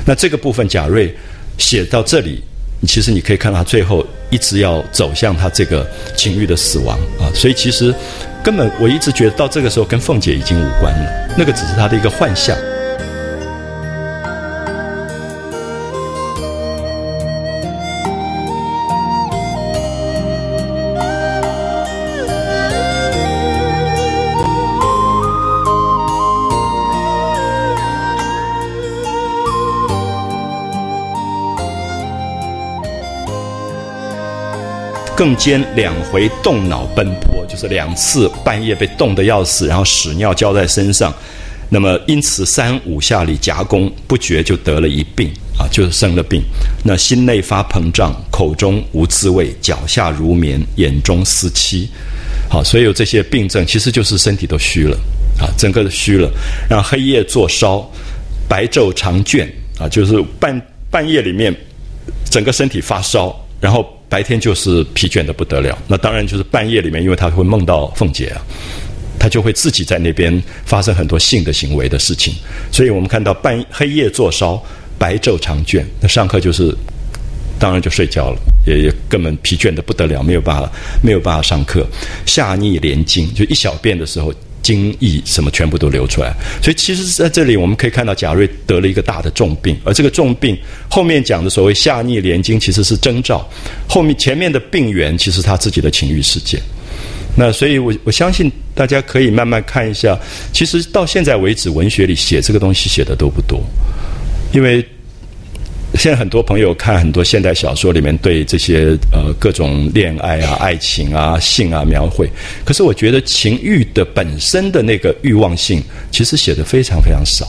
那这个部分，贾瑞写到这里。其实你可以看到，他最后一直要走向他这个情欲的死亡啊，所以其实根本我一直觉得到这个时候跟凤姐已经无关了，那个只是他的一个幻象。更兼两回动脑奔波，就是两次半夜被冻得要死，然后屎尿浇在身上，那么因此三五下里夹攻，不觉就得了一病啊，就是生了病。那心内发膨胀，口。中无滋味，脚下如棉，眼中思妻。好，所以有这些病症，其实就是身体都虚了啊，整个虚了，然后黑夜作烧，白昼长倦啊，就是半半夜里面整个身体发烧，然后白天就是疲倦的不得了。那当然就是半夜里面，因为他会梦到凤姐啊。他就会自己在那边发生很多性的行为的事情，所以我们看到半黑夜坐烧，白昼长倦。那上课就是，当然就睡觉了，也也根本疲倦的不得了，没有办法没有办法上课。下逆连经，就一小便的时候，精液什么全部都流出来。所以其实在这里我们可以看到贾瑞得了一个大的重病，而这个重病后面讲的所谓下逆连经，其实是征兆。后面前面的病源其实他自己的情欲世界。那所以，我我相信大家可以慢慢看一下。其实到现在为止，文学里写这个东西写的都不多，因为现在很多朋友看很多现代小说里面对这些呃各种恋爱啊、爱情啊、性啊描绘，可是我觉得情欲的本身的那个欲望性，其实写的非常非常少。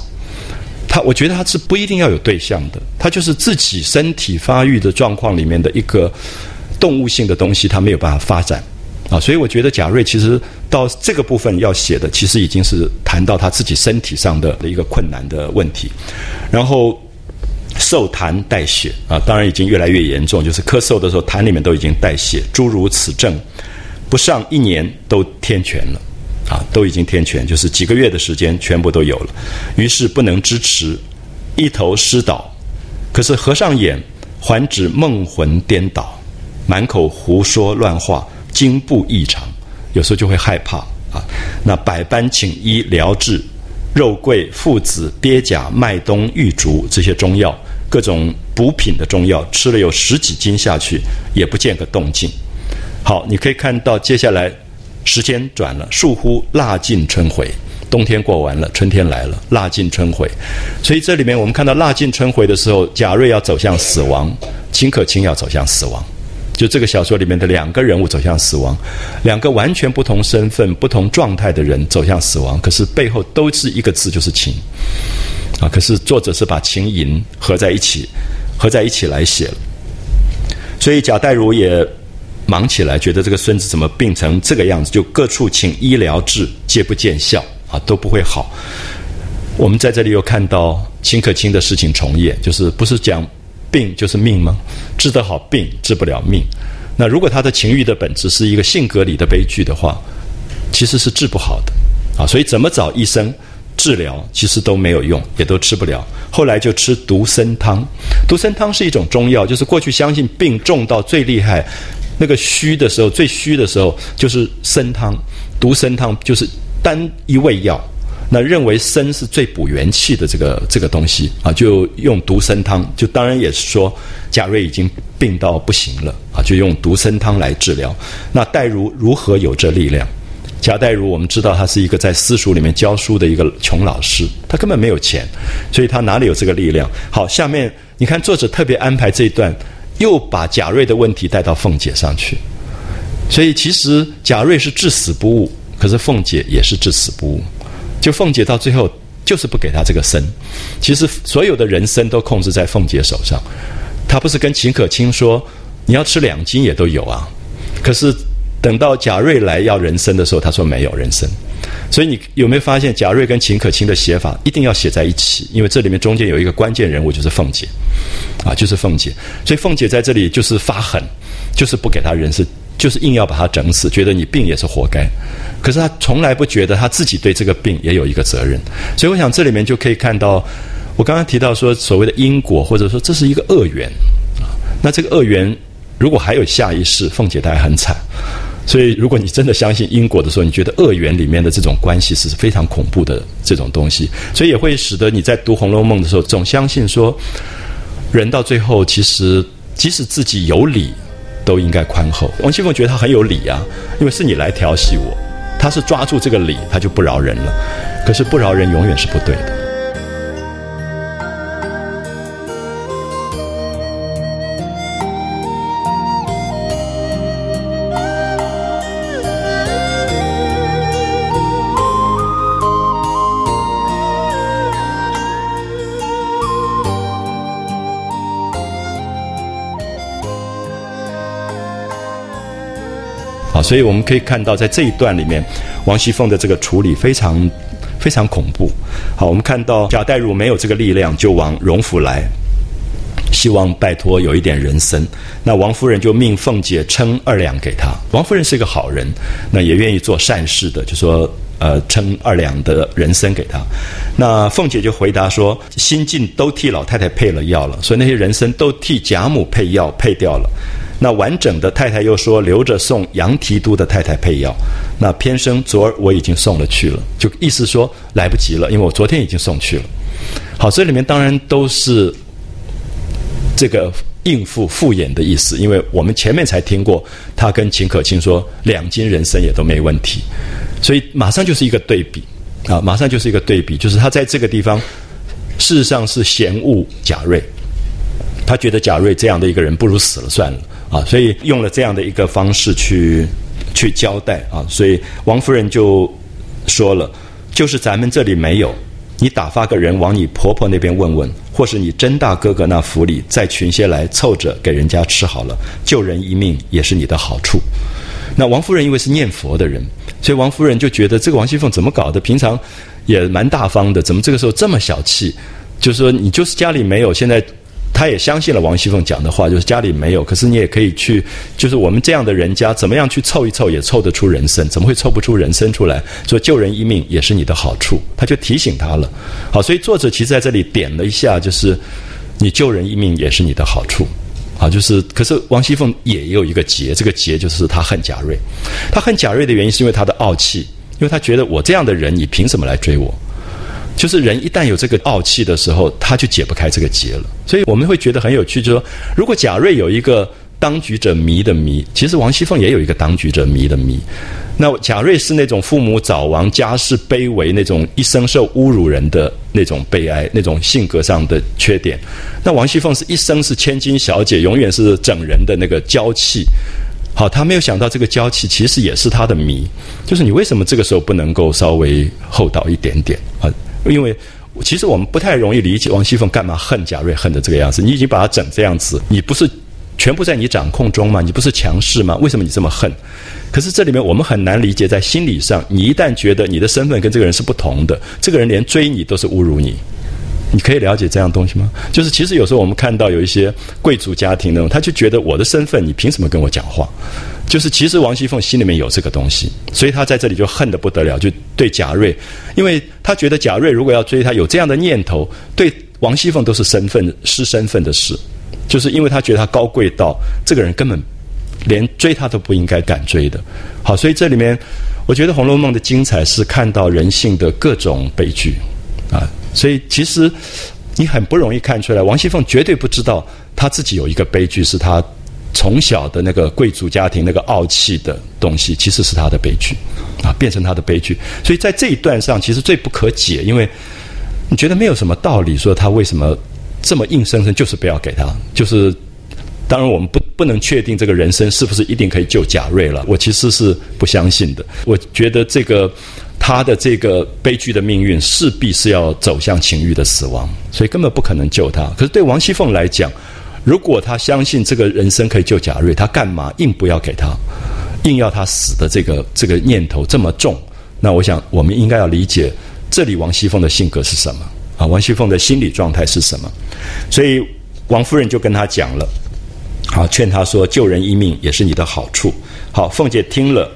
他我觉得他是不一定要有对象的，他就是自己身体发育的状况里面的一个动物性的东西，他没有办法发展。啊，所以我觉得贾瑞其实到这个部分要写的，其实已经是谈到他自己身体上的一个困难的问题，然后受痰带血啊，当然已经越来越严重，就是咳嗽的时候痰里面都已经带血，诸如此症，不上一年都天全了，啊，都已经天全，就是几个月的时间全部都有了，于是不能支持，一头失倒，可是合上眼还指梦魂颠倒，满口胡说乱话。惊怖异常，有时候就会害怕啊。那百般请医疗治，肉桂、附子、鳖甲、麦冬、玉竹这些中药，各种补品的中药，吃了有十几斤下去，也不见个动静。好，你可以看到接下来时间转了，倏忽腊尽春回，冬天过完了，春天来了，腊尽春回。所以这里面我们看到腊尽春回的时候，贾瑞要走向死亡，秦可卿要走向死亡。就这个小说里面的两个人物走向死亡，两个完全不同身份、不同状态的人走向死亡，可是背后都是一个字，就是情。啊，可是作者是把情淫合在一起，合在一起来写了。所以贾代儒也忙起来，觉得这个孙子怎么病成这个样子？就各处请医疗治，皆不见效，啊，都不会好。我们在这里又看到秦可卿的事情重演，就是不是讲。病就是命吗？治得好病，治不了命。那如果他的情欲的本质是一个性格里的悲剧的话，其实是治不好的啊。所以怎么找医生治疗，其实都没有用，也都吃不了。后来就吃独参汤。独参汤是一种中药，就是过去相信病重到最厉害，那个虚的时候，最虚的时候就是参汤。独参汤就是单一味药。那认为参是最补元气的这个这个东西啊，就用独参汤。就当然也是说，贾瑞已经病到不行了啊，就用独参汤来治疗。那戴如如何有这力量？贾代儒我们知道他是一个在私塾里面教书的一个穷老师，他根本没有钱，所以他哪里有这个力量？好，下面你看作者特别安排这一段，又把贾瑞的问题带到凤姐上去。所以其实贾瑞是至死不悟，可是凤姐也是至死不悟。就凤姐到最后就是不给他这个参，其实所有的人参都控制在凤姐手上。他不是跟秦可卿说你要吃两斤也都有啊，可是等到贾瑞来要人参的时候，他说没有人参。所以你有没有发现贾瑞跟秦可卿的写法一定要写在一起？因为这里面中间有一个关键人物就是凤姐，啊，就是凤姐。所以凤姐在这里就是发狠，就是不给他人参。就是硬要把他整死，觉得你病也是活该。可是他从来不觉得他自己对这个病也有一个责任。所以我想这里面就可以看到，我刚刚提到说所谓的因果，或者说这是一个恶缘。那这个恶缘如果还有下一世，凤姐她还很惨。所以如果你真的相信因果的时候，你觉得恶缘里面的这种关系是非常恐怖的这种东西，所以也会使得你在读《红楼梦》的时候，总相信说，人到最后其实即使自己有理。都应该宽厚。王熙凤觉得他很有理啊，因为是你来调戏我，他是抓住这个理，他就不饶人了。可是不饶人永远是不对的。所以我们可以看到，在这一段里面，王熙凤的这个处理非常非常恐怖。好，我们看到贾代儒没有这个力量，就往荣府来，希望拜托有一点人参。那王夫人就命凤姐称二两给他。王夫人是一个好人，那也愿意做善事的，就说。呃，称二两的人参给他，那凤姐就回答说：“新晋都替老太太配了药了，所以那些人参都替贾母配药配掉了。那完整的太太又说留着送杨提督的太太配药。那偏生昨儿我已经送了去了，就意思说来不及了，因为我昨天已经送去了。好，这里面当然都是这个应付敷衍的意思，因为我们前面才听过他跟秦可卿说两斤人参也都没问题。”所以马上就是一个对比，啊，马上就是一个对比，就是他在这个地方，事实上是嫌恶贾瑞，他觉得贾瑞这样的一个人不如死了算了，啊，所以用了这样的一个方式去去交代啊，所以王夫人就说了，就是咱们这里没有，你打发个人往你婆婆那边问问，或是你甄大哥哥那府里再群些来凑着给人家吃好了，救人一命也是你的好处。那王夫人因为是念佛的人。所以王夫人就觉得这个王熙凤怎么搞的？平常也蛮大方的，怎么这个时候这么小气？就是说你就是家里没有，现在他也相信了王熙凤讲的话，就是家里没有。可是你也可以去，就是我们这样的人家，怎么样去凑一凑也凑得出人参？怎么会凑不出人参出来？说救人一命也是你的好处，他就提醒他了。好，所以作者其实在这里点了一下，就是你救人一命也是你的好处。啊，就是，可是王熙凤也有一个结，这个结就是她恨贾瑞，她恨贾瑞的原因是因为她的傲气，因为她觉得我这样的人，你凭什么来追我？就是人一旦有这个傲气的时候，他就解不开这个结了。所以我们会觉得很有趣，就说如果贾瑞有一个。当局者迷的迷，其实王熙凤也有一个当局者迷的迷。那贾瑞是那种父母早亡、家世卑微、那种一生受侮辱人的那种悲哀、那种性格上的缺点。那王熙凤是一生是千金小姐，永远是整人的那个娇气。好，他没有想到这个娇气其实也是他的迷，就是你为什么这个时候不能够稍微厚道一点点啊？因为其实我们不太容易理解王熙凤干嘛恨贾瑞恨的这个样子。你已经把他整这样子，你不是。全部在你掌控中吗？你不是强势吗？为什么你这么恨？可是这里面我们很难理解，在心理上，你一旦觉得你的身份跟这个人是不同的，这个人连追你都是侮辱你，你可以了解这样东西吗？就是其实有时候我们看到有一些贵族家庭那种，他就觉得我的身份，你凭什么跟我讲话？就是其实王熙凤心里面有这个东西，所以她在这里就恨得不得了，就对贾瑞，因为他觉得贾瑞如果要追他，有这样的念头，对王熙凤都是身份失身份的事。就是因为他觉得他高贵到这个人根本连追他都不应该敢追的，好，所以这里面我觉得《红楼梦》的精彩是看到人性的各种悲剧啊，所以其实你很不容易看出来，王熙凤绝对不知道她自己有一个悲剧，是她从小的那个贵族家庭那个傲气的东西，其实是他的悲剧啊，变成他的悲剧。所以在这一段上，其实最不可解，因为你觉得没有什么道理，说他为什么。这么硬生生就是不要给他，就是当然我们不不能确定这个人生是不是一定可以救贾瑞了，我其实是不相信的。我觉得这个他的这个悲剧的命运势必是要走向情欲的死亡，所以根本不可能救他。可是对王熙凤来讲，如果他相信这个人生可以救贾瑞，他干嘛硬不要给他，硬要他死的这个这个念头这么重？那我想我们应该要理解这里王熙凤的性格是什么。啊，王熙凤的心理状态是什么？所以王夫人就跟他讲了，好劝他说：“救人一命也是你的好处。”好，凤姐听了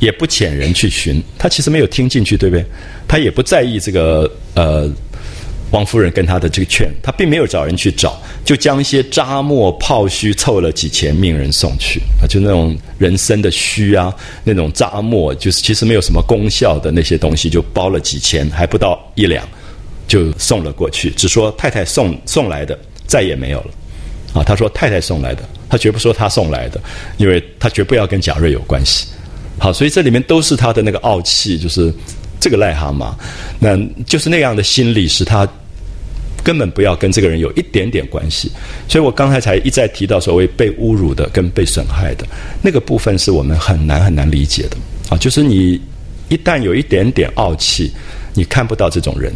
也不遣人去寻，她其实没有听进去，对不对？她也不在意这个呃，王夫人跟她的这个劝，她并没有找人去找，就将一些扎末泡须凑了几钱，命人送去啊，就那种人参的须啊，那种扎末，就是其实没有什么功效的那些东西，就包了几钱，还不到一两。就送了过去，只说太太送送来的，再也没有了。啊，他说太太送来的，他绝不说他送来的，因为他绝不要跟贾瑞有关系。好，所以这里面都是他的那个傲气，就是这个癞蛤蟆，那就是那样的心理，使他根本不要跟这个人有一点点关系。所以我刚才才一再提到所谓被侮辱的跟被损害的那个部分，是我们很难很难理解的。啊，就是你一旦有一点点傲气，你看不到这种人。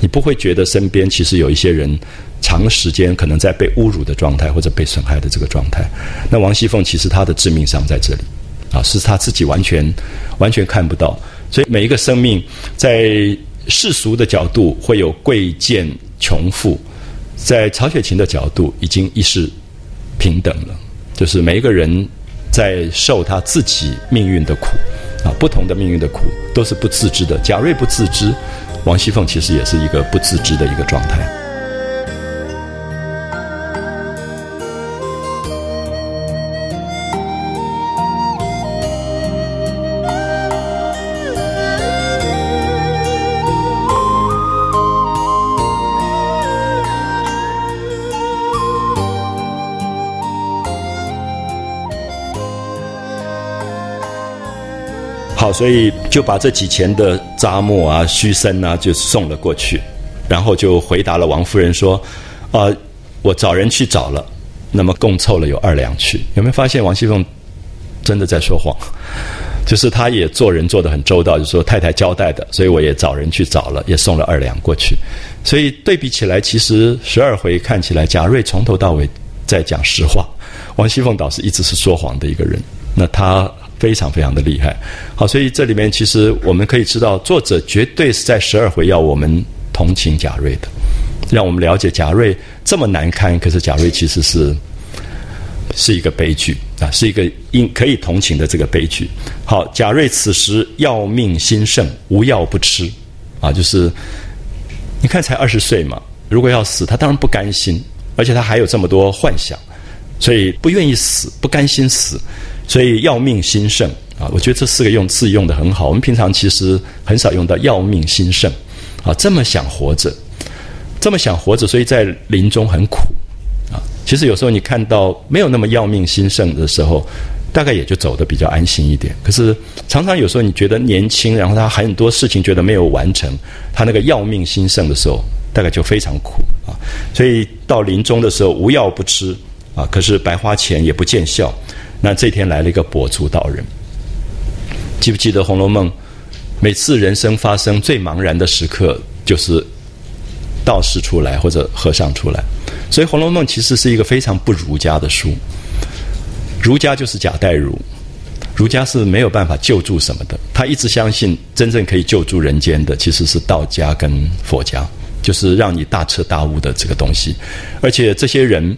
你不会觉得身边其实有一些人长时间可能在被侮辱的状态或者被损害的这个状态。那王熙凤其实她的致命伤在这里，啊，是她自己完全完全看不到。所以每一个生命在世俗的角度会有贵贱穷富，在曹雪芹的角度已经一是平等了，就是每一个人在受他自己命运的苦啊，不同的命运的苦都是不自知的。贾瑞不自知，王熙凤其实也是一个不自知的一个状态。所以就把这几钱的扎木啊、虚身啊，就送了过去，然后就回答了王夫人说：“啊，我找人去找了，那么共凑了有二两去。有没有发现王熙凤真的在说谎？就是她也做人做得很周到，就说太太交代的，所以我也找人去找了，也送了二两过去。所以对比起来，其实十二回看起来，贾瑞从头到尾在讲实话，王熙凤倒是一直是说谎的一个人。那他。非常非常的厉害，好，所以这里面其实我们可以知道，作者绝对是在十二回要我们同情贾瑞的，让我们了解贾瑞这么难堪，可是贾瑞其实是是一个悲剧啊，是一个应可以同情的这个悲剧。好，贾瑞此时要命心盛，无药不吃啊，就是你看才二十岁嘛，如果要死，他当然不甘心，而且他还有这么多幻想，所以不愿意死，不甘心死。所以要命心盛啊，我觉得这四个用字用的很好。我们平常其实很少用到要命心盛啊，这么想活着，这么想活着，所以在临终很苦啊。其实有时候你看到没有那么要命心盛的时候，大概也就走的比较安心一点。可是常常有时候你觉得年轻，然后他很多事情觉得没有完成，他那个要命心盛的时候，大概就非常苦啊。所以到临终的时候无药不吃啊，可是白花钱也不见效。那这天来了一个跛足道人，记不记得《红楼梦》？每次人生发生最茫然的时刻，就是道士出来或者和尚出来。所以《红楼梦》其实是一个非常不儒家的书。儒家就是贾代儒，儒家是没有办法救助什么的。他一直相信，真正可以救助人间的，其实是道家跟佛家，就是让你大彻大悟的这个东西。而且这些人。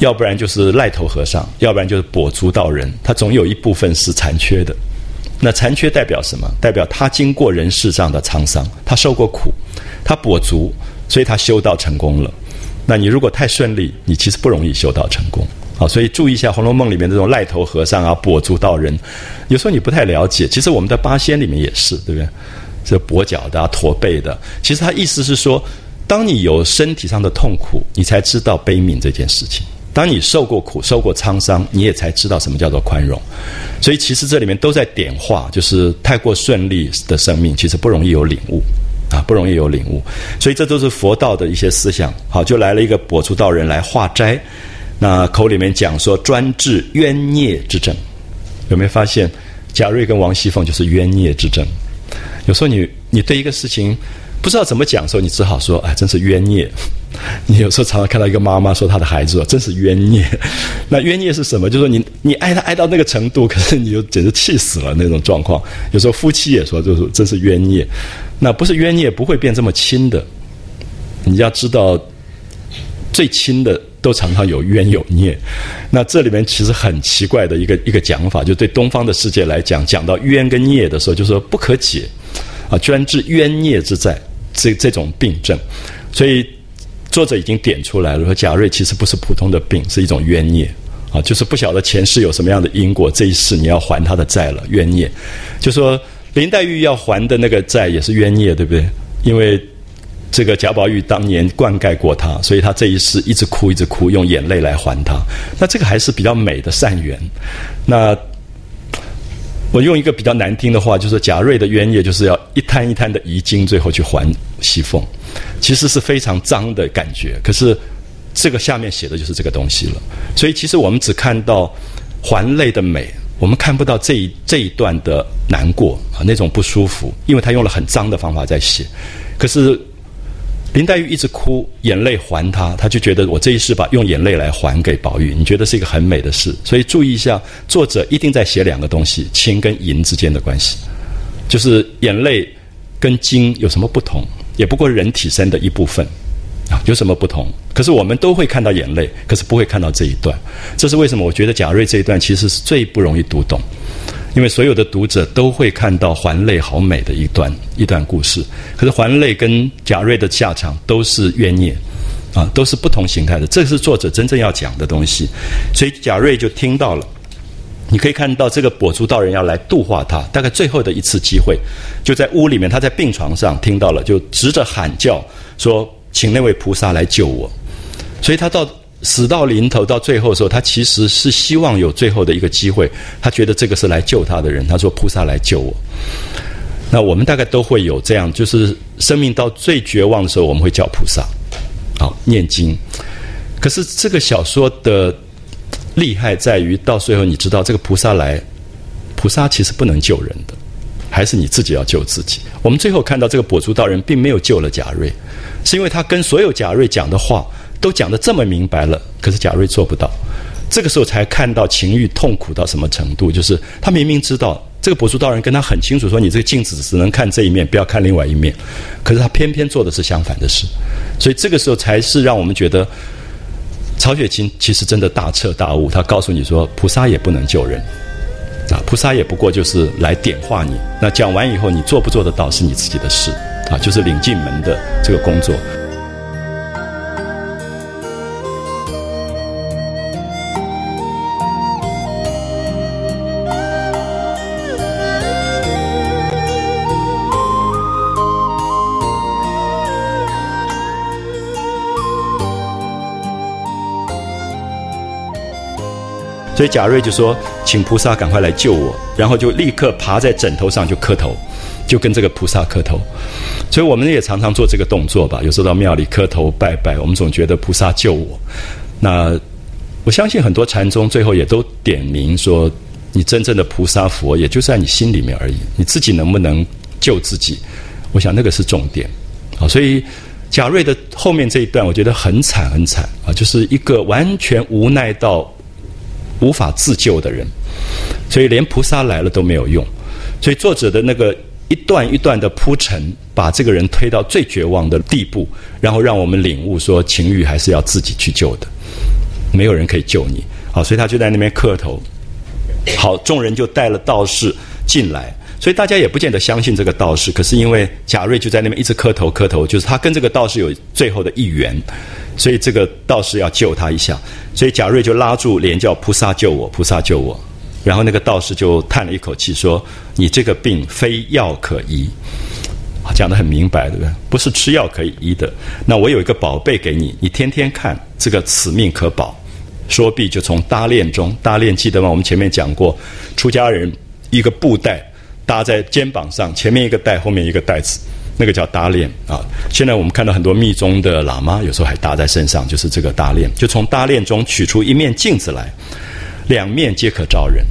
要不然就是赖头和尚，要不然就是跛足道人，他总有一部分是残缺的。那残缺代表什么？代表他经过人世上的沧桑，他受过苦，他跛足，所以他修道成功了。那你如果太顺利，你其实不容易修道成功。好，所以注意一下《红楼梦》里面这种赖头和尚啊、跛足道人，有时候你不太了解。其实我们的八仙里面也是，对不对？这跛脚的、驼背的，其实他意思是说，当你有身体上的痛苦，你才知道悲悯这件事情。当你受过苦、受过沧桑，你也才知道什么叫做宽容。所以，其实这里面都在点化，就是太过顺利的生命，其实不容易有领悟啊，不容易有领悟。所以，这都是佛道的一些思想。好，就来了一个跛足道人来化斋，那口里面讲说专治冤孽之症，有没有发现贾瑞跟王熙凤就是冤孽之症？有时候你你对一个事情。不知道怎么讲的时候，你只好说：“哎，真是冤孽。”你有时候常常看到一个妈妈说她的孩子说：“真是冤孽。”那冤孽是什么？就是说你你爱他爱到那个程度，可是你就简直气死了那种状况。有时候夫妻也说：“就是真是冤孽。”那不是冤孽不会变这么亲的。你要知道，最亲的都常常有冤有孽。那这里面其实很奇怪的一个一个讲法，就对东方的世界来讲，讲到冤跟孽的时候，就说不可解。啊，专治冤孽之债，这这种病症，所以作者已经点出来了，说贾瑞其实不是普通的病，是一种冤孽啊，就是不晓得前世有什么样的因果，这一世你要还他的债了，冤孽。就说林黛玉要还的那个债也是冤孽，对不对？因为这个贾宝玉当年灌溉过他，所以他这一世一直哭，一直哭，用眼泪来还他。那这个还是比较美的善缘，那。我用一个比较难听的话，就是贾瑞的冤孽就是要一摊一摊的遗金，最后去还熙凤，其实是非常脏的感觉。可是这个下面写的就是这个东西了。所以其实我们只看到还泪的美，我们看不到这一这一段的难过啊，那种不舒服，因为他用了很脏的方法在写。可是林黛玉一直哭，眼泪还他，他就觉得我这一世把用眼泪来还给宝玉，你觉得是一个很美的事。所以注意一下，作者一定在写两个东西：情跟银之间的关系，就是眼泪跟金有什么不同？也不过人体身的一部分啊，有什么不同？可是我们都会看到眼泪，可是不会看到这一段。这是为什么？我觉得贾瑞这一段其实是最不容易读懂。因为所有的读者都会看到还泪好美的一段一段故事，可是还泪跟贾瑞的下场都是冤孽，啊，都是不同形态的。这是作者真正要讲的东西，所以贾瑞就听到了。你可以看到这个跛足道人要来度化他，大概最后的一次机会，就在屋里面，他在病床上听到了，就直着喊叫说：“请那位菩萨来救我。”所以他到。死到临头，到最后的时候，他其实是希望有最后的一个机会。他觉得这个是来救他的人。他说：“菩萨来救我。”那我们大概都会有这样，就是生命到最绝望的时候，我们会叫菩萨，好念经。可是这个小说的厉害在于，到最后你知道，这个菩萨来，菩萨其实不能救人的，还是你自己要救自己。我们最后看到这个跛足道人并没有救了贾瑞，是因为他跟所有贾瑞讲的话。都讲的这么明白了，可是贾瑞做不到。这个时候才看到情欲痛苦到什么程度，就是他明明知道这个跛足道人跟他很清楚说，你这个镜子只能看这一面，不要看另外一面。可是他偏偏做的是相反的事，所以这个时候才是让我们觉得曹雪芹其实真的大彻大悟。他告诉你说，菩萨也不能救人啊，菩萨也不过就是来点化你。那讲完以后，你做不做得到是你自己的事啊，就是领进门的这个工作。所以贾瑞就说：“请菩萨赶快来救我。”然后就立刻爬在枕头上就磕头，就跟这个菩萨磕头。所以我们也常常做这个动作吧。有时候到庙里磕头拜拜，我们总觉得菩萨救我。那我相信很多禅宗最后也都点名说：“你真正的菩萨佛，也就在你心里面而已。你自己能不能救自己？我想那个是重点。”啊，所以贾瑞的后面这一段，我觉得很惨很惨啊，就是一个完全无奈到。无法自救的人，所以连菩萨来了都没有用。所以作者的那个一段一段的铺陈，把这个人推到最绝望的地步，然后让我们领悟说，情欲还是要自己去救的，没有人可以救你。好，所以他就在那边磕头。好，众人就带了道士进来，所以大家也不见得相信这个道士。可是因为贾瑞就在那边一直磕头磕头，就是他跟这个道士有最后的一缘。所以这个道士要救他一下，所以贾瑞就拉住连叫菩萨救我，菩萨救我。然后那个道士就叹了一口气说：“你这个病非药可医。”讲得很明白，对不对？不是吃药可以医的。那我有一个宝贝给你，你天天看，这个此命可保。说毕就从搭链中搭链，记得吗？我们前面讲过，出家人一个布袋搭在肩膀上，前面一个袋，后面一个袋子。那个叫搭链啊，现在我们看到很多密宗的喇嘛，有时候还搭在身上，就是这个搭链，就从搭链中取出一面镜子来，两面皆可照人，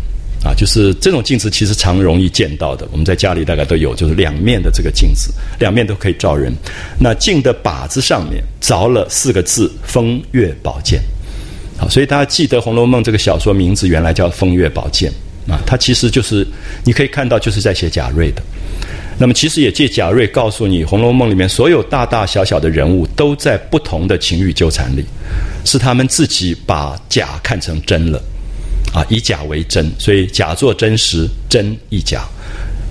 啊，就是这种镜子其实常容易见到的，我们在家里大概都有，就是两面的这个镜子，两面都可以照人。那镜的把子上面着了四个字“风月宝鉴”，好，所以大家记得《红楼梦》这个小说名字原来叫《风月宝鉴》啊，它其实就是你可以看到就是在写贾瑞的。那么，其实也借贾瑞告诉你，《红楼梦》里面所有大大小小的人物，都在不同的情欲纠缠里，是他们自己把假看成真了，啊，以假为真，所以假作真实，真亦假。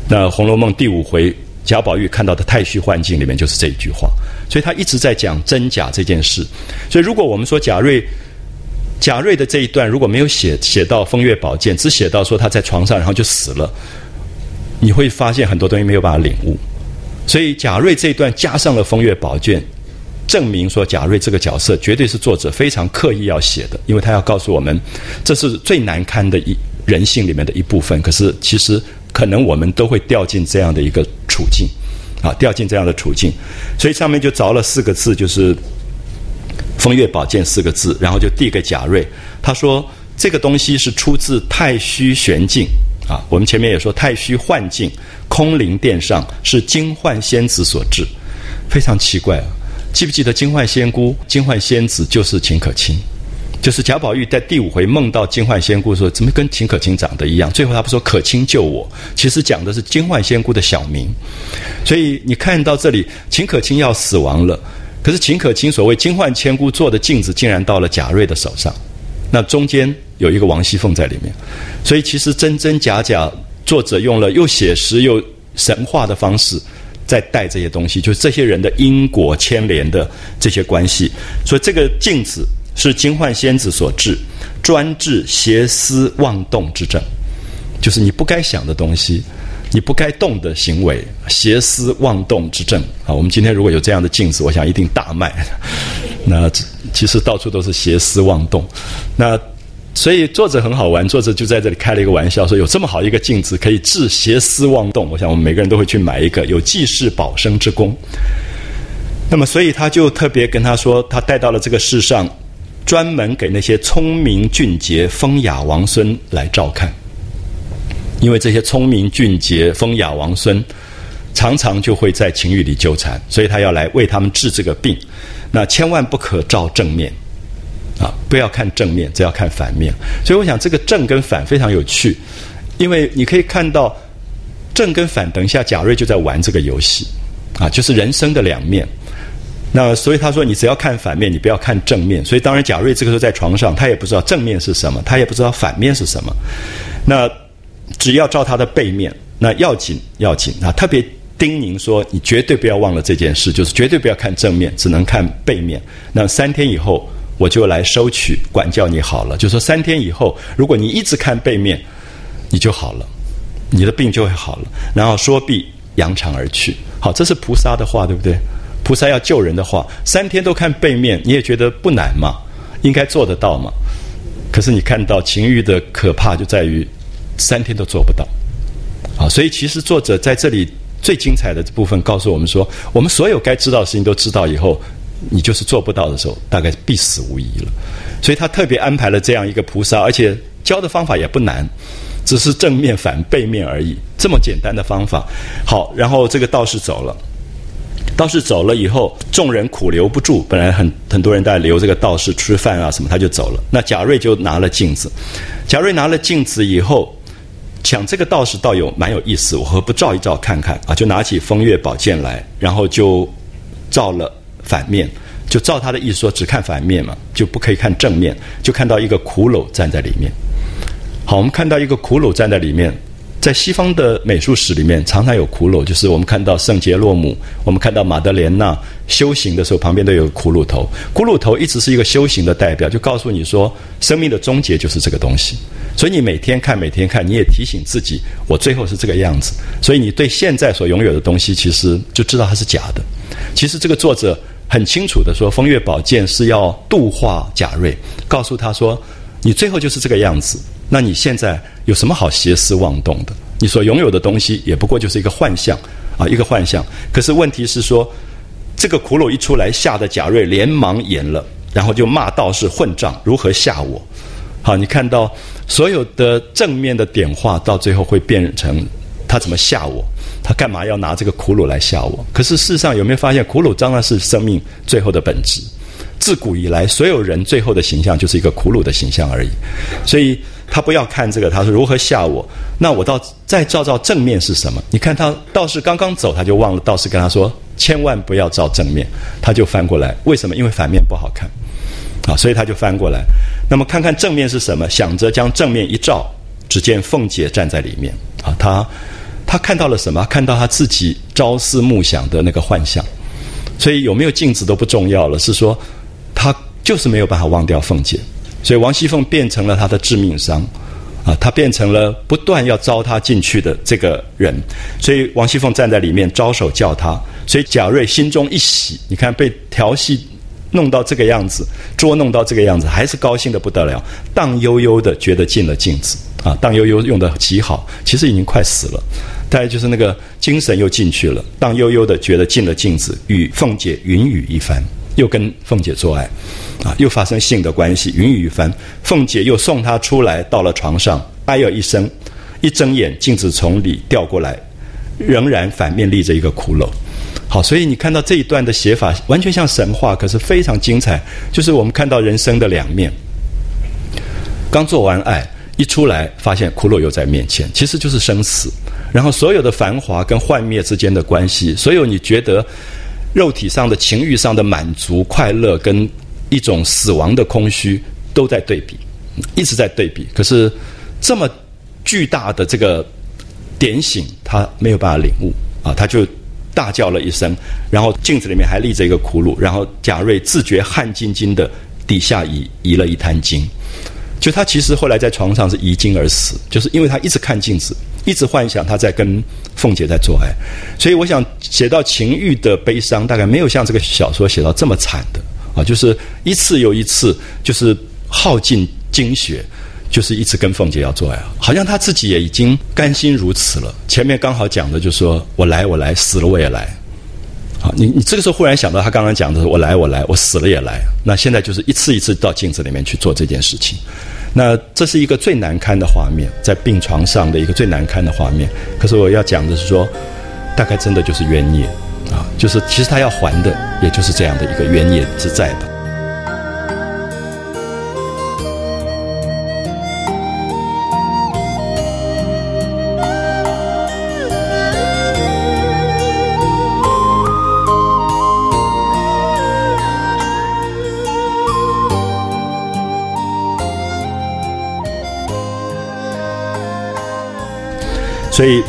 那《红楼梦》第五回，贾宝玉看到的太虚幻境里面就是这一句话，所以他一直在讲真假这件事。所以，如果我们说贾瑞，贾瑞的这一段如果没有写写到风月宝剑，只写到说他在床上，然后就死了。你会发现很多东西没有办法领悟，所以贾瑞这一段加上了风月宝鉴，证明说贾瑞这个角色绝对是作者非常刻意要写的，因为他要告诉我们，这是最难堪的一人性里面的一部分。可是其实可能我们都会掉进这样的一个处境，啊，掉进这样的处境，所以上面就着了四个字，就是“风月宝鉴”四个字，然后就递给贾瑞，他说这个东西是出自太虚玄境。啊，我们前面也说太虚幻境，空灵殿上是金幻仙子所制，非常奇怪啊！记不记得金幻仙姑、金幻仙子就是秦可卿？就是贾宝玉在第五回梦到金幻仙姑说：“怎么跟秦可卿长得一样？”最后他不说“可卿救我”，其实讲的是金幻仙姑的小名。所以你看到这里，秦可卿要死亡了，可是秦可卿所谓金幻仙姑做的镜子，竟然到了贾瑞的手上。那中间有一个王熙凤在里面，所以其实真真假假，作者用了又写实又神话的方式在带这些东西，就是这些人的因果牵连的这些关系。所以这个镜子。是金幻仙子所制，专治邪思妄动之症，就是你不该想的东西，你不该动的行为，邪思妄动之症啊！我们今天如果有这样的镜子，我想一定大卖。那其实到处都是邪思妄动，那所以作者很好玩，作者就在这里开了一个玩笑，说有这么好一个镜子可以治邪思妄动，我想我们每个人都会去买一个，有济世保生之功。那么所以他就特别跟他说，他带到了这个世上。专门给那些聪明俊杰、风雅王孙来照看，因为这些聪明俊杰、风雅王孙常常就会在情欲里纠缠，所以他要来为他们治这个病。那千万不可照正面啊，不要看正面，只要看反面。所以我想，这个正跟反非常有趣，因为你可以看到正跟反。等一下，贾瑞就在玩这个游戏啊，就是人生的两面。那所以他说，你只要看反面，你不要看正面。所以当然，贾瑞这个时候在床上，他也不知道正面是什么，他也不知道反面是什么。那只要照他的背面，那要紧要紧啊！特别叮咛说，你绝对不要忘了这件事，就是绝对不要看正面，只能看背面。那三天以后，我就来收取管教你好了。就说三天以后，如果你一直看背面，你就好了，你的病就会好了。然后说毕，扬长而去。好，这是菩萨的话，对不对？菩萨要救人的话，三天都看背面，你也觉得不难嘛？应该做得到嘛？可是你看到情欲的可怕就在于三天都做不到啊！所以其实作者在这里最精彩的部分告诉我们说，我们所有该知道的事情都知道以后，你就是做不到的时候，大概必死无疑了。所以他特别安排了这样一个菩萨，而且教的方法也不难，只是正面反背面而已，这么简单的方法。好，然后这个道士走了。道士走了以后，众人苦留不住。本来很很多人在留这个道士吃饭啊什么，他就走了。那贾瑞就拿了镜子，贾瑞拿了镜子以后，抢这个道士倒有蛮有意思，我何不照一照看看啊？就拿起风月宝剑来，然后就照了反面，就照他的意思说，只看反面嘛，就不可以看正面，就看到一个骷髅站在里面。好，我们看到一个骷髅站在里面。在西方的美术史里面，常常有骷髅，就是我们看到圣杰洛姆，我们看到马德莲娜修行的时候，旁边都有个骷髅头。骷髅头一直是一个修行的代表，就告诉你说，生命的终结就是这个东西。所以你每天看，每天看，你也提醒自己，我最后是这个样子。所以你对现在所拥有的东西，其实就知道它是假的。其实这个作者很清楚的说，风月宝剑是要度化贾瑞，告诉他说，你最后就是这个样子。那你现在有什么好邪思妄动的？你所拥有的东西也不过就是一个幻象啊，一个幻象。可是问题是说，这个骷髅一出来，吓得贾瑞连忙演了，然后就骂道士混账，如何吓我？好，你看到所有的正面的点化，到最后会变成他怎么吓我？他干嘛要拿这个骷髅来吓我？可是事实上有没有发现，骷髅当然是生命最后的本质。自古以来，所有人最后的形象就是一个骷髅的形象而已。所以。他不要看这个，他说如何吓我？那我到再照照正面是什么？你看他道士刚刚走，他就忘了道士跟他说，千万不要照正面，他就翻过来。为什么？因为反面不好看，啊，所以他就翻过来。那么看看正面是什么？想着将正面一照，只见凤姐站在里面，啊，他他看到了什么？看到他自己朝思暮想的那个幻象。所以有没有镜子都不重要了，是说他就是没有办法忘掉凤姐。所以王熙凤变成了他的致命伤，啊，他变成了不断要招他进去的这个人。所以王熙凤站在里面招手叫他，所以贾瑞心中一喜，你看被调戏弄到这个样子，捉弄到这个样子，还是高兴的不得了，荡悠悠的觉得进了镜子，啊，荡悠悠用的极好，其实已经快死了，大概就是那个精神又进去了，荡悠悠的觉得进了镜子，与凤姐云雨一番。又跟凤姐做爱，啊，又发生性的关系，云雨一番。凤姐又送他出来，到了床上，哎呦一声，一睁眼，镜子从里掉过来，仍然反面立着一个骷髅。好，所以你看到这一段的写法，完全像神话，可是非常精彩。就是我们看到人生的两面。刚做完爱，一出来发现骷髅又在面前，其实就是生死。然后所有的繁华跟幻灭之间的关系，所有你觉得肉体上的情欲上的满足、快乐，跟一种死亡的空虚，都在对比，一直在对比。可是这么巨大的这个点醒，他没有办法领悟啊，他就。大叫了一声，然后镜子里面还立着一个骷髅，然后贾瑞自觉汗津津的底下移移了一滩精，就他其实后来在床上是遗精而死，就是因为他一直看镜子，一直幻想他在跟凤姐在做爱，所以我想写到情欲的悲伤，大概没有像这个小说写到这么惨的啊，就是一次又一次，就是耗尽精血。就是一直跟凤姐要做爱，好像他自己也已经甘心如此了。前面刚好讲的就是说我来我来死了我也来，好，你你这个时候忽然想到他刚刚讲的我来我来我死了也来，那现在就是一次一次到镜子里面去做这件事情。那这是一个最难堪的画面，在病床上的一个最难堪的画面。可是我要讲的是说，大概真的就是冤孽啊，就是其实他要还的，也就是这样的一个冤孽之债吧。所以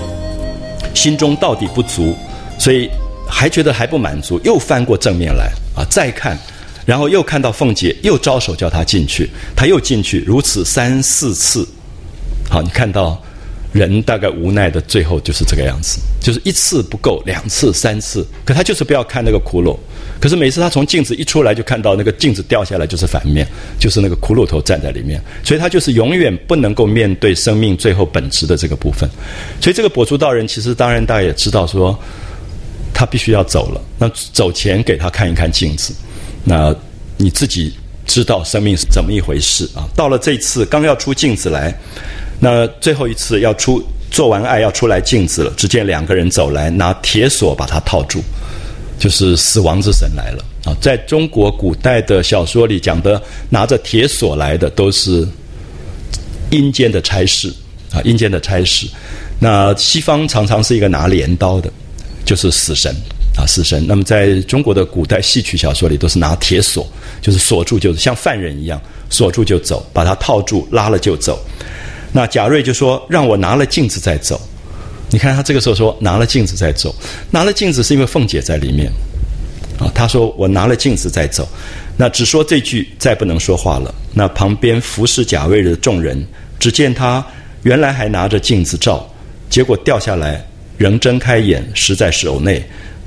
心中到底不足，所以还觉得还不满足，又翻过正面来啊，再看，然后又看到凤姐又招手叫他进去，他又进去，如此三四次，好，你看到人大概无奈的最后就是这个样子，就是一次不够，两次、三次，可他就是不要看那个骷髅。可是每次他从镜子一出来，就看到那个镜子掉下来就是反面，就是那个骷髅头站在里面，所以他就是永远不能够面对生命最后本质的这个部分。所以这个跛足道人其实当然大家也知道说，他必须要走了。那走前给他看一看镜子，那你自己知道生命是怎么一回事啊？到了这次刚要出镜子来，那最后一次要出做完爱要出来镜子了，只见两个人走来，拿铁锁把他套住。就是死亡之神来了啊！在中国古代的小说里讲的，拿着铁锁来的都是阴间的差事啊，阴间的差事。那西方常常是一个拿镰刀的，就是死神啊，死神。那么在中国的古代戏曲小说里，都是拿铁锁，就是锁住，就是像犯人一样锁住就走，把他套住，拉了就走。那贾瑞就说：“让我拿了镜子再走。”你看他这个时候说拿了镜子再走，拿了镜子是因为凤姐在里面，啊，他说我拿了镜子再走，那只说这句再不能说话了。那旁边服侍贾瑞的众人，只见他原来还拿着镜子照，结果掉下来，仍睁开眼，实在手内，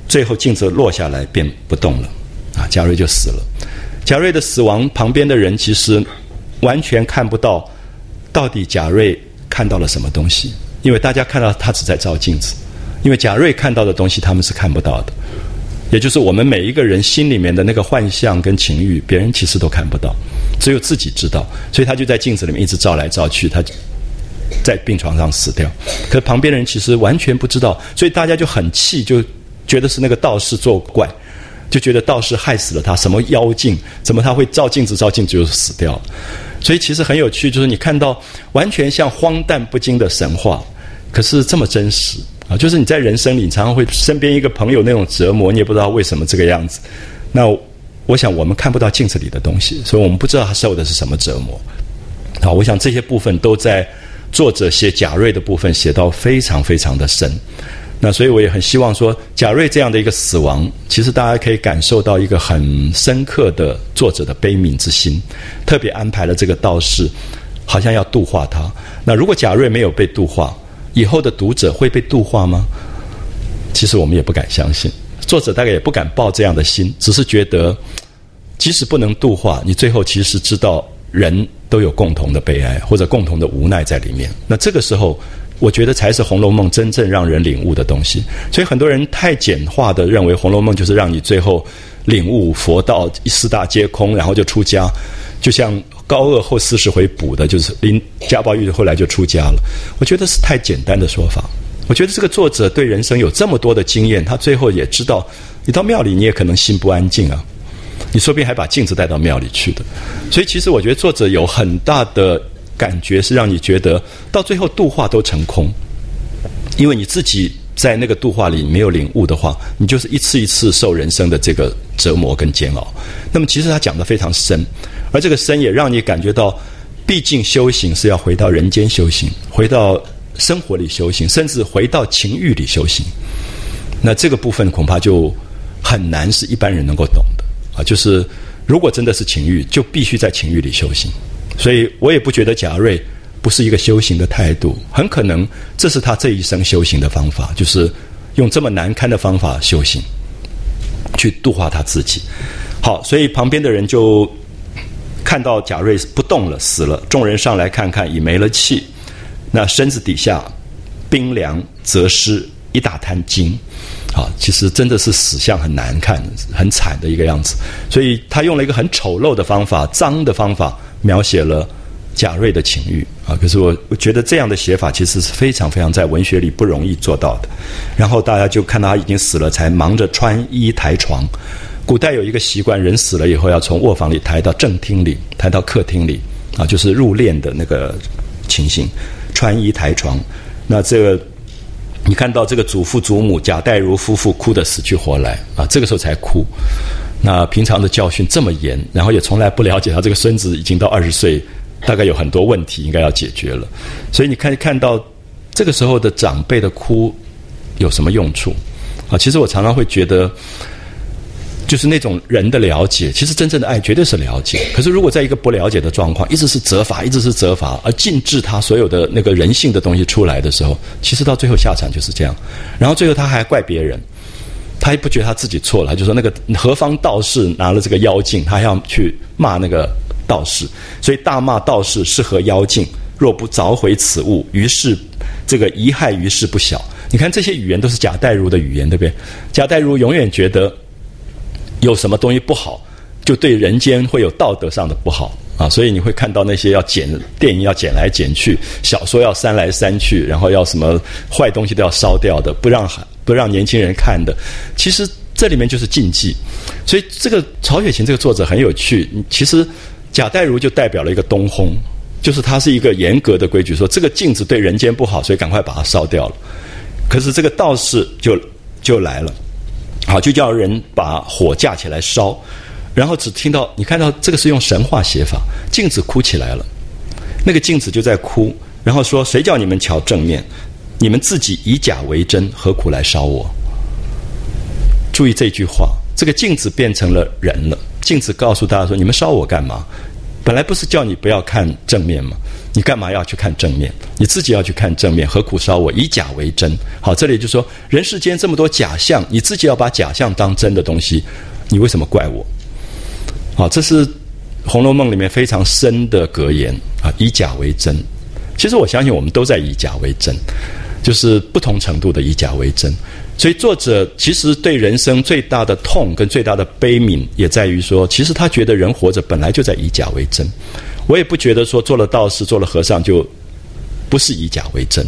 最后镜子落下来便不动了，啊，贾瑞就死了。贾瑞的死亡，旁边的人其实完全看不到，到底贾瑞看到了什么东西。因为大家看到他只在照镜子，因为贾瑞看到的东西他们是看不到的，也就是我们每一个人心里面的那个幻象跟情欲，别人其实都看不到，只有自己知道。所以他就在镜子里面一直照来照去，他在病床上死掉。可旁边的人其实完全不知道，所以大家就很气，就觉得是那个道士作怪，就觉得道士害死了他，什么妖精，怎么他会照镜子照镜子就死掉？所以其实很有趣，就是你看到完全像荒诞不经的神话。可是这么真实啊！就是你在人生里常常会身边一个朋友那种折磨，你也不知道为什么这个样子。那我想我们看不到镜子里的东西，所以我们不知道他受的是什么折磨。好，我想这些部分都在作者写贾瑞的部分写到非常非常的深。那所以我也很希望说，贾瑞这样的一个死亡，其实大家可以感受到一个很深刻的作者的悲悯之心，特别安排了这个道士，好像要度化他。那如果贾瑞没有被度化，以后的读者会被度化吗？其实我们也不敢相信，作者大概也不敢抱这样的心，只是觉得，即使不能度化，你最后其实知道人都有共同的悲哀或者共同的无奈在里面。那这个时候，我觉得才是《红楼梦》真正让人领悟的东西。所以很多人太简化的认为《红楼梦》就是让你最后领悟佛道四大皆空，然后就出家，就像。高二后四十回补的，就是林贾宝玉后来就出家了。我觉得是太简单的说法我觉得这个作者对人生有这么多的经验，他最后也知道，你到庙里你也可能心不安静啊，你说不定还把镜子带到庙里去的。所以其实我觉得作者有很大的感觉，是让你觉得到最后度化都成空，因为你自己在那个度化里没有领悟的话，你就是一次一次受人生的这个折磨跟煎熬。那么其实他讲的非常深，而这个深也让你感觉到，毕竟修行是要回到人间修行，回到。生活里修行，甚至回到情欲里修行，那这个部分恐怕就很难是一般人能够懂的啊！就是如果真的是情欲，就必须在情欲里修行。所以我也不觉得贾瑞不是一个修行的态度，很可能这是他这一生修行的方法，就是用这么难堪的方法修行，去度化他自己。好，所以旁边的人就看到贾瑞不动了，死了，众人上来看看，已没了气。那身子底下冰凉则湿一大滩筋，啊，其实真的是死相很难看、很惨的一个样子。所以他用了一个很丑陋的方法、脏的方法描写了贾瑞的情欲啊。可是我我觉得这样的写法其实是非常非常在文学里不容易做到的。然后大家就看到他已经死了，才忙着穿衣抬床。古代有一个习惯，人死了以后要从卧房里抬到正厅里，抬到客厅里啊，就是入殓的那个情形。穿衣抬床，那这个你看到这个祖父祖母贾代儒夫妇哭得死去活来啊，这个时候才哭。那平常的教训这么严，然后也从来不了解他这个孙子已经到二十岁，大概有很多问题应该要解决了。所以你看看到这个时候的长辈的哭有什么用处啊？其实我常常会觉得。就是那种人的了解，其实真正的爱绝对是了解。可是如果在一个不了解的状况，一直是责罚，一直是责罚，而禁止他所有的那个人性的东西出来的时候，其实到最后下场就是这样。然后最后他还怪别人，他也不觉得他自己错了，就说那个何方道士拿了这个妖镜，他要去骂那个道士，所以大骂道士是何妖精，若不凿毁此物，于是这个贻害于世不小。你看这些语言都是贾代儒的语言，对不对？贾代儒永远觉得。有什么东西不好，就对人间会有道德上的不好啊！所以你会看到那些要剪电影要剪来剪去，小说要删来删去，然后要什么坏东西都要烧掉的，不让喊不让年轻人看的。其实这里面就是禁忌。所以这个曹雪芹这个作者很有趣。其实贾代儒就代表了一个东烘，就是他是一个严格的规矩，说这个镜子对人间不好，所以赶快把它烧掉了。可是这个道士就就来了。好，就叫人把火架起来烧，然后只听到你看到这个是用神话写法，镜子哭起来了，那个镜子就在哭，然后说谁叫你们瞧正面，你们自己以假为真，何苦来烧我？注意这句话，这个镜子变成了人了，镜子告诉大家说你们烧我干嘛？本来不是叫你不要看正面吗？你干嘛要去看正面？你自己要去看正面，何苦烧我？以假为真。好，这里就说人世间这么多假象，你自己要把假象当真的东西，你为什么怪我？好，这是《红楼梦》里面非常深的格言啊！以假为真。其实我相信我们都在以假为真，就是不同程度的以假为真。所以作者其实对人生最大的痛跟最大的悲悯，也在于说，其实他觉得人活着本来就在以假为真。我也不觉得说做了道士、做了和尚就不是以假为真。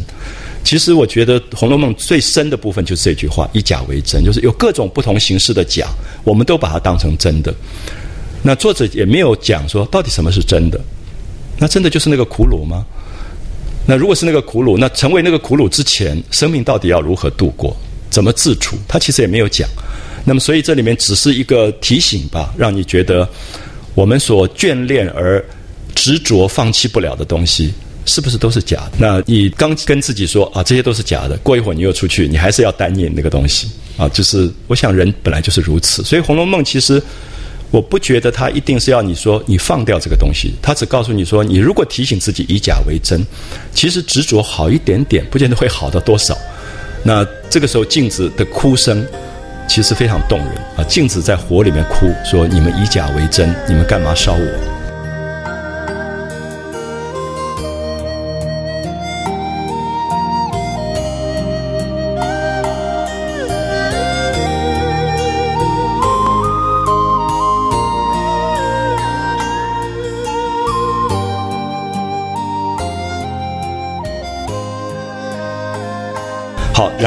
其实我觉得《红楼梦》最深的部分就是这句话：“以假为真”，就是有各种不同形式的假，我们都把它当成真的。那作者也没有讲说到底什么是真的。那真的就是那个苦鲁吗？那如果是那个苦鲁，那成为那个苦鲁之前，生命到底要如何度过？怎么自处？他其实也没有讲。那么，所以这里面只是一个提醒吧，让你觉得我们所眷恋而。执着放弃不了的东西，是不是都是假的？那你刚跟自己说啊，这些都是假的。过一会儿你又出去，你还是要单念那个东西啊。就是我想人本来就是如此，所以《红楼梦》其实我不觉得他一定是要你说你放掉这个东西，他只告诉你说，你如果提醒自己以假为真，其实执着好一点点，不见得会好到多少。那这个时候镜子的哭声其实非常动人啊，镜子在火里面哭，说你们以假为真，你们干嘛烧我？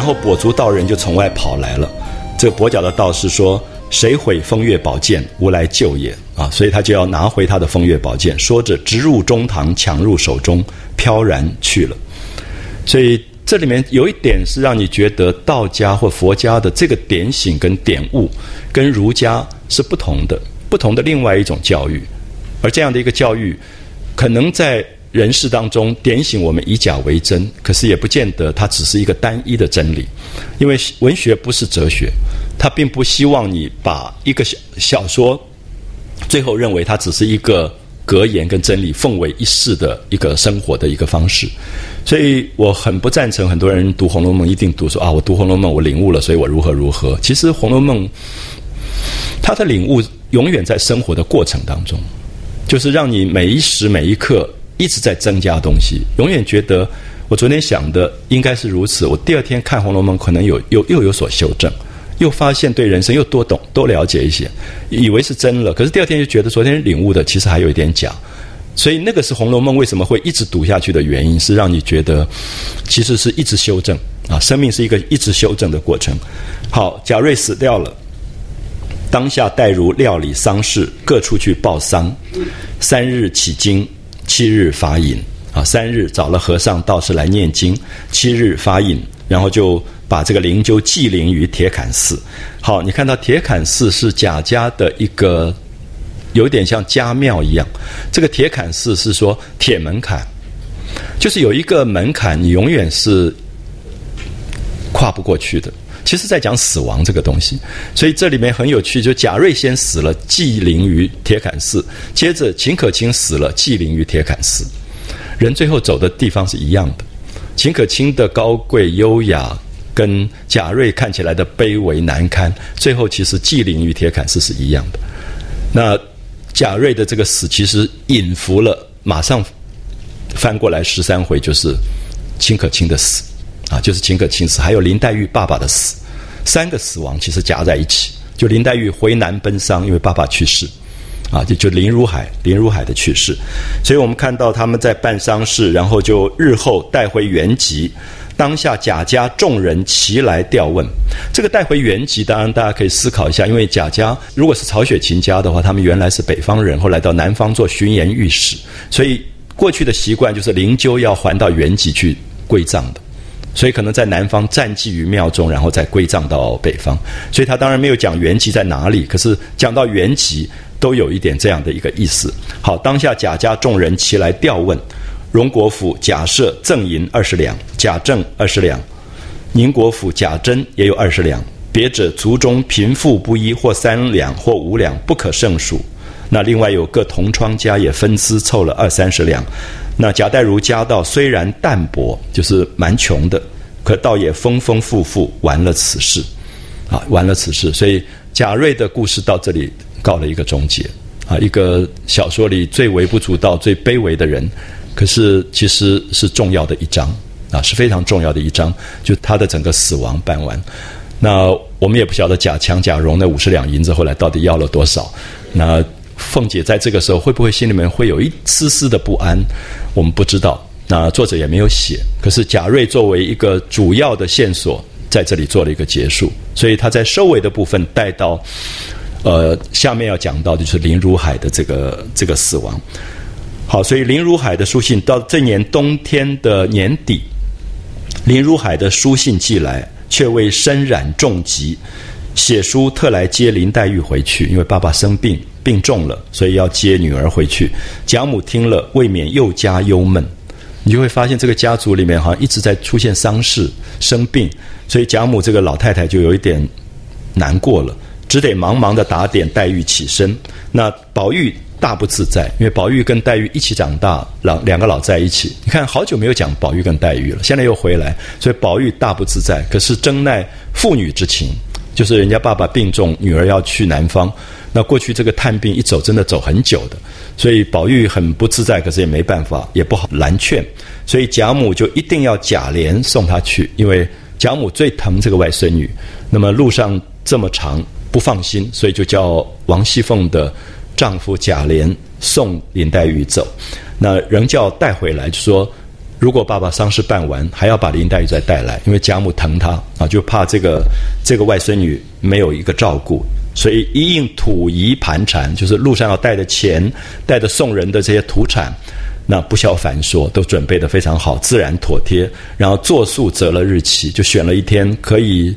后跛足道人就从外跑来了。这跛脚的道士说：“谁毁风月宝剑，吾来救也。”啊，所以他就要拿回他的风月宝剑，说着直入中堂，抢入手中，飘然去了。所以这里面有一点是让你觉得道家或佛家的这个点醒跟点悟，跟儒家是不同的，不同的另外一种教育。而这样的一个教育，可能在人世当中点醒我们以假为真，可是也不见得它只是一个单一的真理，因为文学不是哲学，它并不希望你把一个小小说。最后认为它只是一个格言跟真理，奉为一世的一个生活的一个方式，所以我很不赞成很多人读《红楼梦》一定读说啊，我读《红楼梦》我领悟了，所以我如何如何。其实《红楼梦》它的领悟永远在生活的过程当中，就是让你每一时每一刻一直在增加东西，永远觉得我昨天想的应该是如此，我第二天看《红楼梦》可能有又又有所修正。又发现对人生又多懂多了解一些，以为是真了，可是第二天就觉得昨天领悟的其实还有一点假，所以那个是《红楼梦》为什么会一直读下去的原因，是让你觉得其实是一直修正啊，生命是一个一直修正的过程。好，贾瑞死掉了，当下代如料理丧事，各处去报丧，三日起经，七日发引啊，三日找了和尚道士来念经，七日发引，然后就。把这个灵柩寄灵于铁槛寺。好，你看到铁槛寺是贾家的一个，有点像家庙一样。这个铁槛寺是说铁门槛，就是有一个门槛，你永远是跨不过去的。其实，在讲死亡这个东西，所以这里面很有趣，就贾瑞先死了，祭灵于铁槛寺；接着秦可卿死了，祭灵于铁槛寺。人最后走的地方是一样的。秦可卿的高贵优雅。跟贾瑞看起来的卑微难堪，最后其实祭灵于铁槛寺是一样的。那贾瑞的这个死，其实引伏了马上翻过来十三回，就是秦可卿的死啊，就是秦可卿死，还有林黛玉爸爸的死，三个死亡其实夹在一起。就林黛玉回南奔丧，因为爸爸去世啊，就就林如海，林如海的去世，所以我们看到他们在办丧事，然后就日后带回原籍。当下贾家众人齐来调问，这个带回原籍，当然大家可以思考一下，因为贾家如果是曹雪芹家的话，他们原来是北方人，后来到南方做巡盐御史，所以过去的习惯就是灵柩要还到原籍去归葬的，所以可能在南方暂寄于庙中，然后再归葬到北方，所以他当然没有讲原籍在哪里，可是讲到原籍都有一点这样的一个意思。好，当下贾家众人齐来调问。荣国府贾赦赠银二十两，贾政二十两，宁国府贾珍也有二十两。别者族中贫富不一，或三两，或五两，不可胜数。那另外有各同窗家也分资凑了二三十两。那贾代儒家道虽然淡薄，就是蛮穷的，可倒也丰丰富富，完了此事，啊，完了此事。所以贾瑞的故事到这里告了一个终结。啊，一个小说里最微不足道、最卑微的人。可是，其实是重要的一章啊，是非常重要的一章。就他的整个死亡办完，那我们也不晓得贾强、贾蓉那五十两银子后来到底要了多少。那凤姐在这个时候会不会心里面会有一丝丝的不安？我们不知道。那作者也没有写。可是贾瑞作为一个主要的线索，在这里做了一个结束。所以他在收尾的部分带到，呃，下面要讲到就是林如海的这个这个死亡。好，所以林如海的书信到这年冬天的年底，林如海的书信寄来，却为身染重疾，写书特来接林黛玉回去，因为爸爸生病病重了，所以要接女儿回去。贾母听了，未免又加忧闷。你就会发现这个家族里面好像一直在出现丧事、生病，所以贾母这个老太太就有一点难过了，只得忙忙的打点黛玉起身。那宝玉。大不自在，因为宝玉跟黛玉一起长大，老两个老在一起。你看，好久没有讲宝玉跟黛玉了，现在又回来，所以宝玉大不自在。可是真奈父女之情，就是人家爸爸病重，女儿要去南方，那过去这个探病一走，真的走很久的，所以宝玉很不自在，可是也没办法，也不好拦劝，所以贾母就一定要贾琏送他去，因为贾母最疼这个外孙女。那么路上这么长，不放心，所以就叫王熙凤的。丈夫贾琏送林黛玉走，那仍叫带回来，就说如果爸爸丧事办完，还要把林黛玉再带来，因为贾母疼她啊，就怕这个这个外孙女没有一个照顾，所以一应土仪盘缠，就是路上要带的钱、带的送人的这些土产，那不消繁说，都准备的非常好，自然妥帖。然后作速择了日期，就选了一天可以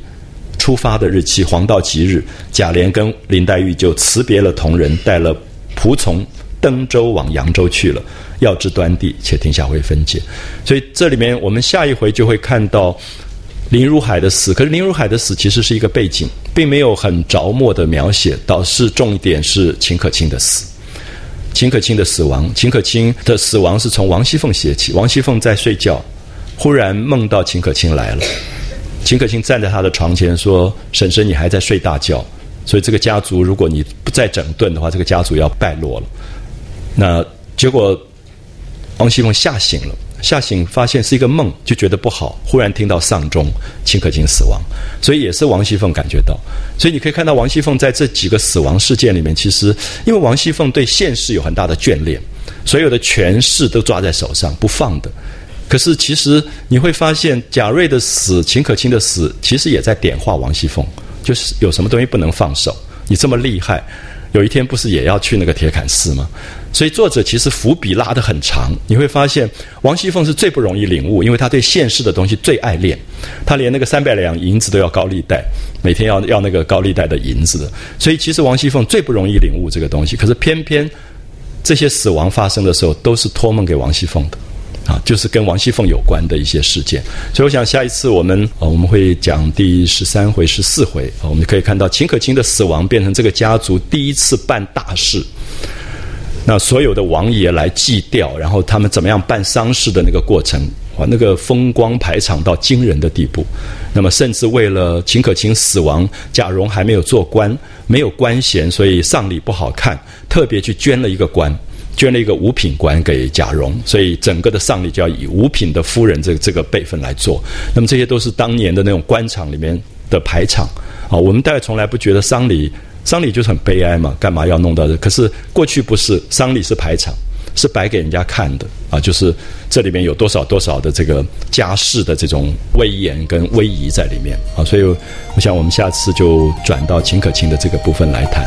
出发的日期，黄道吉日。贾琏跟林黛玉就辞别了同人，带了仆从登舟往扬州去了。要知端地，且听下回分解。所以这里面，我们下一回就会看到林如海的死。可是林如海的死其实是一个背景，并没有很着墨的描写。倒是重点是秦可卿的死。秦可卿的死亡，秦可卿的死亡是从王熙凤写起。王熙凤在睡觉，忽然梦到秦可卿来了。秦可卿站在他的床前说：“婶婶，你还在睡大觉。所以这个家族，如果你不再整顿的话，这个家族要败落了。”那结果。王熙凤吓醒了，吓醒发现是一个梦，就觉得不好。忽然听到丧钟，秦可卿死亡，所以也是王熙凤感觉到。所以你可以看到王熙凤在这几个死亡事件里面，其实因为王熙凤对现世有很大的眷恋，所有的权势都抓在手上不放的。可是其实你会发现，贾瑞的死、秦可卿的死，其实也在点化王熙凤，就是有什么东西不能放手。你这么厉害。有一天不是也要去那个铁槛寺吗？所以作者其实伏笔拉得很长，你会发现王熙凤是最不容易领悟，因为她对现世的东西最爱恋，她连那个三百两银子都要高利贷，每天要要那个高利贷的银子的。所以其实王熙凤最不容易领悟这个东西，可是偏偏这些死亡发生的时候，都是托梦给王熙凤的。啊，就是跟王熙凤有关的一些事件，所以我想下一次我们我们会讲第十三回、十四回，我们可以看到秦可卿的死亡变成这个家族第一次办大事，那所有的王爷来祭吊，然后他们怎么样办丧事的那个过程，哇，那个风光排场到惊人的地步，那么甚至为了秦可卿死亡，贾蓉还没有做官，没有官衔，所以丧礼不好看，特别去捐了一个官。捐了一个五品官给贾蓉，所以整个的丧礼就要以五品的夫人这个这个辈分来做。那么这些都是当年的那种官场里面的排场啊。我们大概从来不觉得丧礼，丧礼就是很悲哀嘛，干嘛要弄到这？可是过去不是，丧礼是排场，是摆给人家看的啊。就是这里面有多少多少的这个家世的这种威严跟威仪在里面啊。所以我想我们下次就转到秦可卿的这个部分来谈。